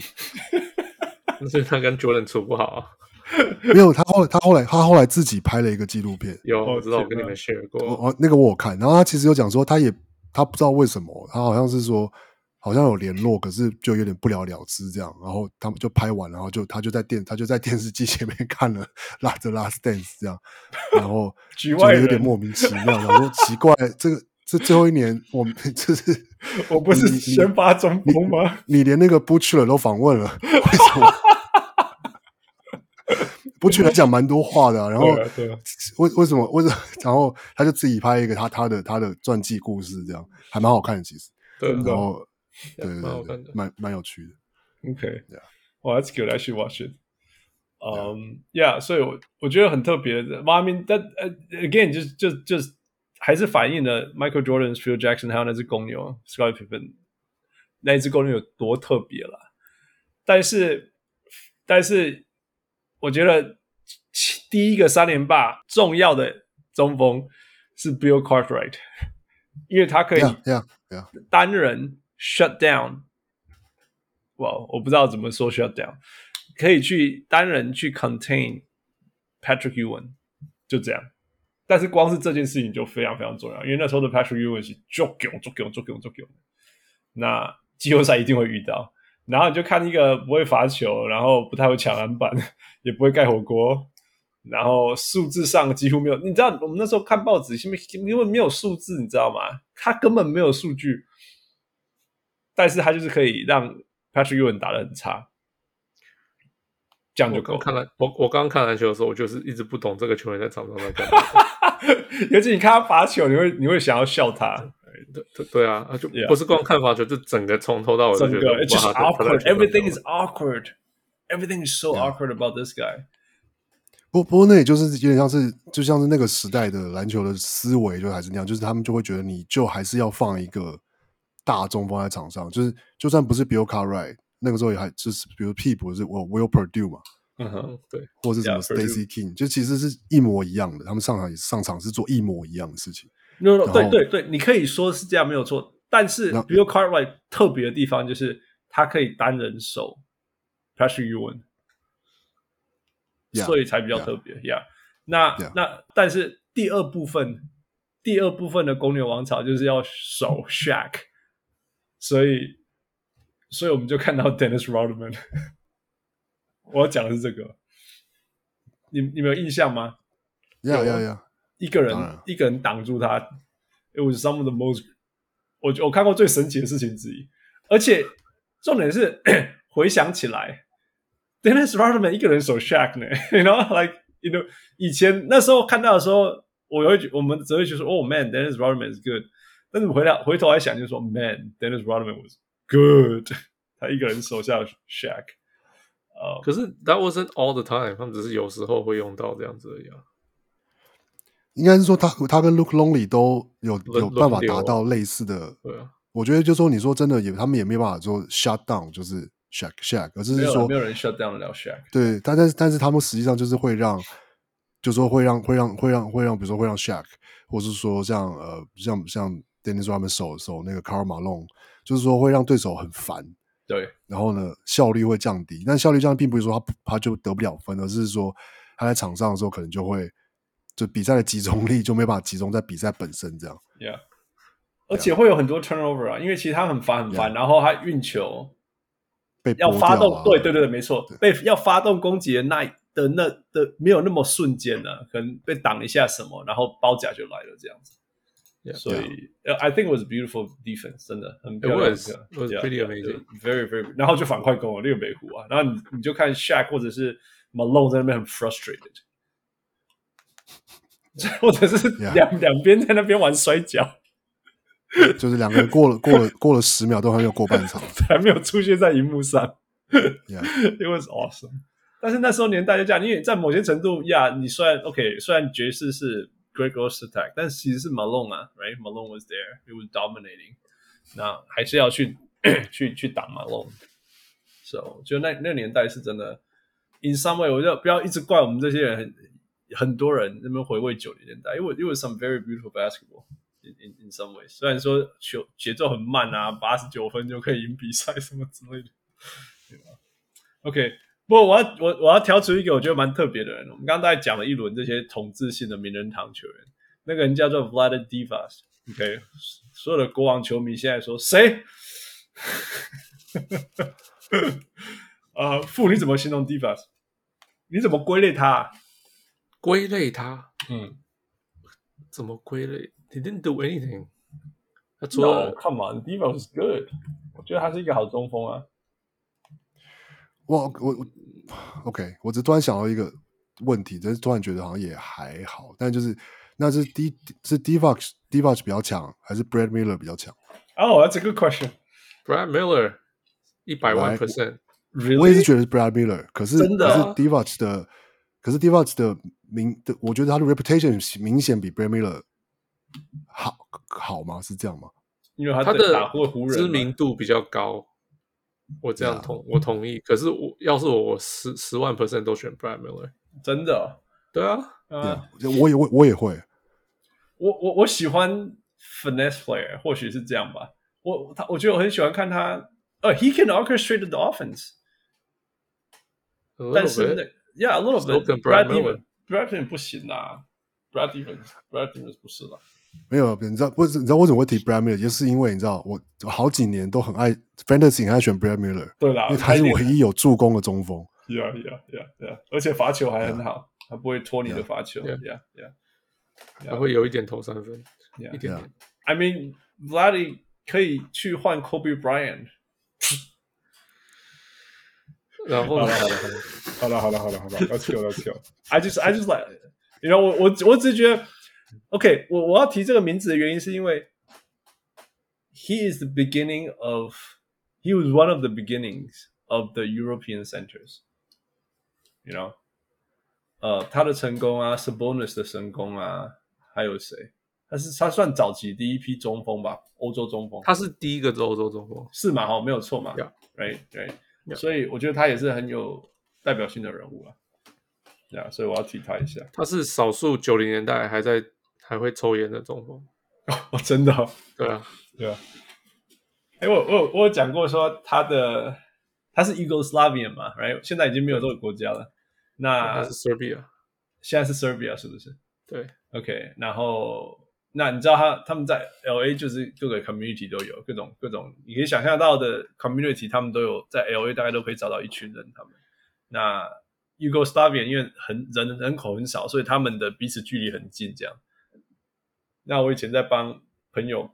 所以他跟 Jordan 处不好啊。没有，他后来他后来他后来自己拍了一个纪录片，有我知道，我跟你们 share 过。哦，那个我有看，然后他其实有讲说，他也他不知道为什么，他好像是说好像有联络，可是就有点不了了之这样。然后他们就拍完，然后就他就在电他就在电视机前面 看了《The Last Dance》这样，然后觉得有点莫名其妙，然后说奇怪，这个这最后一年我们就是我不是先发中锋吗你你？你连那个 Butcher 都访问了，为什么？不去来讲蛮多话的、啊，然后为为什么为什么？然后他就自己拍一个他他的他的传记故事，这样还蛮好看的，其实。对，然后对对对，蛮蛮有趣的。OK，yeah，well that's good，I should watch it。嗯，Yeah，所以我我觉得很特别的。I mean，但呃，again，就就就还是反映了 Michael Jordan、Phil Jackson 还有那只公牛 Scottie Pippen 那一只公牛有多特别了。但是，但是。我觉得第一个三连霸重要的中锋是 Bill Cartwright，因为他可以单人 shut down。哇，我不知道怎么说 shut down，可以去单人去 contain Patrick Ewing，就这样。但是光是这件事情就非常非常重要，因为那时候的 Patrick Ewing 是足够足够足够足够，那季后赛一定会遇到。然后你就看一个不会罚球，然后不太会抢篮板，也不会盖火锅，然后数字上几乎没有。你知道我们那时候看报纸，因为因为没有数字，你知道吗？他根本没有数据，但是他就是可以让 Patrick Ewing 打得很差，这样就够。看了我我刚刚看篮球的时候，我就是一直不懂这个球员在场上在干嘛。尤其你看他罚球，你会你会想要笑他。对对对啊，就不是光看罚球，就整个从头到尾整个，It's just awkward. Everything is awkward. Everything is so awkward about this guy. 不不过那也就是有点像是，就像是那个时代的篮球的思维，就还是那样，就是他们就会觉得你就还是要放一个大中锋在场上，就是就算不是 Bill Cartwright，那个时候也还就是比如替补是我 Will Perdue 嘛，嗯哼，对，或者是什么 Stacey King，就其实是一模一样的，他们上场也上场是做一模一样的事情。No, no, 对对对，你可以说是这样没有错，但是 Bill Cartwright 特别的地方就是他可以单人守 Patrick Ewing，所以才比较特别。Yeah. 那.那但是第二部分，第二部分的公牛王朝就是要守 Shaq，所以所以我们就看到 Dennis Rodman，我要讲的是这个，你你们有印象吗？要要要。一个人一个人挡住他，It was some of the most 我我看过最神奇的事情之一。而且重点是回想起来，Dennis Rodman 一个人守 Shaq 呢，you know like you know 以前那时候看到的时候，我会我们只会觉得说，Oh man，Dennis Rodman is good。但是回来回头来想，就说，Man，Dennis Rodman was good。他一个人守下 Shaq。呃，可是 That wasn't all the time，他们只是有时候会用到这样子而已啊。应该是说他他跟 Luke Longley 都有有办法达到类似的。对啊，我觉得就是说你说真的也他们也没办法说 shut down 就是 shack shack，而是说没有人 shut down 得了 Shaq。对，但但是但是他们实际上就是会让，就是说会让会让会让会让，比如说会让 shack，或是说像呃像像 Dennis Rodman 守守那个 Karl Malone，就是说会让对手很烦。对，然后呢效率会降低，但效率降低并不是说他他就得不了分，而是说他在场上的时候可能就会。就比赛的集中力就没办法集中在比赛本身这样，Yeah，而且会有很多 turnover 啊，因为其实他很烦很烦，yeah. 然后他运球被要发动，啊、对对对，没错，被要发动攻击的那的那的没有那么瞬间呢，可能被挡一下什么，然后包夹就来了这样子。Yeah. 所以 I think it was beautiful defense，真的很漂亮。It was, it was pretty amazing. Very, very. 然后就反快攻了，六北湖啊。然后你你就看 Shaq 或者是 Malone 在那边很 frustrated，或者是两两边在那边玩摔跤，就是两个人过了过了过了十秒都还没有过半场，还没有出现在荧幕上。Yeah. It was awesome. 但是那时候年代就这样，因为在某些程度呀，你虽然 OK，虽然爵士是。Great Ghost Attack，但其实是 Malone 啊，Right？Malone was there，he was dominating。那还是要去去去打 Malone。So，就那那个年代是真的，in some way，我就不要一直怪我们这些人很很多人那边回味九零年代，因为 it was some very beautiful basketball in in in some ways。虽然说球节奏很慢啊，八十九分就可以赢比赛什么之类的，对吧？OK。 不过我要我我要挑出一个我觉得蛮特别的人。我们刚刚大概讲了一轮这些统治性的名人堂球员，那个人叫做 Vlade Divac。OK，所有的国王球迷现在说谁？呃，傅你怎么形容 Divas？你怎么归类他？归类他？嗯，怎么归类？He didn't do anything。他说 No，Come on，Divac was good。我觉得他是一个好中锋啊。我我我，OK，我只突然想到一个问题，但是突然觉得好像也还好，但就是那是 D 是 Divac Divac 比较强，还是 Brad Miller 比较强？Oh, that's a good question. Brad Miller 一百万 percent，我也是觉得是 Brad Miller，可是真的、啊、可是 Divac 的，可是 Divac 的名的，我觉得他的 reputation 明显比 Brad Miller 好好吗？是这样吗？因为他的打过湖人，知名度比较高。我这样同、yeah. 我同意，可是我要是我，我十十万 percent 都选 Brad Miller，真的、哦，对啊，啊、yeah.，我也我我也会，我我我喜欢 finesse player，或许是这样吧，我他我觉得我很喜欢看他，呃、uh,，he can orchestrate the offense，但是那，yeah，a little bit，Brad Miller，Brad Miller 不行啊，Brad Stevens，Brad Stevens 不是了。没有，你知道不？你知道为什么会提 Brad Miller？就是因为你知道，我好几年都很爱 Fantasy，很爱选 Brad Miller。对啦，因为他是唯一有助攻的中锋。Yeah, yeah, yeah, yeah. 而且罚球还很好他不会拖你的罚球。Yeah, yeah, yeah. yeah. 还会有一点投三分一点点。I mean, Vladdy 可以去换 Kobe Bryant。然后，好了，好了，好了，好了，好了，好了，Let's go, let's go. I just, I just like, you know, 我我我只觉得。OK，我我要提这个名字的原因是因为，He is the beginning of, he was one of the beginnings of the European centers, you know, 呃，他的成功啊，Sabonis 的成功啊，还有谁？他是他算早期第一批中锋吧，欧洲中锋。他是第一个做欧洲中锋？是嘛？哈，没有错嘛。对对，所以我觉得他也是很有代表性的人物了。对啊，所以我要提他一下。他是少数九零年代还在。还会抽烟的中锋 哦，真的、哦，对啊，对啊。哎，我我我有讲过说他的他是 Yugoslavian 嘛，right？现在已经没有这个国家了。那是 Serbia，现在是 Serbia 是不是？对，OK。然后那你知道他他们在 LA 就是各个 community 都有各种各种，你可以想象到的 community，他们都有在 LA 大概都可以找到一群人。他们那 Yugoslavian 因为很人人口很少，所以他们的彼此距离很近，这样。那我以前在帮朋友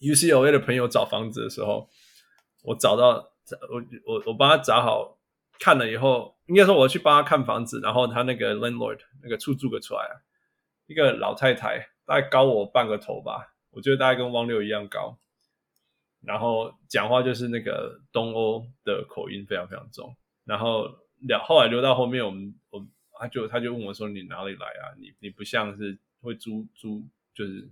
UCLA 的朋友找房子的时候，我找到我我我帮他找好看了以后，应该说我去帮他看房子，然后他那个 landlord 那个出租个出来，一个老太太，大概高我半个头吧，我觉得大概跟汪六一样高，然后讲话就是那个东欧的口音非常非常重，然后聊后来留到后面，我们我他就他就问我说，你哪里来啊？你你不像是会租租。就是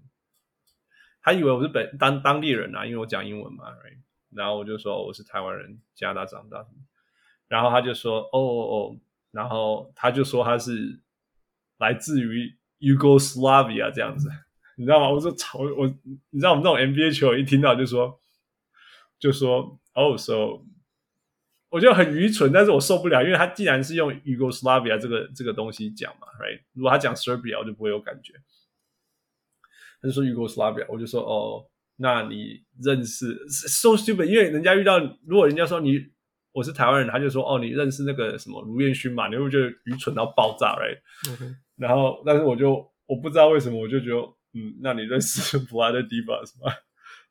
他以为我是本当当地人啊，因为我讲英文嘛，right? 然后我就说我是台湾人，加拿大长大，然后他就说哦哦哦，然后他就说他是来自于 Yugoslavia 这样子，你知道吗？我说操我，你知道我们这种 NBA 球一听到就说就说哦，oh, so 我觉得很愚蠢，但是我受不了，因为他既然是用 Yugoslavia 这个这个东西讲嘛，right? 如果他讲 Serbia，我就不会有感觉。他就说 Yugoslavia，我就说哦，那你认识 so stupid，因为人家遇到，如果人家说你我是台湾人，他就说哦，你认识那个什么卢彦勋嘛？你会不会觉得愚蠢到爆炸然后，但是我就我不知道为什么，我就觉得嗯，那你认识 Vlade Divac 吗？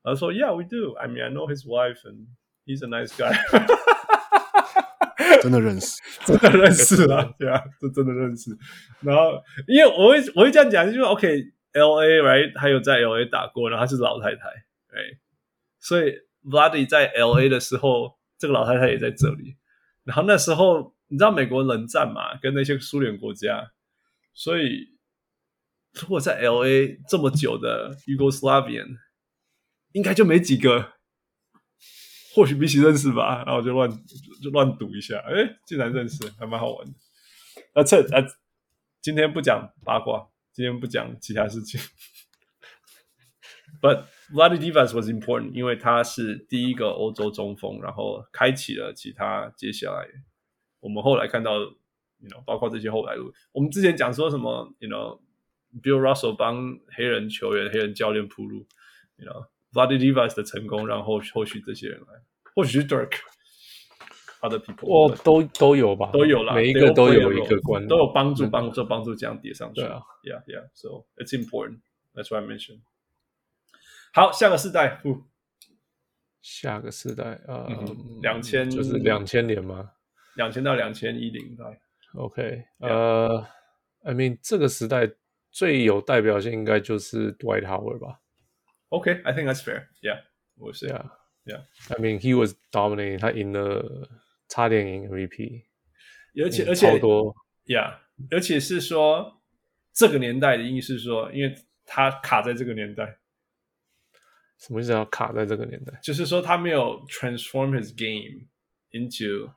然后说，Yeah, we do. I mean, I know his wife, and he's a nice guy. 真的认识，真的认识了，对啊，这真的认识。然后，因为我会我会这样讲，就是 OK，LA right，他有在 LA 打过，然后他是老太太，哎、right?，所以 Vlade 在 LA 的时候，这个老太太也在这里。然后那时候你知道美国冷战嘛，跟那些苏联国家，所以如果在 LA 这么久的 Yugoslavian，应该就没几个。或许彼此认识吧，然后就乱就乱赌一下，哎，竟然认识，还蛮好玩的。那，这啊，今天不讲八卦，今天不讲其他事情。But Vlade Divac was important，因为他是第一个欧洲中锋，然后开启了其他接下来我们后来看到，you know，包括这些后来路。我们之前讲说什么，you know，Bill Russell 帮黑人球员、黑人教练铺路，you know。Vlade Divac 的成功，让后后续这些人来，或许是 Dirk Dirk，other people，哦，都都有吧，都有啦，每一个都有一个关，都有帮助，帮助帮助这样叠上去。对啊，Yeah Yeah，so it's important. That's why I mentioned. 好，下个世代，下个世代，呃，两千就是两千年吗？两千到两千一零代。OK，呃，I mean 这个时代最有代表性应该就是 Dwight Howard 吧。Okay, I think that's fair. Yeah, we'll see. Yeah, yeah. I mean, he was dominating. 他赢了， 差点赢 MVP。而且而且，超多。Yeah，而且是说这个年代的意思是说，因为他卡在这个年代。什么意思？要卡在这个年代？就是说他没有 transform his game into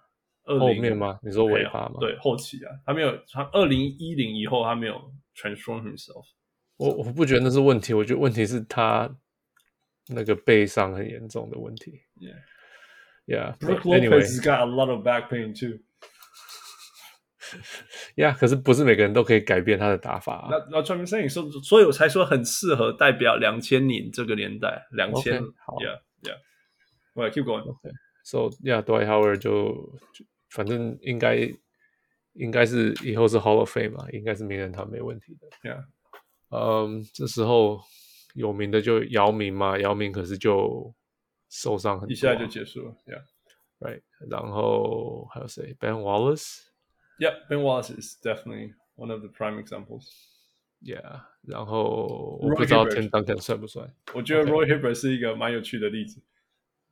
20，后面吗？你说尾巴吗？对，后期啊，他没有。他二零一零以后，他没有 transform himself。我我不觉得那是问题，我觉得问题是他。那个背伤很严重的问题。Yeah, yeah. Brook Lopez got a lot of back pain too. Yeah，可是不是每个人都可以改变他的打法啊。那那专门摄影说，所以我才说很适合代表两千年这个年代。两千，好，Yeah, Yeah. Well, keep going. Okay. So, yeah, Dwight Howard 就反正应该应该是以后是 Hall of Fame 嘛，应该是名人堂没问题的。Yeah. 嗯，这时候。有名的就姚明嘛，姚明可是就 受伤很多，啊，一下就结束了，Yeah，right。然后还有谁？Ben Wallace，Yeah，Ben Wallace is definitely one of the prime examples。Yeah，然后我不知道 Tim Duncan 算不算？我觉得 Roy Hibbert 是一个蛮有趣的例子。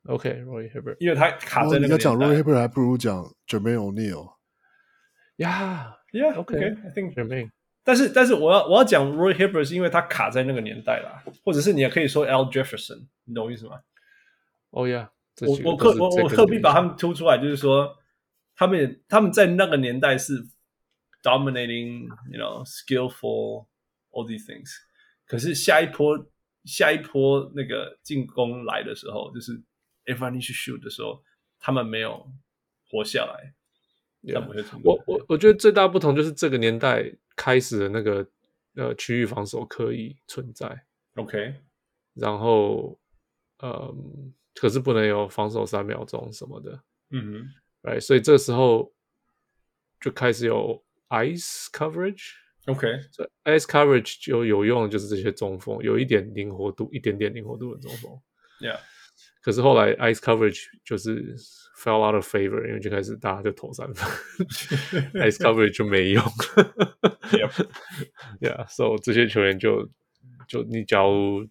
OK，Roy Hibbert，因为他卡在那个。你要讲 Roy Hibbert 还不如讲 Jermaine O'Neal。Yeah，Yeah，OK，I think Jermaine。但是，但是我要我要讲 Roy Hibbert 是因为他卡在那个年代啦，或者是你也可以说 Al Jefferson，你懂我意思吗？ 哦呀，我我特我我特地把他们突出来，就是说他们他们在那个年代是 dominating，you know，skillful，all these things。可是下一波下一波那个进攻来的时候，就是 everyone needs to shoot 的时候，他们没有活下来。Yeah, 我我我觉得最大不同就是这个年代开始的那个呃区域防守可以存在，OK，然后嗯，可是不能有防守三秒钟什么的，嗯哼，right，所以这时候就开始有 ice coverage，OK，所以 ice coverage 就有用就是这些中锋，有一点灵活度，一点点灵活度的中锋，Yeah，可是后来 ice coverage 就是。Fell out of favor，因为就开始大家就投三分，ice coverage 就没用。Yeah，so 这些球员就就你假如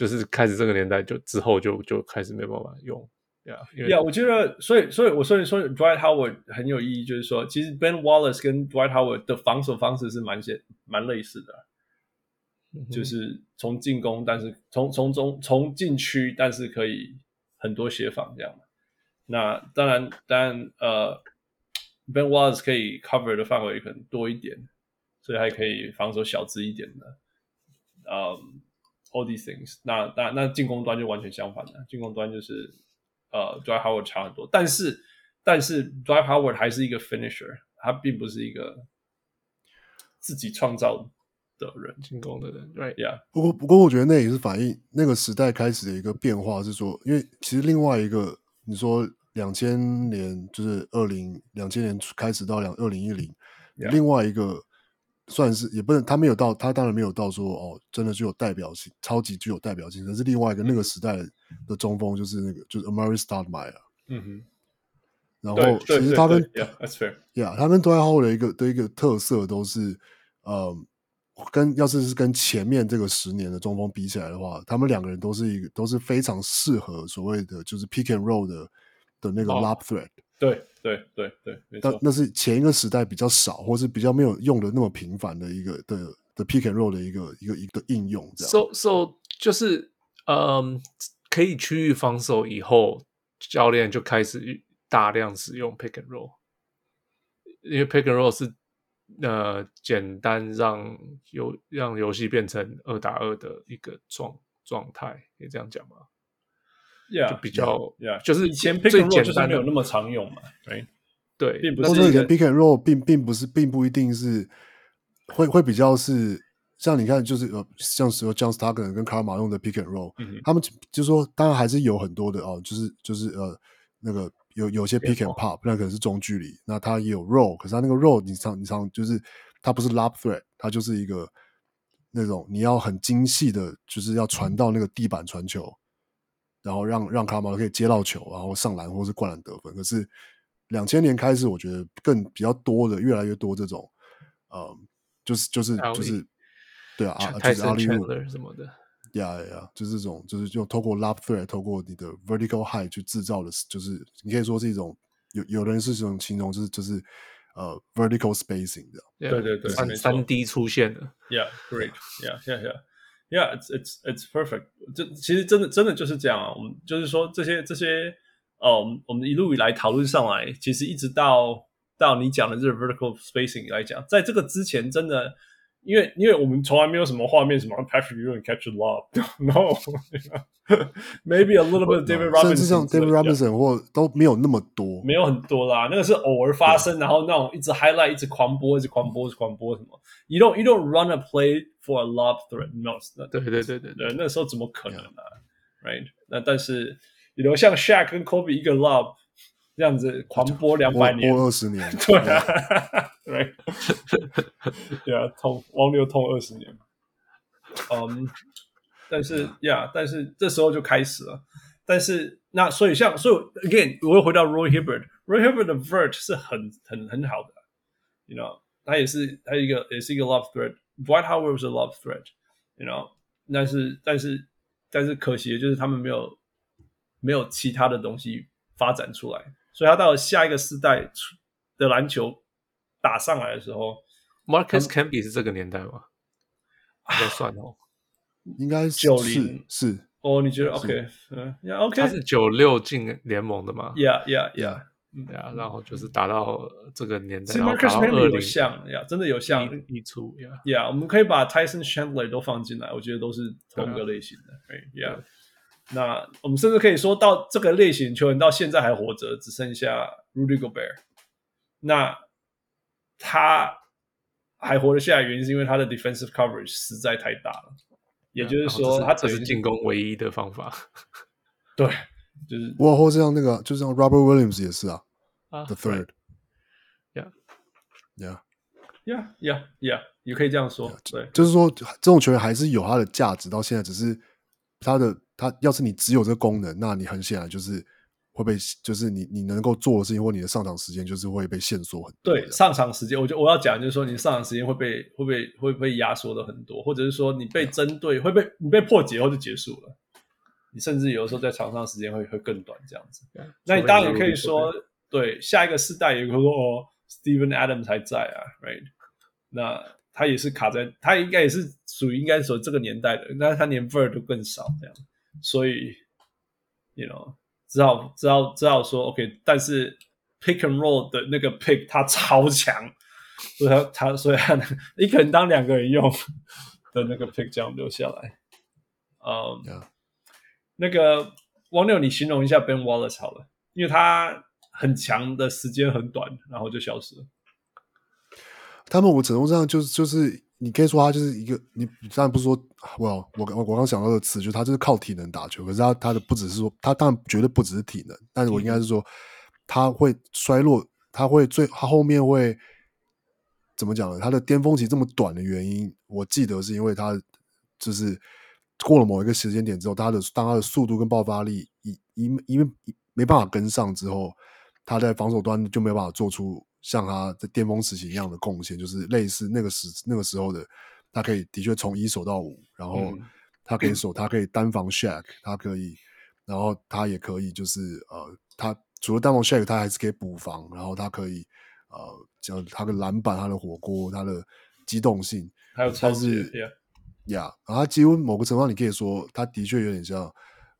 就是开始这个年代就之后就就开始没办法用。Yeah，Yeah，我觉得所以所以我说你说 Dwight Howard 很有意义，就是说其实 Ben Wallace 跟 Dwight Howard 的防守方式是蛮些蛮类似的，嗯、就是从进攻，但是从从中从禁区，但是可以很多协防这样。那当然，当然，呃，Ben Wallace 可以 cover 的范围可能多一点，所以还可以防守小资一点的，呃、um,，all these things 那。那那进攻端就完全相反了，进攻端就是呃，Dwight Howard 差很多。但是，但是 Dwight Howard 还是一个 finisher，他并不是一个自己创造的人，进攻的人，Right？Yeah。不过，不过，我觉得那也是反映那个时代开始的一个变化，是说，因为其实另外一个你说。两千年就是二零两千年开始到两二零一零，另外一个算是也不能，他没有到，他当然没有到说哦，真的具有代表性，超级具有代表性。但是另外一个那个时代的中锋就是那个就是 Amar'e Stoudemire，嗯哼。然后其实他跟 Yeah，that's fair。Yeah，他跟 Dwight Howard 的一个的一个特色都是，呃，跟要是是跟前面这个十年的中锋比起来的话，他们两个人都是一个都是非常适合所谓的就是 pick and roll 的的那个 lob threat。对对对对，但那是前一个时代比较少，或是比较没有用的那么频繁的一个的的 pick and roll 的一个一个一个应用。这样，so so 就是嗯，可以区域防守以后，教练就开始。大量使用 pick and roll，因为 pick and roll 是呃简单让游让游戏变成二打二的一个状状态，可以这样讲吗就比较 yeah，就是以前 pick and roll 就是没有那么常用嘛，对。对，并不是以前 pick and roll 并并不是并不一定是会会比较是像你看就是呃像时候 John Stockton 跟卡尔马用的 pick and roll，、嗯、他们就说当然还是有很多的哦，就是就是呃那个。有有些 pick and pop，那可能是中距离，那他也有 roll，可是他那个 roll，你常你常就是他不是 lob threat，他就是一个那种你要很精细的，就是要传到那个地板传球，然后让让卡马可以接到球，然后上篮或是灌篮得分。可是两千年开始，我觉得更比较多的，越来越多这种，呃，就是就是就是，对啊，就是阿利路什么的。呀呀呀！就是这种，就是用透过 lob threat，透过你的 vertical high 去制造的，就是你可以说是一种有有人是这种形容，就是就是呃 vertical spacing 的。Yeah, 对对对，三三 D 出现了。Yeah，great。Yeah,。It's it's it's perfect。这其实真的真的就是这样啊。我们就是说这些这些哦，我们一路以来讨论上来，其实一直到到你讲的这个 vertical spacing 来讲，在这个之前真的。因为因为我们从来没有什么画面，什么 Patrick Ewing catch a lob，no，maybe a little bit David Robinson，甚至像 David Robinson 或都没有那么多，没有很多啦，那个是偶尔发生，然后那种一直 highlight，一直狂播，一直狂播，一直狂播什么？You don't you don't run a play for a lob threat，no，对对对对对，那时候怎么可能呢？Right？那但是，比如像 Shaq 跟 Kobe 一个 lob。 这样子狂播两百年，播二十年，对啊，对，对啊，痛，王流痛二十年，嗯、um,，但是呀，yeah, 但是这时候就开始了，但是那所以像所以 again，我又回到 Roy Hibbert，Roy Hibbert 的 vert 是很很很好的，you know，他也是他一个也是一个 love threat，Dwight Howard was a love threat，you know，但是但是但是可惜的就是他们没有没有其他的东西发展出来。所以他到了下一个世代的篮球打上来的时候，Marcus Camby 是这个年代吗？应该算哦，应该是九零是哦。你觉得 OK？嗯，Yeah，OK。他是九六进联盟的嘛？Yeah，Yeah，Yeah。对啊，然后就是打到这个年代，其实 Marcus Camby 有像呀，真的有像一出呀。Yeah，我们可以把 Tyson Chandler 都放进来，我觉得都是同一个类型的。Yeah。那我们甚至可以说到这个类型球员到现在还活着，只剩下 Rudy Gobert。那他还活得下来，原因是因为他的 defensive coverage 实在太大了。也就是说，他这是进攻唯一的方法。对，就是我或者像那个，就像 Robert Williams 也是啊。啊，The third。Yeah，Yeah，Yeah，Yeah，也可以这样说。对，就是说这种球员还是有他的价值，到现在只是他的。他要是你只有这个功能，那你很显然就是会被，就是你你能够做的事情或你的上场时间就是会被限缩很多。对，上场时间，我就我要讲就是说，你上场时间会被会被会被压缩的很多，或者是说你被针对会被你被破解后就结束了。你甚至有的时候在场上时间会会更短这样子。那你当然也可以说，对下一个世代有个说哦，Steven Adams 还在啊，right？那他也是卡在，他应该也是属于应该说这个年代的，但是他连 vert 都更少这样。所以，you know，只好只好只好说，OK。但是 pick and roll 的那个 pick 他超强，所以他他所以他你可能当两个人用的那个 pick 这样留下来。嗯、um, 那个王六，你形容一下 Ben Wallace 好了，因为他很强的时间很短，然后就消失了。他们某种程度上就是就是。你可以说他就是一个，你当然不是说，我我我我刚想到的词，就是他就是靠体能打球。可是他他的不只是说，他当然绝对不只是体能，但是我应该是说，他会衰落，他会最他后面会怎么讲呢？他的巅峰期这么短的原因，我记得是因为他就是过了某一个时间点之后，他的当他的速度跟爆发力一因因为没办法跟上之后，他在防守端就没有办法做出像他在巅峰时期一样的贡献，就是类似那个时那个时候的，他可以的确从一守到五，然后他可以守，他可以单防 Shaq，他可以，然后他也可以就是呃，他除了单防 Shaq，他还是可以补防，然后他可以。呃，讲他的篮板，他的火锅，他的机动性，还有超级呀，然后他几乎某个程度上，你可以说，他的确有点像，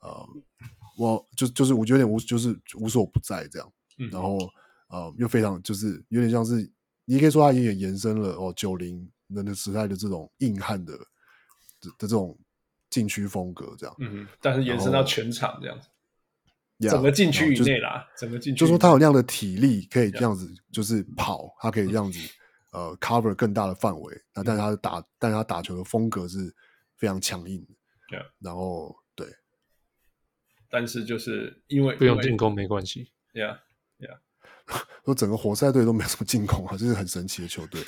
呃，我就就是我觉得有点无，就是无所不在这样，嗯、然后呃，又非常就是有点像是，你可以说他也延伸了哦，九零那个时代的这种硬汉的的的这种禁区风格这样，嗯，但是延伸到全场这样子。整个禁区以内啦，整个禁区，就说他有那样的体力，可以这样子，就是跑，他可以这样子，呃，cover 更大的范围。那但是他的打，但是他打球的风格是非常强硬的。然后对，但是就是因为不用进攻没关系。Yeah，Yeah，说整个活塞队都没有什么进攻啊，这是很神奇的球队。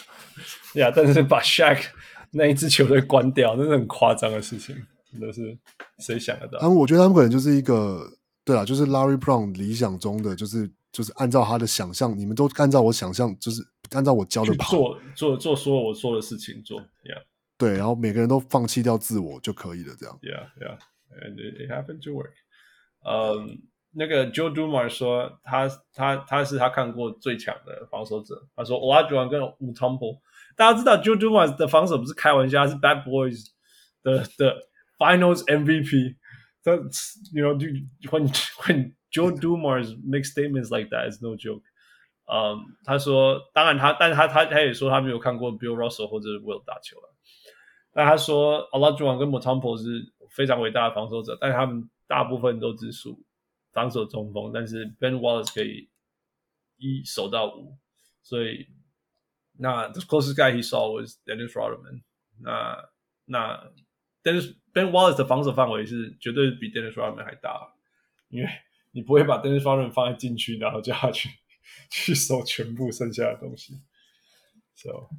Yeah，但是把 Shaq 那一支球队关掉，那是很夸张的事情，真的是谁想得到？他们我觉得他们可能就是一个。对啊，就是 Larry Brown 理想中的，就是就是按照他的想象，你们都按照我想象，就是按照我教的跑，做做做所有我说的事情做，Yeah，对，然后每个人都放弃掉自我就可以了，这样，Yeah，Yeah，and it happened to work。嗯，那个 Joe Dumars 说他他他是他看过最强的防守者，他说 Olajuwon 跟 Mutombo，大家知道 Joe Dumars 的防守不是开玩笑，是 Bad Boys 的的 Finals MVP。That's you know, when when Joe Dumars make statements like that, is no joke. 嗯、他说，当然他，但是他他他也说他没有看过 Bill Russell 或者 Will 打球了。但他说，Olajuwon 跟 Mutombo 是非常伟大的防守者，但是他们大部分都只输防守中锋。但是 Ben Wallace 可以一守到五，所以那 the closest guy he saw was Dennis Rodman。那那。但是 Ben Wallace 的防守范围是绝对比 Dennis Rodman 还大，因为你不会把 Dennis Rodman 放在禁区，然后叫他去去守全部剩下的东西。So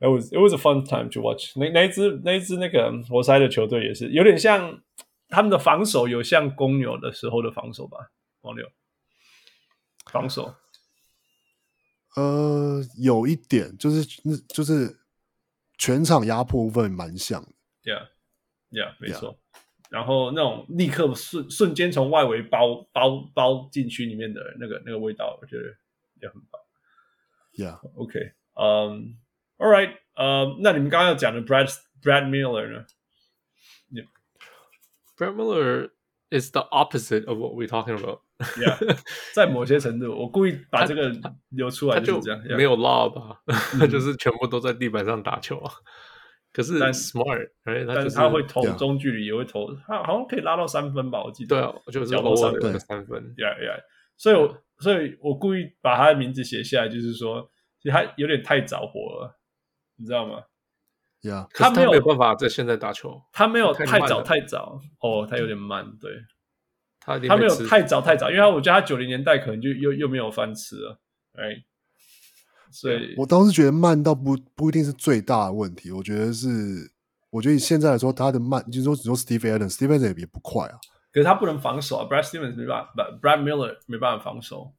it was it was a fun time to watch 那。那一支那一支那个活塞的球队也是有点像他们的防守，有像公牛的时候的防守吧？王六防守，呃，有一点就是那就是全场压迫部分蛮像的，Yeah。Yeah，没错。Yeah. 然后那种立刻瞬瞬间从外围包包包进去里面的那个那个味道，我觉得也很棒。Yeah，OK，嗯，All right，呃，那你们刚刚要讲的 Brad Brad Miller 呢 Miller is the opposite of what we're talking about。Yeah，在某些程度，我故意把这个留出来就是这样，就没有 lob 啊，他 就是全部都在地板上打球啊。可是但 smart，但是他会投中距离，也会投，他好像可以拉到三分吧？我记得。对啊，就是投三分，三分。Yeah, yeah。所以我，所以我故意把他的名字写下来，就是说，其实他有点太着火了，你知道吗？Yeah。他没有办法在现在打球，他没有太早太早，哦，他有点慢，对。他他没有太早太早，因为他我觉得他九零年代可能就又又没有饭吃了，哎。所以我当时觉得慢倒不不一定是最大的问题，我觉得是，我觉得以现在来说，他的慢就是说，只说 Steve Adams，Steve Adams 也不快啊。可是他不能防守啊，Brad Stevens 没办法，Brad Miller 没办法防守。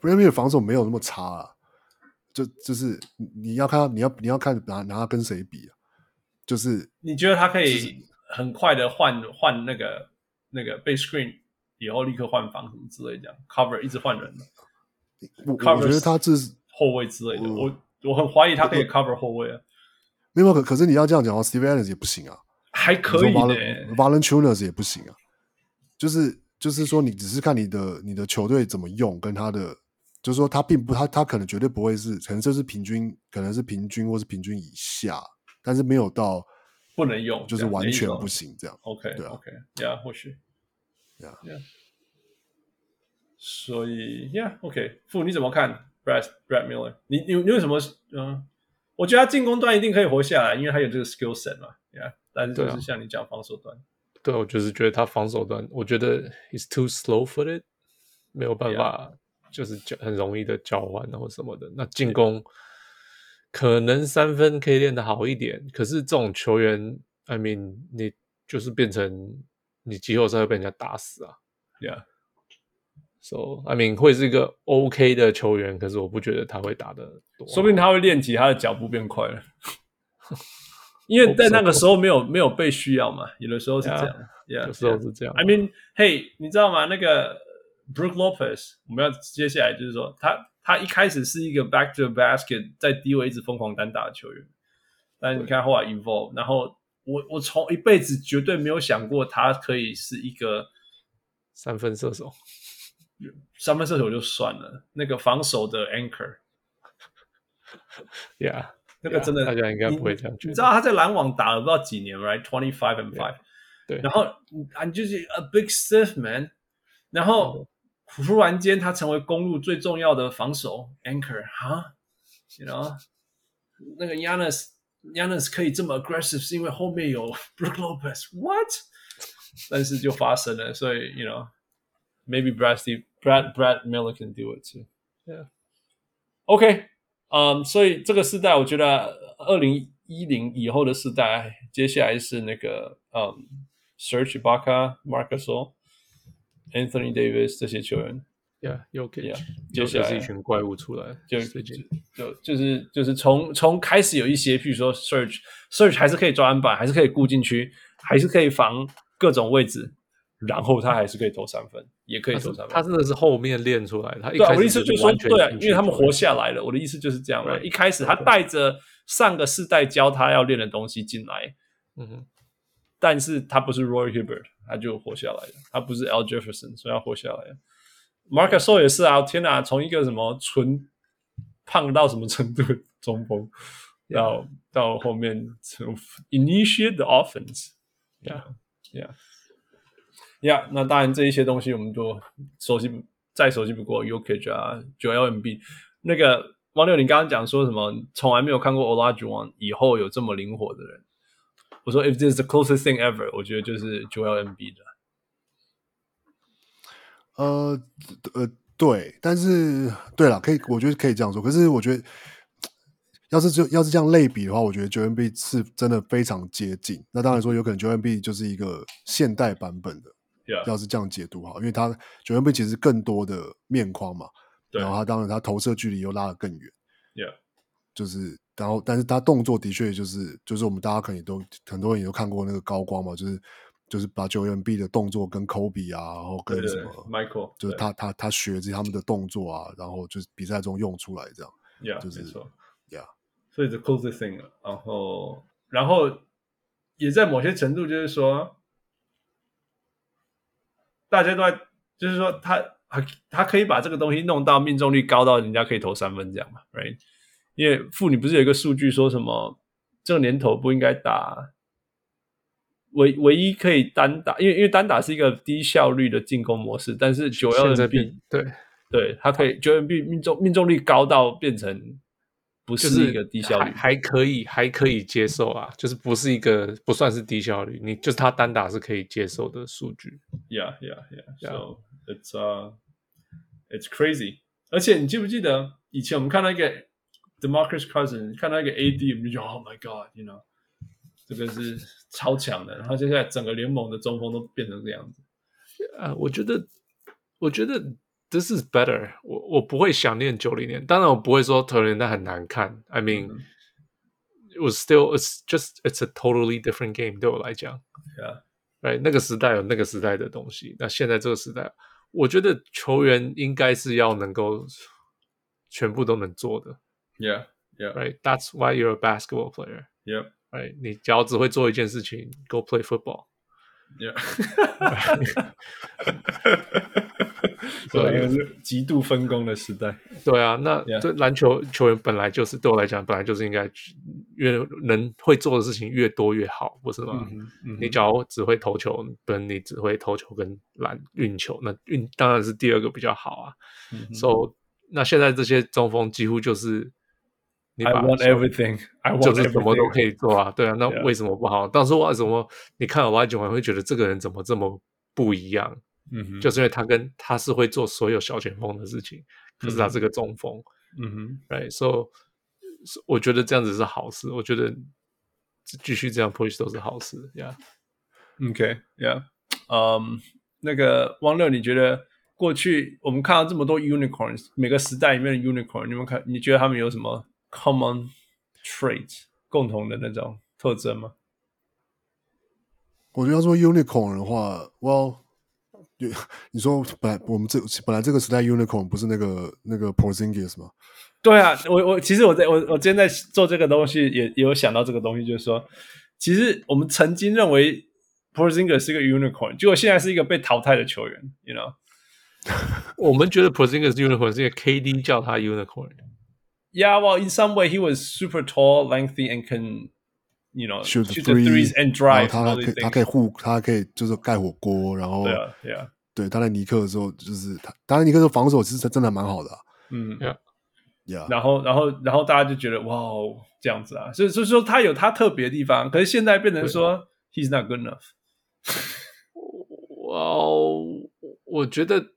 Brad Miller 防守没有那么差啊，就就是你要看他，你要你要看拿拿他跟谁比啊？就是你觉得他可以很快的换换那个那个被 screen 以后立刻换防什么之类这样，cover 一直换人我我觉得他这是后卫之类的，我我很怀疑他可以 cover 后卫啊。没有可可是你要这样讲的话，Steve Adams 也不行啊，还可以呢。v a l e n t u n a s 也不行啊，就是就是说，你只是看你的你的球队怎么用，跟他的就是说他并不他他可能绝对不会是，可能这是平均，可能是平均或是平均以下，但是没有到不能用，就是完全不行这样。OK，对啊，OK，Yeah，或许，Yeah，Yeah。所以，Yeah，OK，傅你怎么看 Brad Brad Miller？你你你为什么？嗯，我觉得他进攻端一定可以活下来，因为他有这个 skill set 嘛，Yeah。但是就是像你讲防守端，对，我就是觉得他防守端，我觉得 he's too slow footed，没有办法就是交很容易的交换或什么的。那进攻可能三分可以练得好一点，可是这种球员，I mean，你就是变成你季后赛会被人家打死啊，Yeah。So I mean 会是一个 OK 的球员，可是我不觉得他会打得多，说不定他会练起他的脚步变快了，因为在那个时候没有没有被需要嘛，有的时候是这样，yeah, yeah, 有时候是这样。I mean，嘿、hey，你知道吗？那个 Brook Lopez，我们要接下来就是说，他他一开始是一个 back to the basket，在低位一直疯狂单打的球员，但是你看后来 evolve，然后我我从一辈子绝对没有想过他可以是一个三分射手。三分射手就算了，那个防守的 anchor，Yeah，那个真的 yeah, 大家应该不会这样觉得。你知道他在篮网打了不知道几年，right？Twenty five and five，对。然后啊，你就是 a big stiff man，然后突然间他成为公路最重要的防守 anchor，哈，you know，那个 Yanis，Yanis 可以这么 aggressive 是因为后面有 Brook Lopez，what？但是就发生了，所以 you know。Maybe Brad Steve, Brad Brad Miller can do it too. Yeah. OK，嗯，所以这个时代，我觉得二零一零以后的时代，接下来是那个嗯，Serge Ibaka, Marc Gasol, Anthony Davis 这些球员。Yeah, OK. Yeah，接下来是一群怪物出来，就就就就是就是从从开始有一些，譬如说 Search Search 还是可以抓篮板，还是可以顾进区，还是可以防各种位置。然后他还是可以投三分，也可以投三分。他真的是后面练出来的。他一对，我的意思就是说，对啊，因为他们活下来了。我的意思就是这样嘛。一开始他带着上个世代教他要练的东西进来，嗯哼。但是他不是 Roy Hibbert，他就活下来了。他不是 Al Jefferson，所以要活下来了。Marcus So 也是啊，天哪，从一个什么纯胖到什么程度的中锋，到到后面从 initiate the offense，yeah，yeah。呀，yeah, 那当然这一些东西我们都熟悉，再熟悉不过 Jokic 啊，Joel Embiid 那个王六，你刚刚讲说什么？从来没有看过 Olajuwon 以后有这么灵活的人。我说 If this is the closest thing ever，我觉得就是 Joel Embiid 的。呃呃，对，但是对了，可以，我觉得可以这样说。可是我觉得，要是就要是这样类比的话，我觉得 Joel Embiid 是真的非常接近。那当然说，有可能 Joel Embiid 就是一个现代版本的。要是这样解读哈，因为他九 M 其实更多的面框嘛，然后他当然他投射距离又拉得更远，Yeah. 就是然后但是他动作的确就是就是我们大家可能也都很多人也都看过那个高光嘛，就是就是把九 M B 的动作跟 Kobe 啊，然后跟什么 Michael，就是他他他学这他们的动作啊，然后就是比赛中用出来这样，Yeah，就是没错，Yeah，所以 the closest thing，然后然后也在某些程度就是说。大家都在，就是说他他他可以把这个东西弄到命中率高到人家可以投三分这样嘛，right？因为妇女不是有一个数据说什么这个年头不应该打，唯唯一可以单打，因为因为单打是一个低效率的进攻模式，但是九 Embiid 对对，它可以九 Embiid 命中命中率高到变成。不是一个低效率，还还可以，还可以接受啊，就是不是一个不算是低效率，你就是他单打是可以接受的数据。Yeah, yeah, yeah. So it's uh, it's crazy. 而且你记不记得以前我们看到一个 Demarcus Cousins，看到一个 AD，我们就觉得 Oh my God，you know，这个是超强的。然后现在整个联盟的中锋都变成这样子。啊，我觉得，我觉得。This is better 我。我我不会想念九零年，当然我不会说九零年代很难看。I mean,、嗯、it was still it's just it's a totally different game 对我来讲。Yeah. Right，那个时代有那个时代的东西。那现在这个时代，我觉得球员应该是要能够全部都能做的。Yeah, yeah. Right, that's why you're a basketball player. Yeah. Right，你只要只会做一件事情，Go play football. Yeah. 对，是极度分工的时代。对啊，那这篮球球员本来就是对我来讲，本来就是应该越能会做的事情越多越好，不是吗？嗯嗯、你只要只会投球，跟你只会投球跟篮运球，那运当然是第二个比较好啊。嗯、so 那现在这些中锋几乎就是你把 I want everything，就是什么都可以做啊。对啊，那为什么不好？当时为什么你看了 Olajuwon 会觉得这个人怎么这么不一样？嗯哼，就是因为他跟他是会做所有小前锋的事情，可是他是个中锋，嗯哼，right，so 我觉得这样子是好事，我觉得继续这样 push 都是好事，yeah，OK，yeah，嗯，那个汪六，你觉得过去我们看到这么多 unicorns，每个时代里面的 unicorn，你们看，你觉得他们有什么 common trait 共同的那种特征吗？我觉得要说 unicorn 的话，well，你说本来我们这本来这个时代 unicorn 不是那个那个 Porzingis 吗？对啊，我我其实我在我我今天在做这个东西也，也也有想到这个东西，就是说，其实我们曾经认为 Porzingis 是一个 unicorn，结果现在是一个被淘汰的球员，you know？我们觉得 Porzingis 是 unicorn，是因为 KD 叫他 unicorn。Yeah, well, in some way he was super tall, lengthy, and can You know, shoot the threes and drive. 他可以，他可以护，他可以就是盖火锅。然后，对啊，对啊，对，他在尼克的时候，就是他，当然尼克的防守其实真的蛮好的。嗯，Yeah，然后，然后，然后大家就觉得哇哦，这样子啊，所以，所以说他有他特别的地方。可是现在变成说，He's not good enough。哇哦，我觉得，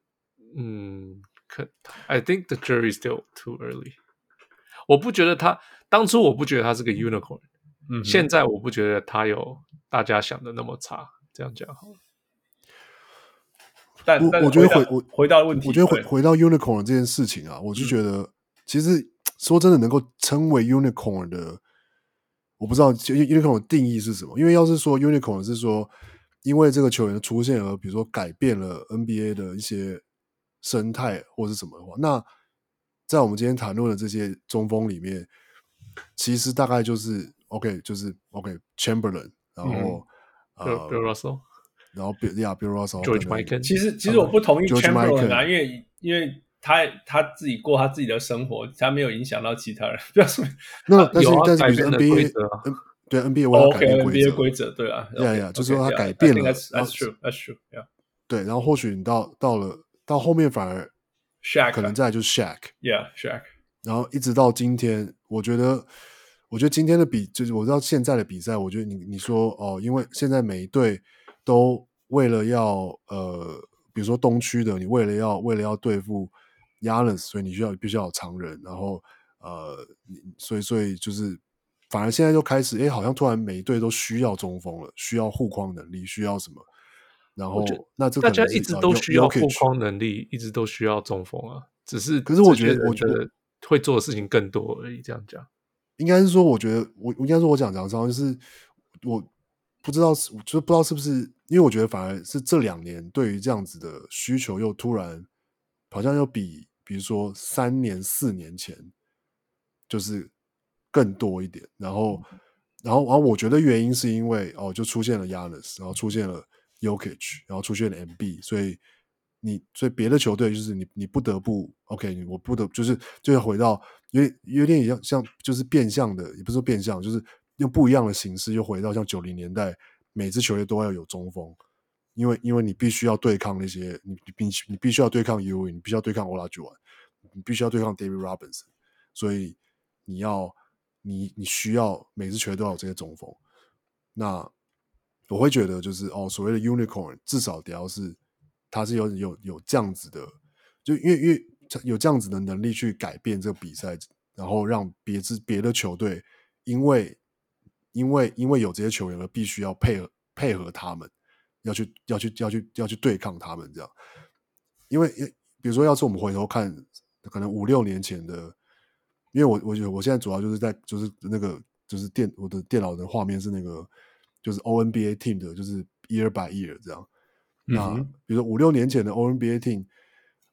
嗯，可，I think the jury is still too early。 我不觉得他当初，我不觉得他是个 unicorn。嗯，现在我不觉得他有大家想的那么差，这样讲好了。但我我觉得回我回到问题，我觉得回回到 unicorn 这件事情啊，我就觉得其实说真的，能够称为 unicorn 的，我不知道 unicorn 的定义是什么。因为要是说 unicorn 是说，因为这个球员的出现而比如说改变了 NBA 的一些生态或是什么的话，那在我们今天谈论的这些中锋里面，其实大概就是。OK，就是 OK，Chamberlain，然后呃，Bill Russell，然后 Bill 呀，Bill Russell，George Michael。其实其实我不同意 Chamberlain 啊，因为因为他他自己过他自己的生活，他没有影响到其他人。不要说 那但是但是 NBA，对 NBA，我改变规则，对啊，呀呀，就是说他改变了，That's true，That's true，yeah。对，然后或许你到到了到后面反而 Shaq 可能再就是 Shaq，Yeah，Shaq，然后一直到今天，我觉得。我觉得今天的比就是我知道现在的比赛，我觉得你你说哦，因为现在每一队都为了要呃，比如说东区的，你为了要为了要对付 Giannis，所以你需要必须要有长人，然后呃，所以所以就是反而现在就开始，哎，好像突然每一队都需要中锋了，需要护框能力，需要什么？然后那这大家一直都需要护框能力，一直都需要中锋啊，只是可是我觉得我觉得会做的事情更多而已，这样讲。应该是说，我觉得我应该说，我讲讲，就是我不知道是，就不知道是不是，因为我觉得反而是这两年对于这样子的需求又突然好像又比，比如说三年四年前就是更多一点。然后，然后，然后我觉得原因是因为哦，就出现了 Giannis，然后出现了 Jokic，然后出现了 MB，所以你所以别的球队就是你你不得不 OK，我不得就是就要回到。有点有点像像就是变相的，也不是说变相，就是用不一样的形式又回到像九零年代，每支球队都要有中锋，因为因为你必须要对抗那些你你必你必须要对抗 U，你必须要对抗 Ora 你必须要对抗 David Robinson，所以你要你你需要每支球队都要有这些中锋。那我会觉得就是哦，所谓的 Unicorn 至少得要是他是有有有这样子的，就因为因为。有这样子的能力去改变这个比赛，然后让别支别的球队，因为因为因为有这些球员而必须要配合配合他们，要去要去要去要去对抗他们这样。因为比如说，要是我们回头看，可能五六年前的，因为我我觉得我现在主要就是在就是那个就是电我的电脑的画面是那个就是 O N B A team 的，就是 year by year 这样。嗯、那比如说五六年前的 O N B A team。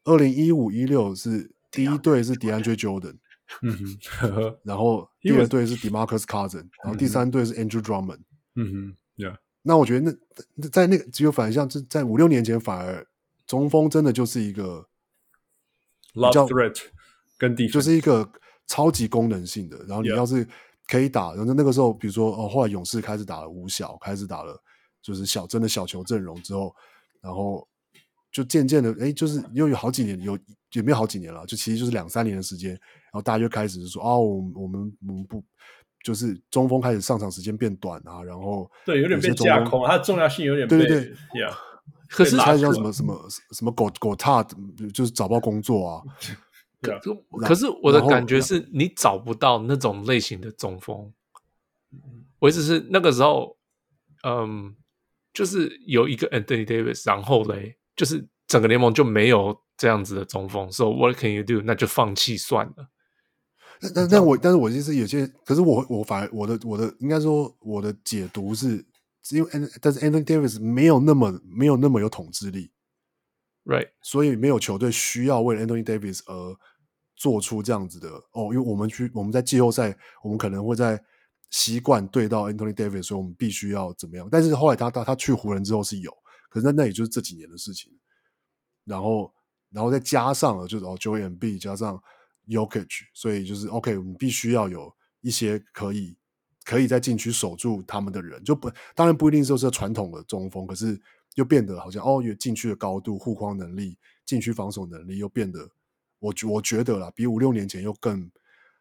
二零一五一六是第一队是 DeAndre Jordan，嗯哼，然后第二队是 DeMarcus Cousins，然后第三。队是 Andrew Drummond，嗯哼，Yeah，那我觉得那在那个只有反向，在在五六年前反而中锋真的就是一个 Love threat 跟地就是一个超级功能性的，然后你要是可以打，然后那个时候比如说哦，后来勇士开始打了五小，开始打了就是小真的小球阵容之后，然后。就渐渐的，哎，就是又有好几年，有也没有好几年了，就其实就是两三年的时间，然后大家就开始说，哦，我们我们我们不，就是中锋开始上场时间变短啊，然后对，有点被架空，它的重要性有点被对对对，可是他叫什么什么什么狗狗踏，就是找不到工作啊。可可是我的感觉是你找不到那种类型的中锋。我意思是那个时候，嗯，就是有一个 Anthony Davis，然后嘞，就是整个联盟就没有这样子的中锋。So what can you do？那就放弃算了。但但但我但是我就是有些，可是我我反而我的我的应该说我的解读是，因为但是 Anthony Davis 没有那么没有那么有统治力，right？所以没有球队需要为了 Anthony Davis 而做出这样子的哦，因为我们去我们在季后赛，我们可能会在习惯对到 Anthony Davis，所以我们必须要怎么样？但是后来他他他去湖人之后是有，可是那那也就是这几年的事情，然后然后再加上了就是哦 Joel Embiid 加上。Jokic，所以就是 OK，我们必须要有一些可以可以在禁区守住他们的人，就不当然不一定就是传统的中锋，可是又变得好像哦，有禁区的高度、护框能力、禁区防守能力又变得，我我觉得啦，比五六年前又更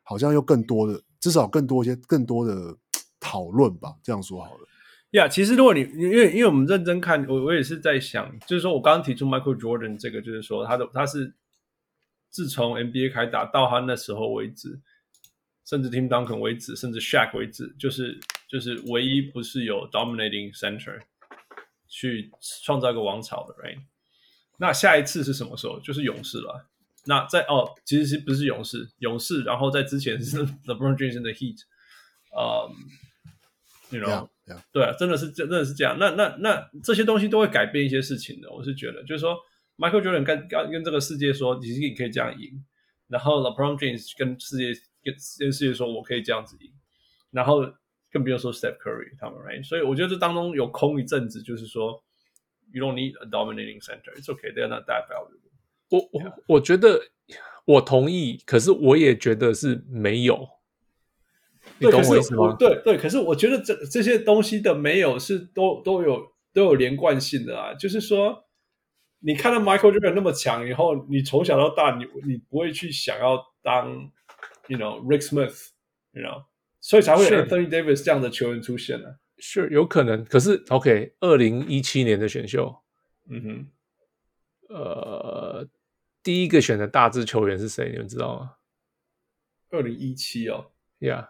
好像又更多的，至少更多一些更多的讨论吧，这样说好了。呀其实如果你因为因为我们认真看，我我也是在想，就是说我刚刚提出 Michael Jordan 这个，就是说他的他是。自从 NBA 开打到他那时候为止，甚至 Tim Duncan 为止，甚至 Shaq 为止，就是就是唯一不是有 dominating center 去创造一个王朝的，right？那下一次是什么时候？就是勇士了。那在哦，其实是不是勇士？勇士，然后在之前是 LeBron James 的 Heat，嗯、um,，you know，yeah, yeah. 对啊，真的是真的是这样。那那那这些东西都会改变一些事情的。我是觉得，就是说。Michael Jordan 跟跟跟这个世界说，其实你可以这样赢。然后 LeBron James 跟世界跟跟世界说，我可以这样子赢。然后更不用说 Steph Curry 他们，right？所以我觉得这当中有空一阵子，就是说，You don't need a dominating center. It's okay. They're not that valuable. 我我我觉得我同意，可是我也觉得是没有。你懂我意思吗？对对，可是我觉得这这些东西的没有是都都有都有连贯性的啊，就是说。你看到 Michael Jordan 那么强以后，你从小到大，你你不会去想要当，you know Rick Smith，you know，所以才会有 Anthony Davis 这样的球员出现呢、啊。是有可能，可是 OK，二零一七年的选秀，嗯哼，呃，第一个选的大致球员是谁？你们知道吗？二零一七哦，Yeah，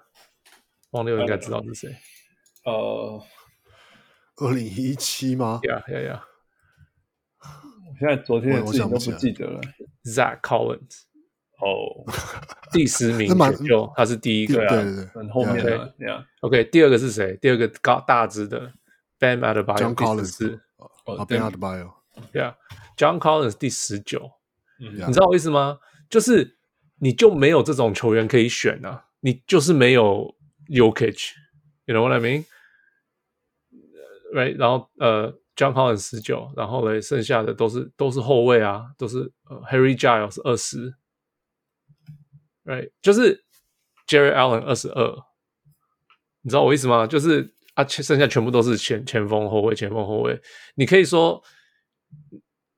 王六应该知道是谁。呃，二零一七吗？Yeah，Yeah，Yeah。我现在昨天的事情都不记得了。Zach Collins，哦，第十名选秀，他是第一个，对对对，很后面的。OK，第二个是谁？第二个高大只的 Bam Adebayo，第十四。哦，Bam Adebayo，对啊，John Collins 第十九。你知道我意思吗？就是你就没有这种球员可以选啊，你就是没有 Yokich，you know what I mean？Right，然后呃。John Collins 十九，然后嘞，剩下的都是都是后卫啊，都是呃，Harry Giles 二十，right，就是 Jerry Allen 二十二，你知道我意思吗？就是啊，剩下全部都是前前锋后卫，前锋后卫，你可以说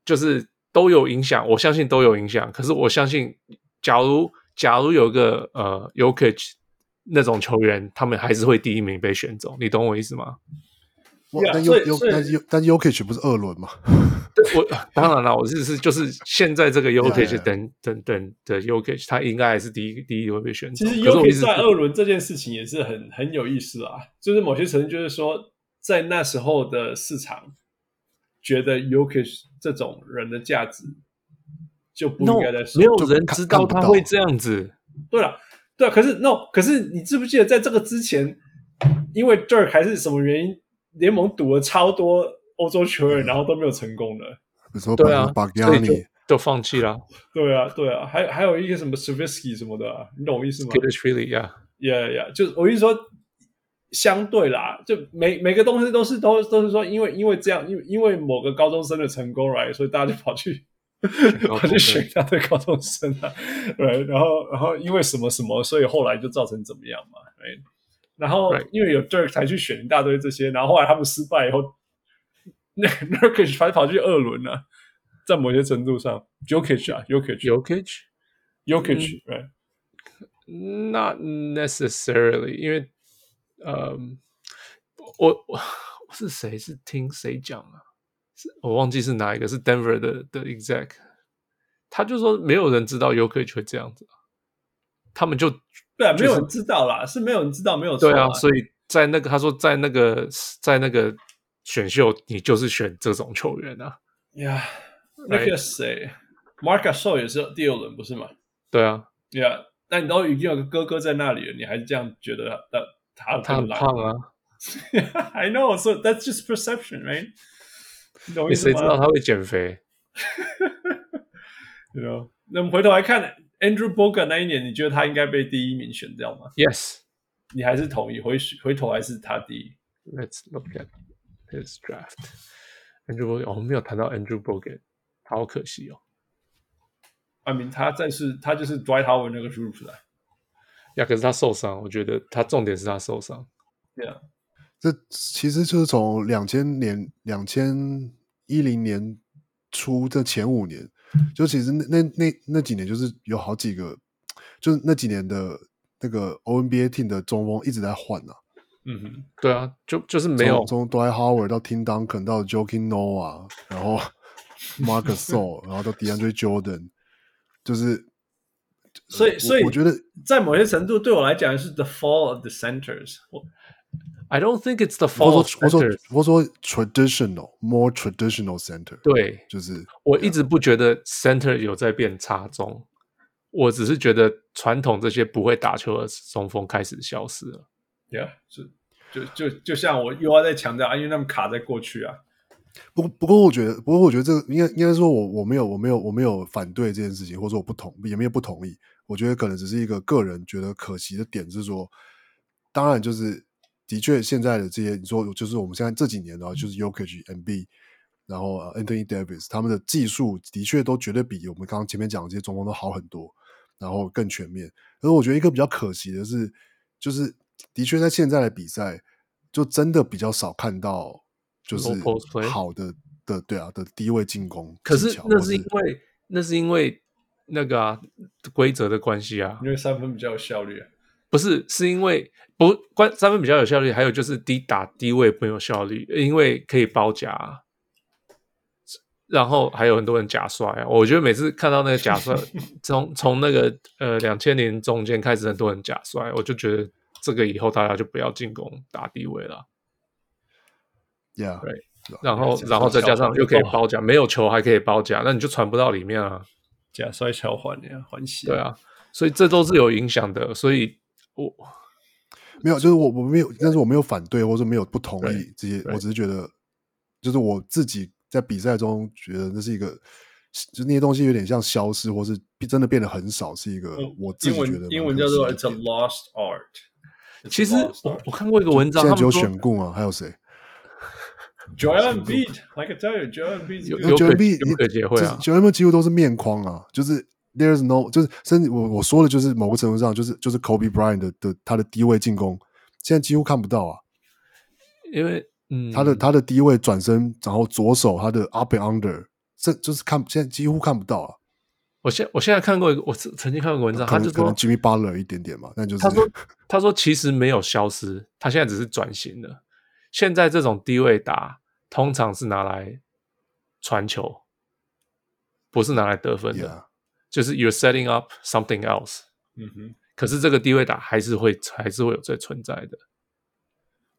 就是都有影响，我相信都有影响。可是我相信，假如假如有个呃 Jokic 那种球员，他们还是会第一名被选走，你懂我意思吗？但优优但是但 Jokic 不是二轮吗？我当然了，我是是就是现在这个 Jokic 等等等的 Jokic，他应该还是第一第一会被选。其实 Jokic 在二轮这件事情也是很很有意思啊，就是某些程度就是说，在那时候的市场觉得 Jokic 这种人的价值就不应该在没有人知道他会这样子。对了，对，可是 No，可是你记不记得在这个之前，因为 Dirk 还是什么原因？联盟赌了超多欧洲球员，然后都没有成功的。对啊，所以就就放弃了。对啊，对啊，还还有一个什么 Svirsky 什么的，啊，你懂我意思吗？Really, yeah, yeah, yeah。就我意思说，相对啦，就每每个东西都是都都是说，因为因为这样，因为因为某个高中生的成功来，所以大家就跑去 跑去选他的高中生啊，对，然后然后因为什么什么，所以后来就造成怎么样嘛，对。然后因为有 Dirk 才去选一大堆这些，然后后来他们失败以后，那 Nurkic 反正跑去二轮了，在某些程度上，Jokic 啊，Jokic，Jokic，right？Not necessarily，因为呃，我我是谁？是听谁讲啊？是我忘记是哪一个，是 Denver 的的 exec，他就说没有人知道 Jokic 会这样子，他们就对啊，没有人知道啦，是没有人知道，没有错。对啊，所以在那个他说在那个在那个选秀，你就是选这种球员啊。呀，那个谁，Marc Gasol 也是第二轮不是吗？对啊，呀、yeah，那你都已经有个哥哥在那里了，你还是这样觉得他他他很胖啊？I know, so that's just perception, right? 你谁知道他会减肥？You know，那我们回头来看 Andrew Bogut 那一年，你觉得他应该被第一名选掉吗？Yes，你还是同意回回头还是他第一？Let's look at his draft. Andrew Bogut，我们没有谈到 Andrew Bogut，好可惜哦。I mean，他再是他就是 Dwight Howard 那个 group 的呀，可是他受伤，我觉得他重点是他受伤。Yeah，。这其实就是从两千年、两千一零年初这前五年，就其实那那那那几年，就是有好几个，就是那几年的那个 ONBA team 的中锋一直在换啊。嗯哼，对啊，就就是没有从 Dwight Howard 到 Tim Duncan 到 Joking Noah，然后 Marc Gasol，然后到 DeAndre Jordan，就是所以所以我觉得在某些程度对我来讲是 the fall of the centers。I don't think it's the fall of centers。我说 traditional, more traditional center。对，就是我一直不觉得 center 有在变差中，我只是觉得传统这些不会打球的中锋开始消失了。Yeah，是就就就像我又要再强调啊，因为他们卡在过去啊。不不过我觉得，不过我觉得这个应该应该说我我没有我没有我没有反对这件事情，或者说我不同也没有不同意。我觉得可能只是一个个人觉得可惜的点，是说，当然就是。的确，现在的这些你说，就是我们现在这几年的话，就是 Jokic、Embiid，然后 Anthony Davis，他们的技术的确都绝对比我们刚刚前面讲的这些中锋都好很多，然后更全面。而我觉得一个比较可惜的是，就是的确在现在的比赛，就真的比较少看到就是好的的对啊的低位进攻。可是那是因为那是因为那个啊规则的关系啊，因为三分比较有效率啊。不是，是因为不关三分比较有效率，还有就是低打低位没有效率，因为可以包夹，然后还有很多人假摔啊。我觉得每次看到那个假摔，从从那个呃两千年中间开始，很多人假摔，我就觉得这个以后大家就不要进攻打低位了。Yeah，对，然后然后再加上又可以包夹，没有球还可以包夹，那你就传不到里面啊。假摔桥环呀，环喜。对啊，所以这都是有影响的，所以。我 没有，就是我我没有，但是我没有反对，或者说没有不同意这些，我只是觉得，就是我自己在比赛中觉得那是一个，就那些东西有点像消失，或是真的变得很少，是一个我自己觉得英文叫做 It's a lost art。其实我我看过一个文章，现在只有选顾啊，还有谁？Joel Embiid，like I tell you，Joel Embiid 有有可有可结会啊，Joel Embiid 几乎都是面框啊，就是。There's no，就是甚至我我说的，就是某个程度上，就是就是 Kobe Bryant 的的他的低位进攻，现在几乎看不到啊，因为嗯，他的他的低位转身，然后左手他的 up and under，这就是看现在几乎看不到啊。我现我现在看过一个，我曾经看过文章，他就说可能 Jimmy Butler 一点点嘛，但就是他说他说其实没有消失，他现在只是转型了。现在这种低位打，通常是拿来传球，不是拿来得分的。Yeah. 就是 you're setting up something else，嗯哼，可是这个低位打还是会还是会有在存在的。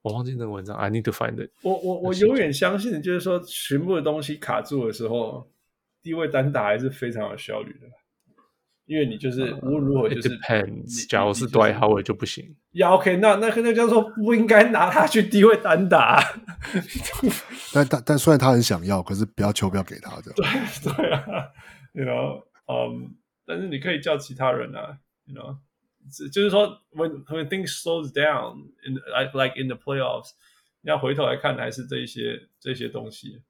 我忘记那个文章，I need to find it。我我我永远相信的就是说，全部的东西卡住的时候，低位单打还是非常有效率的。因为你就是无论如何就是 it depends。假如是 Dwight Howard 就不行。呀，OK，那那那叫做不应该拿他去低位单打。但但但虽然他很想要，可是不要求不要给他这样。对对啊，you know。嗯，um, 但是你可以叫其他人啊，you know，就是说，when when things slows down in like like in the playoffs，你要回头来看还是这一些这些东西，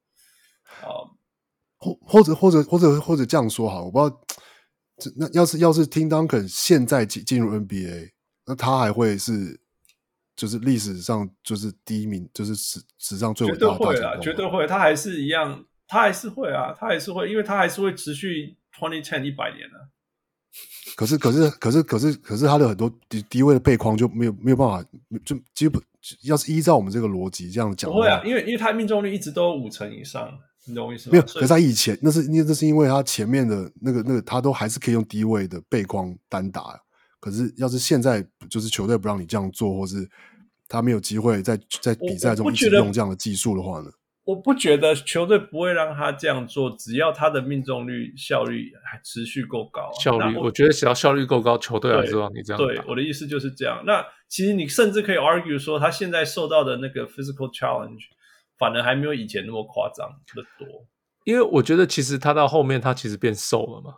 啊，或或者或者或者或者这样说哈，我不知道，那要是要是 Tim Duncan 现在进进入 NBA，那他还会是就是历史上就是第一名，就是史史上最伟大的大，绝对会啊，绝对会，他还是一样，他还是会啊，他还是会，因为他还是会持续。Twenty ten 一百年了，可是可是可是可是可是他的很多低低位的背框就没有没有办法，就基本要是依照我们这个逻辑这样讲，不会啊，因为因为他命中率一直都五成以上，你懂我意思吗？没有，可是他以前那是因为这是因为他前面的那个那个他都还是可以用低位的背框单打，可是要是现在就是球队不让你这样做，或是他没有机会在在比赛中一直用这样的技术的话呢？我不觉得球队不会让他这样做，只要他的命中率效率还持续够高。效率，我觉得只要效率够高，球队还是让你这样。对，我的意思就是这样。那其实你甚至可以 argue 说，他现在受到的那个 physical challenge 反而还没有以前那么夸张的多。因为我觉得其实他到后面他其实变瘦了嘛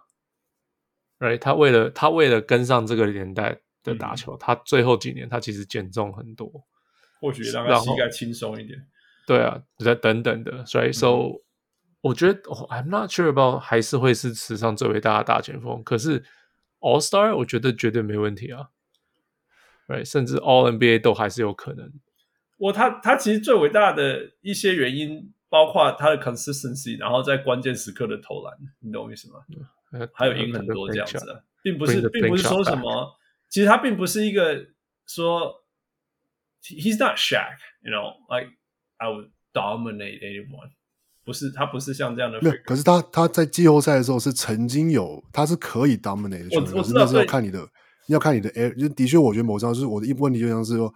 ，right？他为了他为了跟上这个年代的打球，嗯、他最后几年他其实减重很多，或许让他膝盖轻松一点。对啊，在等等的，所以，so，嗯、我觉得、oh，I'm not sure about 还是会是史上最伟大的大前锋。可是 All Star，我觉得绝对没问题啊，right？甚至 All NBA 都还是有可能。我他他其实最伟大的一些原因，包括他的 consistency，然后在关键时刻的投篮，你懂我意思吗？嗯、还有赢很多这样子的，并不是并不是说什么，其实他并不是一个说，He's not Shaq，you know，like。I would dominate anyone，不是他不是像这样的。没有，可是他他在季后赛的时候是曾经有，他是可以 dominate 的球员。我我知道，是要看你的，要看你的 air。就的确，我觉得某张就是我的一问题，就像是说，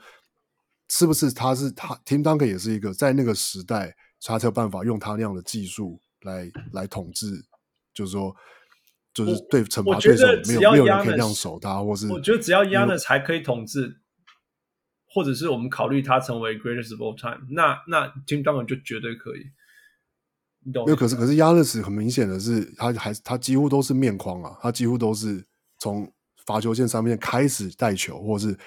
是不是他是他 Tim Duncan 也是一个在那个时代，他才有办法用他那样的技术来来统治，就是说，就是对惩罚对手没有没有人可以这样守他，或是我觉得只要 Giannis 才可以统治。或者是我们考虑他成为 greatest of all time，那那 Tim Duncan 就绝对可以。你懂？没有，可是可是 Giannis 很明显的是，他还他几乎都是面框啊，他几乎都是从罚球线上面开始带球，或是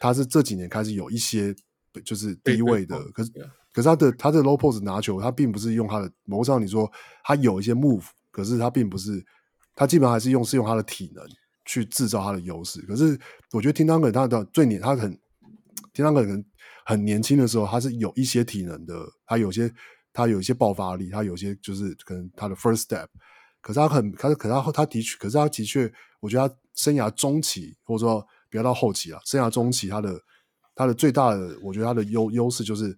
他是这几年开始有一些就是低位的，可是可是他的他的 low post 拿球，他并不是用他的某上你说他有一些 move，可是他并不是，他基本上还是用是用他的体能去制造他的优势。可是我觉得 Tim Duncan 他的最年他很。Tim Duncan 可能很年轻的时候，他是有一些体能的，他有些他有一些爆发力，他有些就是可能他的 first step，可是他很，可是可是他他的确，可是他的确，我觉得他生涯中期或者说不要到后期啊，生涯中期他的他的最大的，我觉得他的优优势就是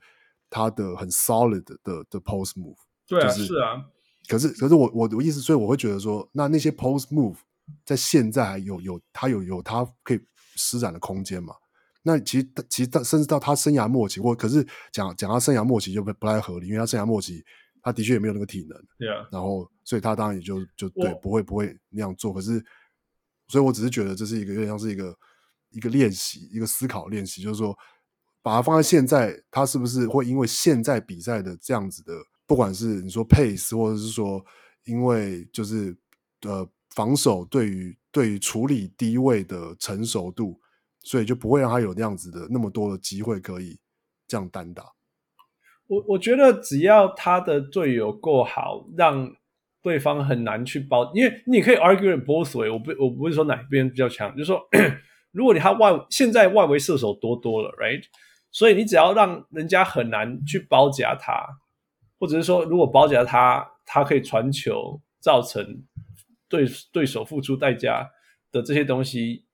他的很 solid 的的，的 post move，对啊，就是，是啊，可是可是我我的意思，所以我会觉得说，那那些 post move 在现在还有有他有有他可以施展的空间嘛？那其实，其实到甚至到他生涯末期，或可是讲讲他生涯末期就不不太合理，因为他生涯末期他的确也没有那个体能，对啊，然后所以他当然也就就对不会不会那样做。可是，所以我只是觉得这是一个有点像是一个一个练习，一个思考练习，就是说把它放在现在，他是不是会因为现在比赛的这样子的，不管是你说 pace，或者是说因为就是呃防守对于对于处理低位的成熟度。所以就不会让他有那样子的那么多的机会可以这样单打。我我觉得只要他的队友够好，让对方很难去包，因为你可以 argue both way。我不我不是说哪边比较强，就是说 如果你他外现在外围射手多多了，right？所以你只要让人家很难去包夹他，或者是说如果包夹他，他可以传球，造成对对手付出代价的这些东西。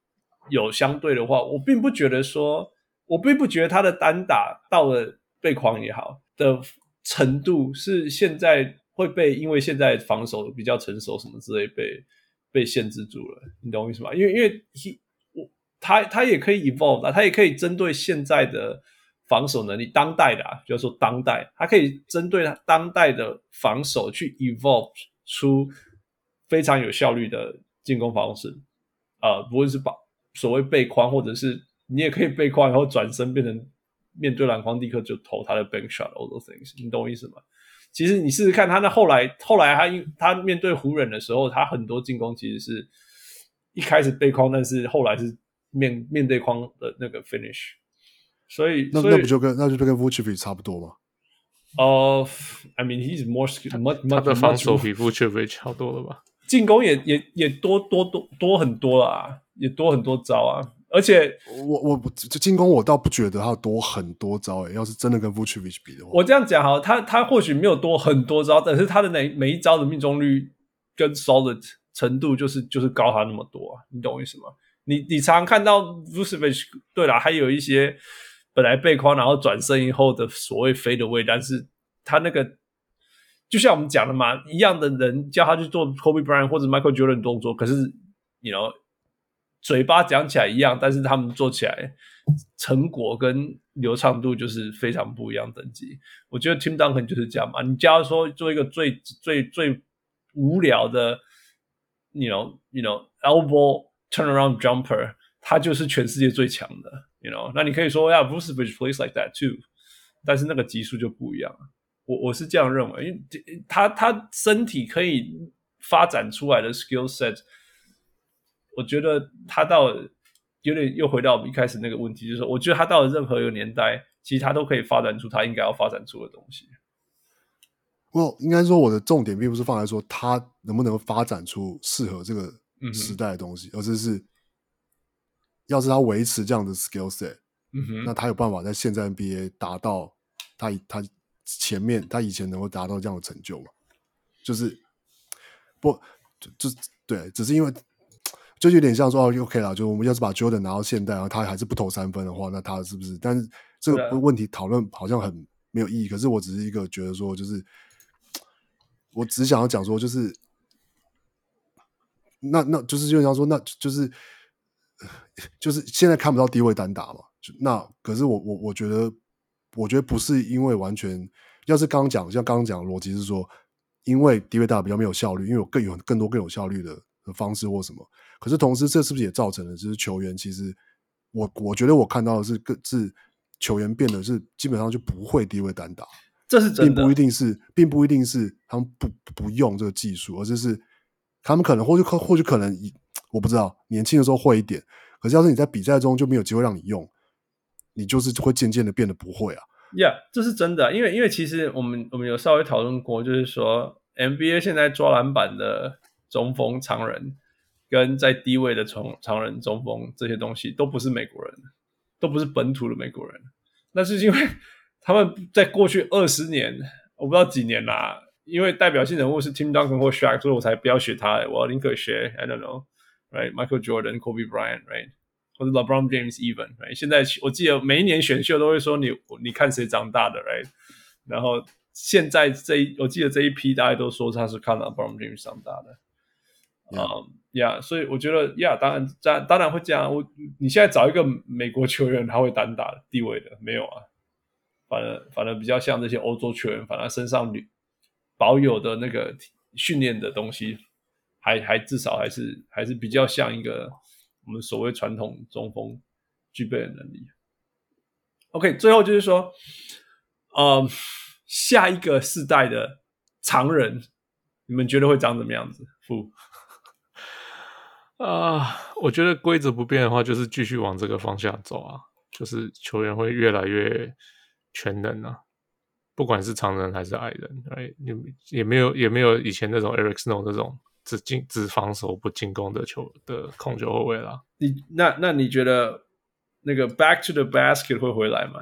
有相对的话，我并不觉得说，我并不觉得他的单打到了背框也好的程度是现在会被因为现在防守比较成熟什么之类被被限制住了，你懂我意思吗？因为因为我他他也可以 evolve 啊，他也可以针对现在的防守能力，当代的啊，就是说当代，他可以针对他当代的防守去 evolve 出非常有效率的进攻方式，呃，不论是把。所谓背框，或者是你也可以背框，然后转身变成面对篮筐立刻就投他的 bank shot，all those things，你懂我意思吗？其实你试试看，他那后来后来他他面对湖人的时候，他很多进攻其实是一开始背框，但是后来是面面对框的那个 finish。所以那那不就跟那就跟 Vucevic 差不多吗？哦、uh,，I mean he's more skilled，他的防守比 Vucevic 好多了吧？进攻也也也多多多多很多啊。也多很多招啊，而且我我这进攻我倒不觉得他有多很多招诶、欸。要是真的跟 Vucevic 比的话，我这样讲哈，他他或许没有多很多招，但是他的每每一招的命中率跟 solid 程度就是就是高他那么多啊，你懂我意思吗？你你常常看到 Vucevic 对啦，还有一些本来背框然后转身以后的所谓 fade away，但是他那个就像我们讲的嘛，一样的人叫他去做 Kobe Bryant 或者 Michael Jordan 动作，可是你 you know 嘴巴讲起来一样，但是他们做起来成果跟流畅度就是非常不一样等级。我觉得 Tim Duncan 就是这样嘛。你假如说做一个最最最无聊的，you know you know elbow turnaround jumper，他就是全世界最强的，you know。那你可以说呀，Bruce Bridge plays like that too，但是那个级数就不一样。我我是这样认为，因为他他身体可以发展出来的 skill set，我觉得他到有点又回到我们一开始那个问题，就是说，我觉得他到了任何一个年代，其实他都可以发展出他应该要发展出的东西。我应该说，我的重点并不是放在说他能不能发展出适合这个时代的东西，嗯、而是是，要是他维持这样的 skill set，嗯哼，那他有办法在现在 NBA 达到他他。前面他以前能够达到这样的成就吗？就是不就就对，只是因为就有点像说哦，OK 啦，就我们要是把 Jordan 拿到现代，然后他还是不投三分的话，那他是不是？但是这个问题讨论好像很没有意义。可是我只是一个觉得说，就是我只想要讲说，就是那那就是就像说，那就是 就是现在看不到低位单打嘛。那可是我我我觉得。我觉得不是因为完全，要是刚刚讲像刚刚讲的逻辑是说，因为低位打比较没有效率，因为有更有更多更有效率的的方式或什么。可是同时，这是不是也造成了就是球员其实，我我觉得我看到的是更是球员变得是基本上就不会低位单打，这是真的，并不一定是，并不一定是他们不不用这个技术，而是是他们可能或许可或许可能我不知道年轻的时候会一点，可是要是你在比赛中就没有机会让你用。你就是会渐渐的变得不会啊，Yeah，这是真的，因为因为其实我们我们有稍微讨论过，就是说 NBA 现在抓篮板的中锋常人，跟在低位的常常人中锋这些东西都不是美国人，都不是本土的美国人，那是因为他们在过去二十年，我不知道几年啦，因为代表性人物是 Tim Duncan 或 Shaq，所以我才不要学他，我宁可学 I don't know，right，Michael Jordan，Kobe Bryant，right。或者 LeBron James even，right? 现在我记得每一年选秀都会说你你看谁长大的，right？然后现在这一我记得这一批大家都说他是看 LeBron James 长大的，嗯，呀，所以我觉得呀，yeah, 当然当当然会这样。我你现在找一个美国球员他会单打地位的没有啊？反而反而比较像这些欧洲球员，反而身上保有的那个训练的东西还，还至少还是还是比较像一个。我们所谓传统中锋具备的能力。OK，最后就是说，呃，下一个世代的常人，你们觉得会长怎么样子？不啊，我觉得规则不变的话，就是继续往这个方向走啊，就是球员会越来越全能啊，不管是常人还是矮人，哎，也也没有也没有以前那种 Eric Snow 那种。只进只防守不进攻的球的控球后卫啦。你那那你觉得那个 back to the basket 会回来吗？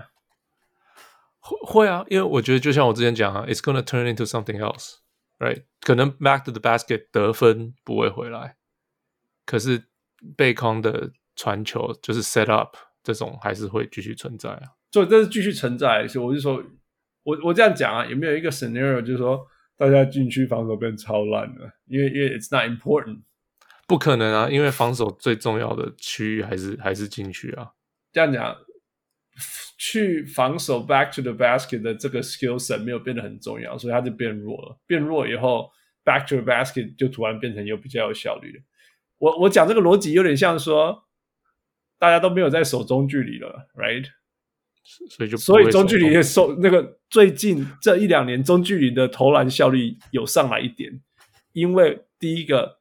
会会啊，因为我觉得就像我之前讲啊，it's gonna turn into something else，right？可能 back to the basket 得分不会回来，可是背空的传球就是 set up 这种还是会继续存在啊。所以这是继续存在，所以我就说，我我这样讲啊，有没有一个 scenario 就是说？大家禁区防守变超烂了，因为因为 it's not important，不可能啊，因为防守最重要的区域还是还是禁区啊。这样讲，去防守 back to the basket 的这个 skill set 没有变得很重要，所以它就变弱了。变弱以后，back to the basket 就突然变成有比较有效率了。我我讲这个逻辑有点像说，大家都没有在守中距离了，right？所以就所以中距离的收那个最近这一两年中距离的投篮效率有上来一点，因为第一个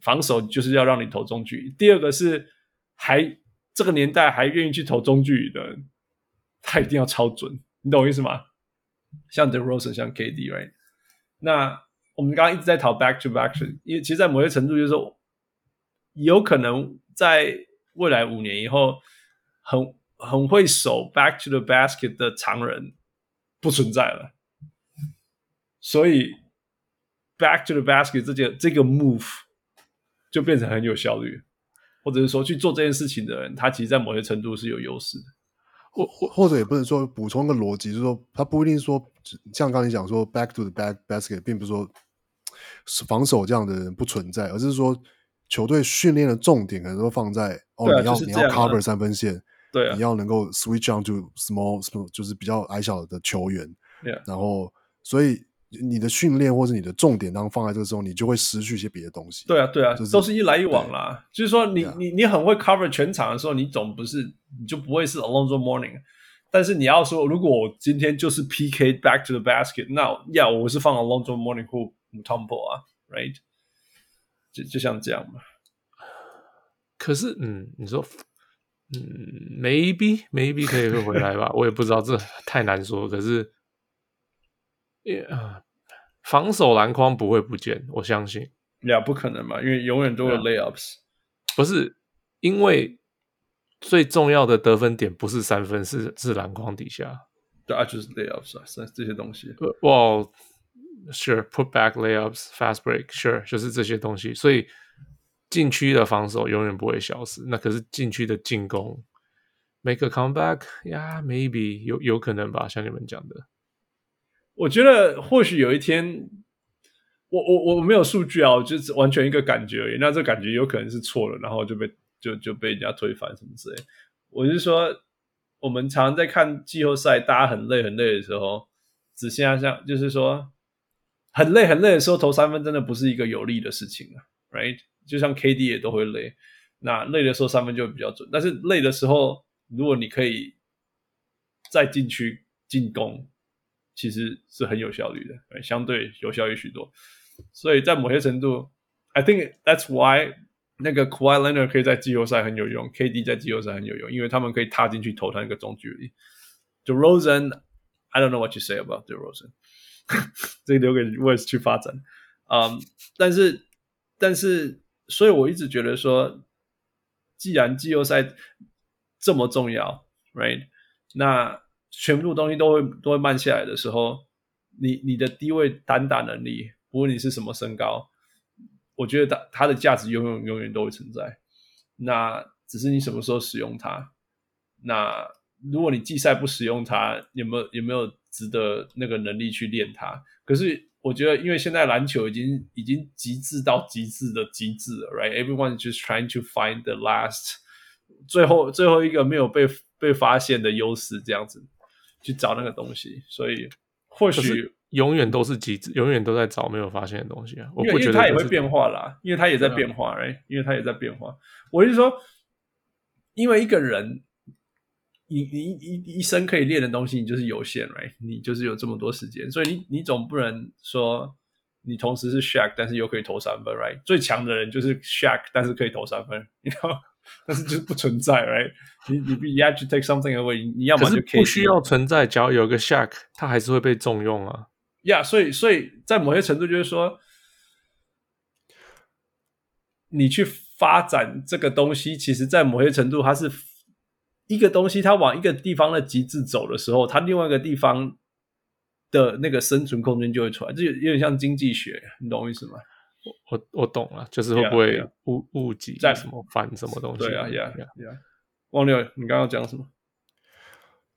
防守就是要让你投中距离，第二个是还这个年代还愿意去投中距离的人，他一定要超准，你懂我意思吗？像 The Rosen，像 KD，right？那我们刚刚一直在讨 back to back，因为其实，在某些程度就是说，有可能在未来五年以后很。很会守 back to the basket 的常人不存在了，所以 back to the basket 这件这个 move 就变成很有效率，或者是说去做这件事情的人，他其实在某些程度是有优势的。或或或者也不能说补充个逻辑，就是说他不一定说像刚才讲说，back to the back basket，并不是说防守这样的人不存在，而是说球队训练的重点可能都放在哦，啊、你要、就是、你要 cover 三分线，对、啊，你要能够 switch on to small small，就是比较矮小的球员，然后所以你的训练或者你的重点当放在这个时候，你就会失去一些别的东西。对啊，对啊，就是、都是一来一往啦。就是说你，你、啊、你你很会 cover 全场的时候，你总不是你就不会是 Alonzo Mourning。但是你要说，如果我今天就是 PK back to the basket，那要、yeah, 我是放 Alonzo Mourning 或 Mutombo 啊，right？就就像这样嘛。可是，嗯，你说，嗯，maybe maybe 可以会回来吧？我也不知道，这太难说。可是，啊，防守篮筐不会不见，我相信。呀，不可能嘛，因为永远都有 layups。不是，因为。最重要的得分点不是三分，是是篮筐底下。对啊，就是 layups 啊，这些东西。哇、sure put back layups，fast break，sure，就是这些东西。所以禁区的防守永远不会消失。那可是禁区的进攻，make a comeback，呀、yeah,，maybe 有有可能吧，像你们讲的。我觉得或许有一天，我我我没有数据啊，我就是完全一个感觉而已。那这感觉有可能是错了，然后就被。就就被人家推翻什么之类，我是说，我们常常在看季后赛，大家很累很累的时候，只剩下像就是说，很累很累的时候投三分真的不是一个有利的事情啊，right？就像 KD 也都会累，那累的时候三分就会比较准，但是累的时候，如果你可以在禁区进攻，其实是很有效率的，相对有效率许多，所以在某些程度，I think that's why。那个 Kawhi Leonard 可以在季后赛很有用，KD 在季后赛很有用，因为他们可以踏进去投他那个中距离。DeRozan，I don't know what you say about DeRozan，这个留给 Wes 去发展。嗯、um,，但是但是，所以我一直觉得说，既然季后赛这么重要，right？那全部东西都会都会慢下来的时候，你你的低位单打能力，不论你是什么身高。我觉得它它的价值永远永远都会存在，那只是你什么时候使用它。那如果你季赛不使用它，有没有有没有值得那个能力去练它？可是我觉得，因为现在篮球已经已经极致到极致的极致了，right？Everyone is just trying to find the last，最后最后一个没有被被发现的优势，这样子去找那个东西。所以或许。永远都是极致，永远都在找没有发现的东西啊！我不觉得它也会变化啦，因为它也在变化，，right？，因为它也在变化。我是说，因为一个人，你你一一生可以练的东西，你就是有限，right？你就是有这么多时间，所以你你总不能说你同时是 Shaq，但是又可以投三分，right？最强的人就是 Shaq，但是可以投三分，你知道？但是就是不存在，right？你你必须 to take something away，你要么就不需要存在，只要有个 Shaq，他还是会被重用啊。呀、yeah，所以，所以在某些程度，就是说，你去发展这个东西，其实，在某些程度，它是一个东西，它往一个地方的极致走的时候，它另外一个地方的那个生存空间就会出来，就有点像经济学，你懂我意思吗？我我我懂了，就是会不会误误解在什么反什么东西？对啊，呀呀，汪六，你刚刚讲什么？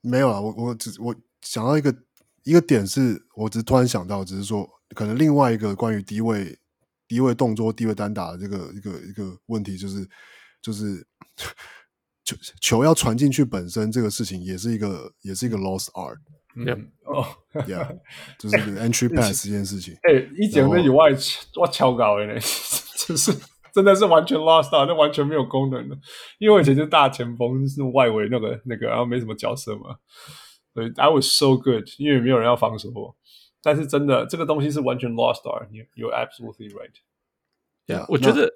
没有啊，我我只我想到一个。一个点是我只是突然想到，只是说可能另外一个关于低位低位动作、低位单打的这个一个一个问题，就是就是球球要传进去本身这个事情，也是一个也是一个 lost art。嗯哦，Yeah，就是 entry pass 这件事情。哎、欸，一讲那以外，我超高的呢，就是真的是完全 lost art，那完全没有功能的。因为我以前是大前锋，是外围那个那个，然后没什么角色嘛。对，I was so good，因为没有人要防守我。但是真的，这个东西是完全 lost art。You're absolutely right。Yeah，我觉得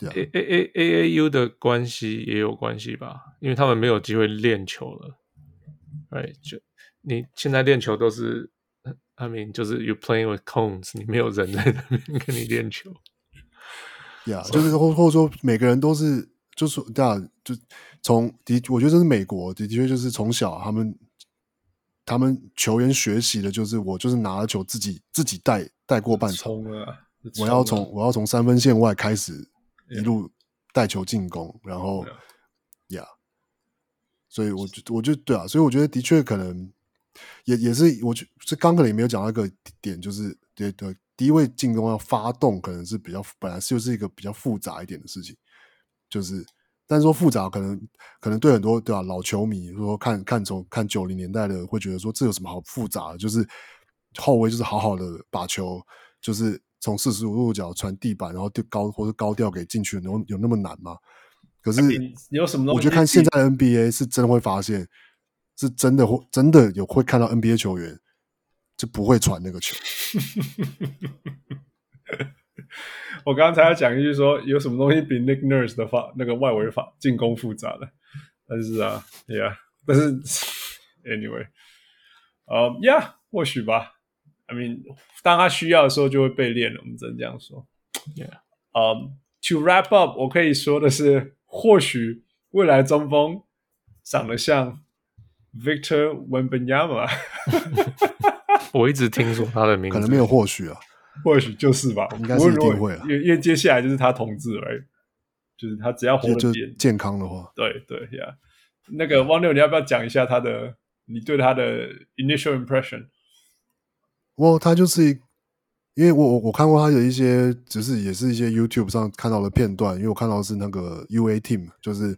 A A A A A U 的关系也有关系吧，因为他们没有机会练球了。Right，就你现在练球都是，I mean，就是 you playing with cones，你没有人在那边跟你练球。Yeah，就是或或者说每个人都是，就是对啊，就从的，我觉得这是美国的，的确就是从小他们。他们球员学习的就是我，就是拿了球自己自己带带过半场。我要从我要从三分线外开始一路带球进攻.然后呀，yeah. 所以我就我就对啊，所以我觉得的确可能也也是，我就是刚可能也没有讲到一个点，就是对对，第一位进攻要发动，可能是比较本来就是一个比较复杂一点的事情，就是但是说复杂，可能可能对很多对吧、啊、老球迷说看看从看九零年代的会觉得说这有什么好复杂的，就是后卫就是好好的把球就是从四十五度角传地板，然后就高或者高调给进去，有有那么难吗？可是有什么？我觉得看现在的 NBA 是真的会发现。是真的会真的有会看到 NBA 球员就不会传那个球。我刚才要讲一句说，有什么东西比 Nick Nurse 的发那个外围法进攻复杂的？但是啊，Yeah，但是 Anyway，呃、uh,，Yeah，或许吧。I mean，当他需要的时候就会被练了。我们只能这样说。Yeah，呃、um,，To wrap up，我可以说的是，或许未来中锋长得像。Victor Wembanyama，我一直听说他的名字，可能没有或许啊，或许就是吧，应该是一定会啊，因为因为接下来就是他同志而已，就是他只要活得健康的话，对对呀。Yeah. 那个汪六，你要不要讲一下他的你对他的 initial impression？我他就是一，因为我我我看过他的一些，只是也是一些 YouTube 上看到的片段，因为我看到的是那个 UA Team，就是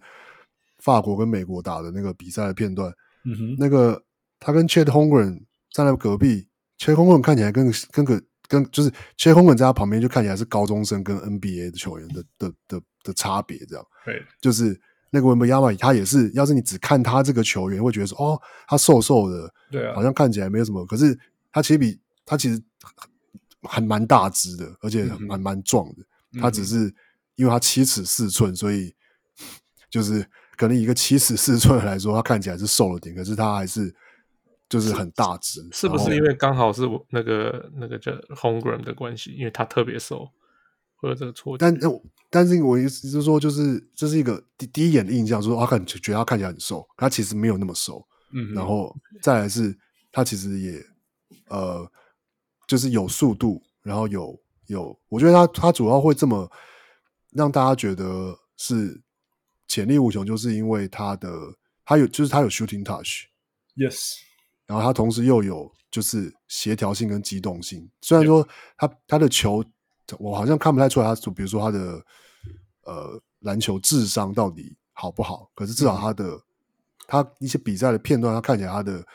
法国跟美国打的那个比赛的片段。嗯哼，那个他跟 Chet Holmgren 站在隔壁，Chet Holmgren 看起来跟跟个跟就是 Chet Holmgren 在他旁边就看起来是高中生跟 NBA 的球员的的的的差别，这样。对，就是那个文本亚马，他也是，要是你只看他这个球员，会觉得说，哦，他瘦瘦的，对啊，好像看起来没有什么，可是他其实比他其实还蛮大只的，而且蛮蛮壮的。他只是因为他七尺四寸，所以就是。可能一个七尺四寸来说，他看起来是瘦了点，可是他还是就是很大只。是不是因为刚好是那个那个叫 Holmgren 的关系？因为他特别瘦，会有这个错觉。但但是我意思是说，就是这是一个第第一眼的印象，说他看觉得他看起来很瘦，他其实没有那么瘦。嗯，然后再来是，他其实也呃，就是有速度，然后有有，我觉得他他主要会这么让大家觉得是。潜力无穷，就是因为他的他有，就是他有 shooting touch，yes，然后他同时又有就是协调性跟机动性。虽然说他.他的球，我好像看不太出来，他比如说他的呃篮球智商到底好不好，可是至少他的、mm hmm. 他一些比赛的片段，他看起来他的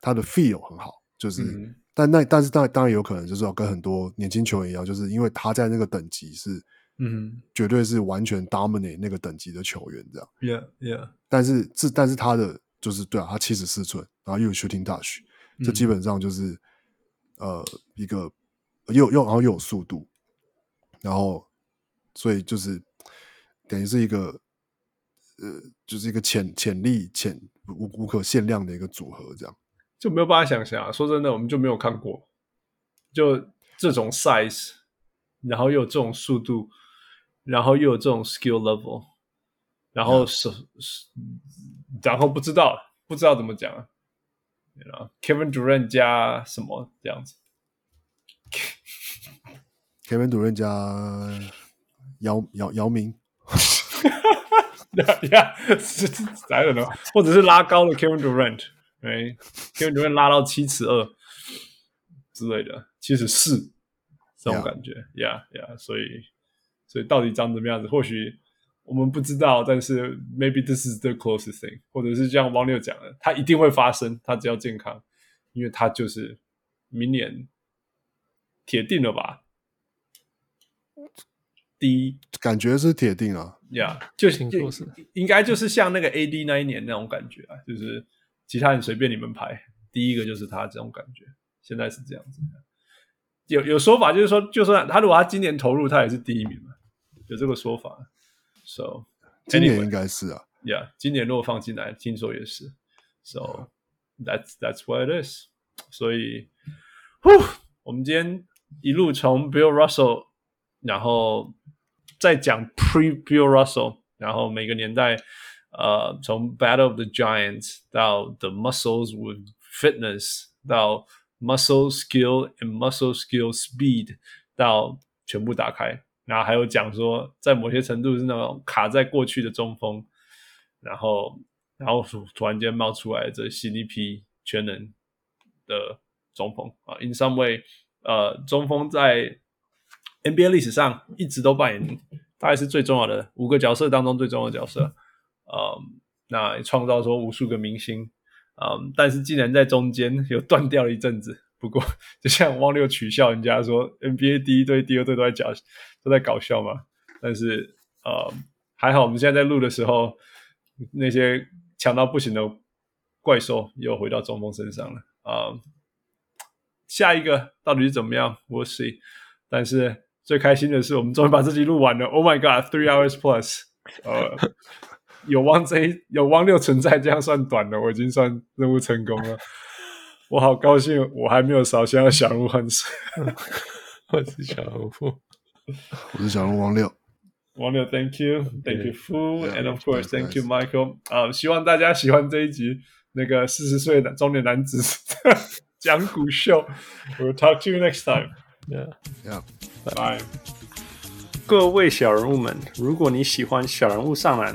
他的 feel 很好，就是、mm hmm. 但那但是当然当然有可能就是要跟很多年轻球员一样，就是因为他在那个等级是。嗯，绝对是完全 dominate 那个等级的球员，这样。Yeah, yeah。但是这，但是他的就是对啊，他七十四寸，然后又有 shooting touch，这基本上就是、嗯、呃一个又又然后又有速度，然后所以就是等于是一个呃就是一个潜潜力潜无无可限量的一个组合，这样就没有办法想象。说真的，我们就没有看过，就这种 size，然后又有这种速度。然后又有这种 skill level，然后是是，然后不知道不知道怎么讲啊，you know，Kevin Durant 加什么这样子？Kevin Durant 加姚姚姚明，哈呀，是咋的呢？或者是拉高了 Kevin Durant，哎，Kevin Durant 拉到七尺二之类的，七尺四这种感觉呀呀，所以。所以到底长怎么样子？或许我们不知道，但是 maybe this is the closest thing，或者是像汪六讲的，它一定会发生，他只要健康，因为他就是明年铁定了吧？第一感觉是铁定啊，呀，yeah, 就就应该就是像那个 AD 那一年那种感觉啊，就是其他人随便你们排，第一个就是他这种感觉，现在是这样子的。有有说法就是说，就算他如果他今年投入，他也是第一名嘛。有这个说法，so 今年应该是啊，Yeah，今年如果放进来，听说也是，so that's that's what it is。所以，呼，我们今天一路从 Bill Russell，然后再讲 Pre Bill Russell，然后每个年代，呃，从 Battle of the Giants 到 The Muscles with Fitness，到 Muscle Skill and Muscle Skill Speed，到全部打开。然后还有讲说，在某些程度是那种卡在过去的中锋，然后然后突然间冒出来这新一批全能的中锋啊。In some way，呃，中锋在 NBA 历史上一直都扮演大概是最重要的五个角色当中最重要的角色。呃，那创造出无数个明星。嗯，但是竟然在中间有断掉了一阵子。不过，就像汪六取笑人家说，NBA 第一队、第二队都在讲都在搞笑嘛。但是，呃，还好我们现在在录的时候，那些强到不行的怪兽又回到中锋身上了。啊、呃，下一个到底是怎么样？We'll see。但是最开心的是，我们终于把这集录完了。Oh my god，three hours plus。呃。有汪 J 有汪六存在，这样算短的，我已经算任务成功了。我好高兴，我还没有烧香的小人物很死。我是小人物，我是小人物汪六。汪六，Thank you，Thank you Fu，and of course Thank you Michael。啊，希望大家喜欢这一集那个四十岁的中年男子讲古秀。We'll talk to you next time. Yeah, yeah. Bye. 各位小人物们，如果你喜欢小人物上篮。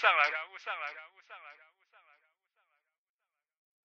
上来，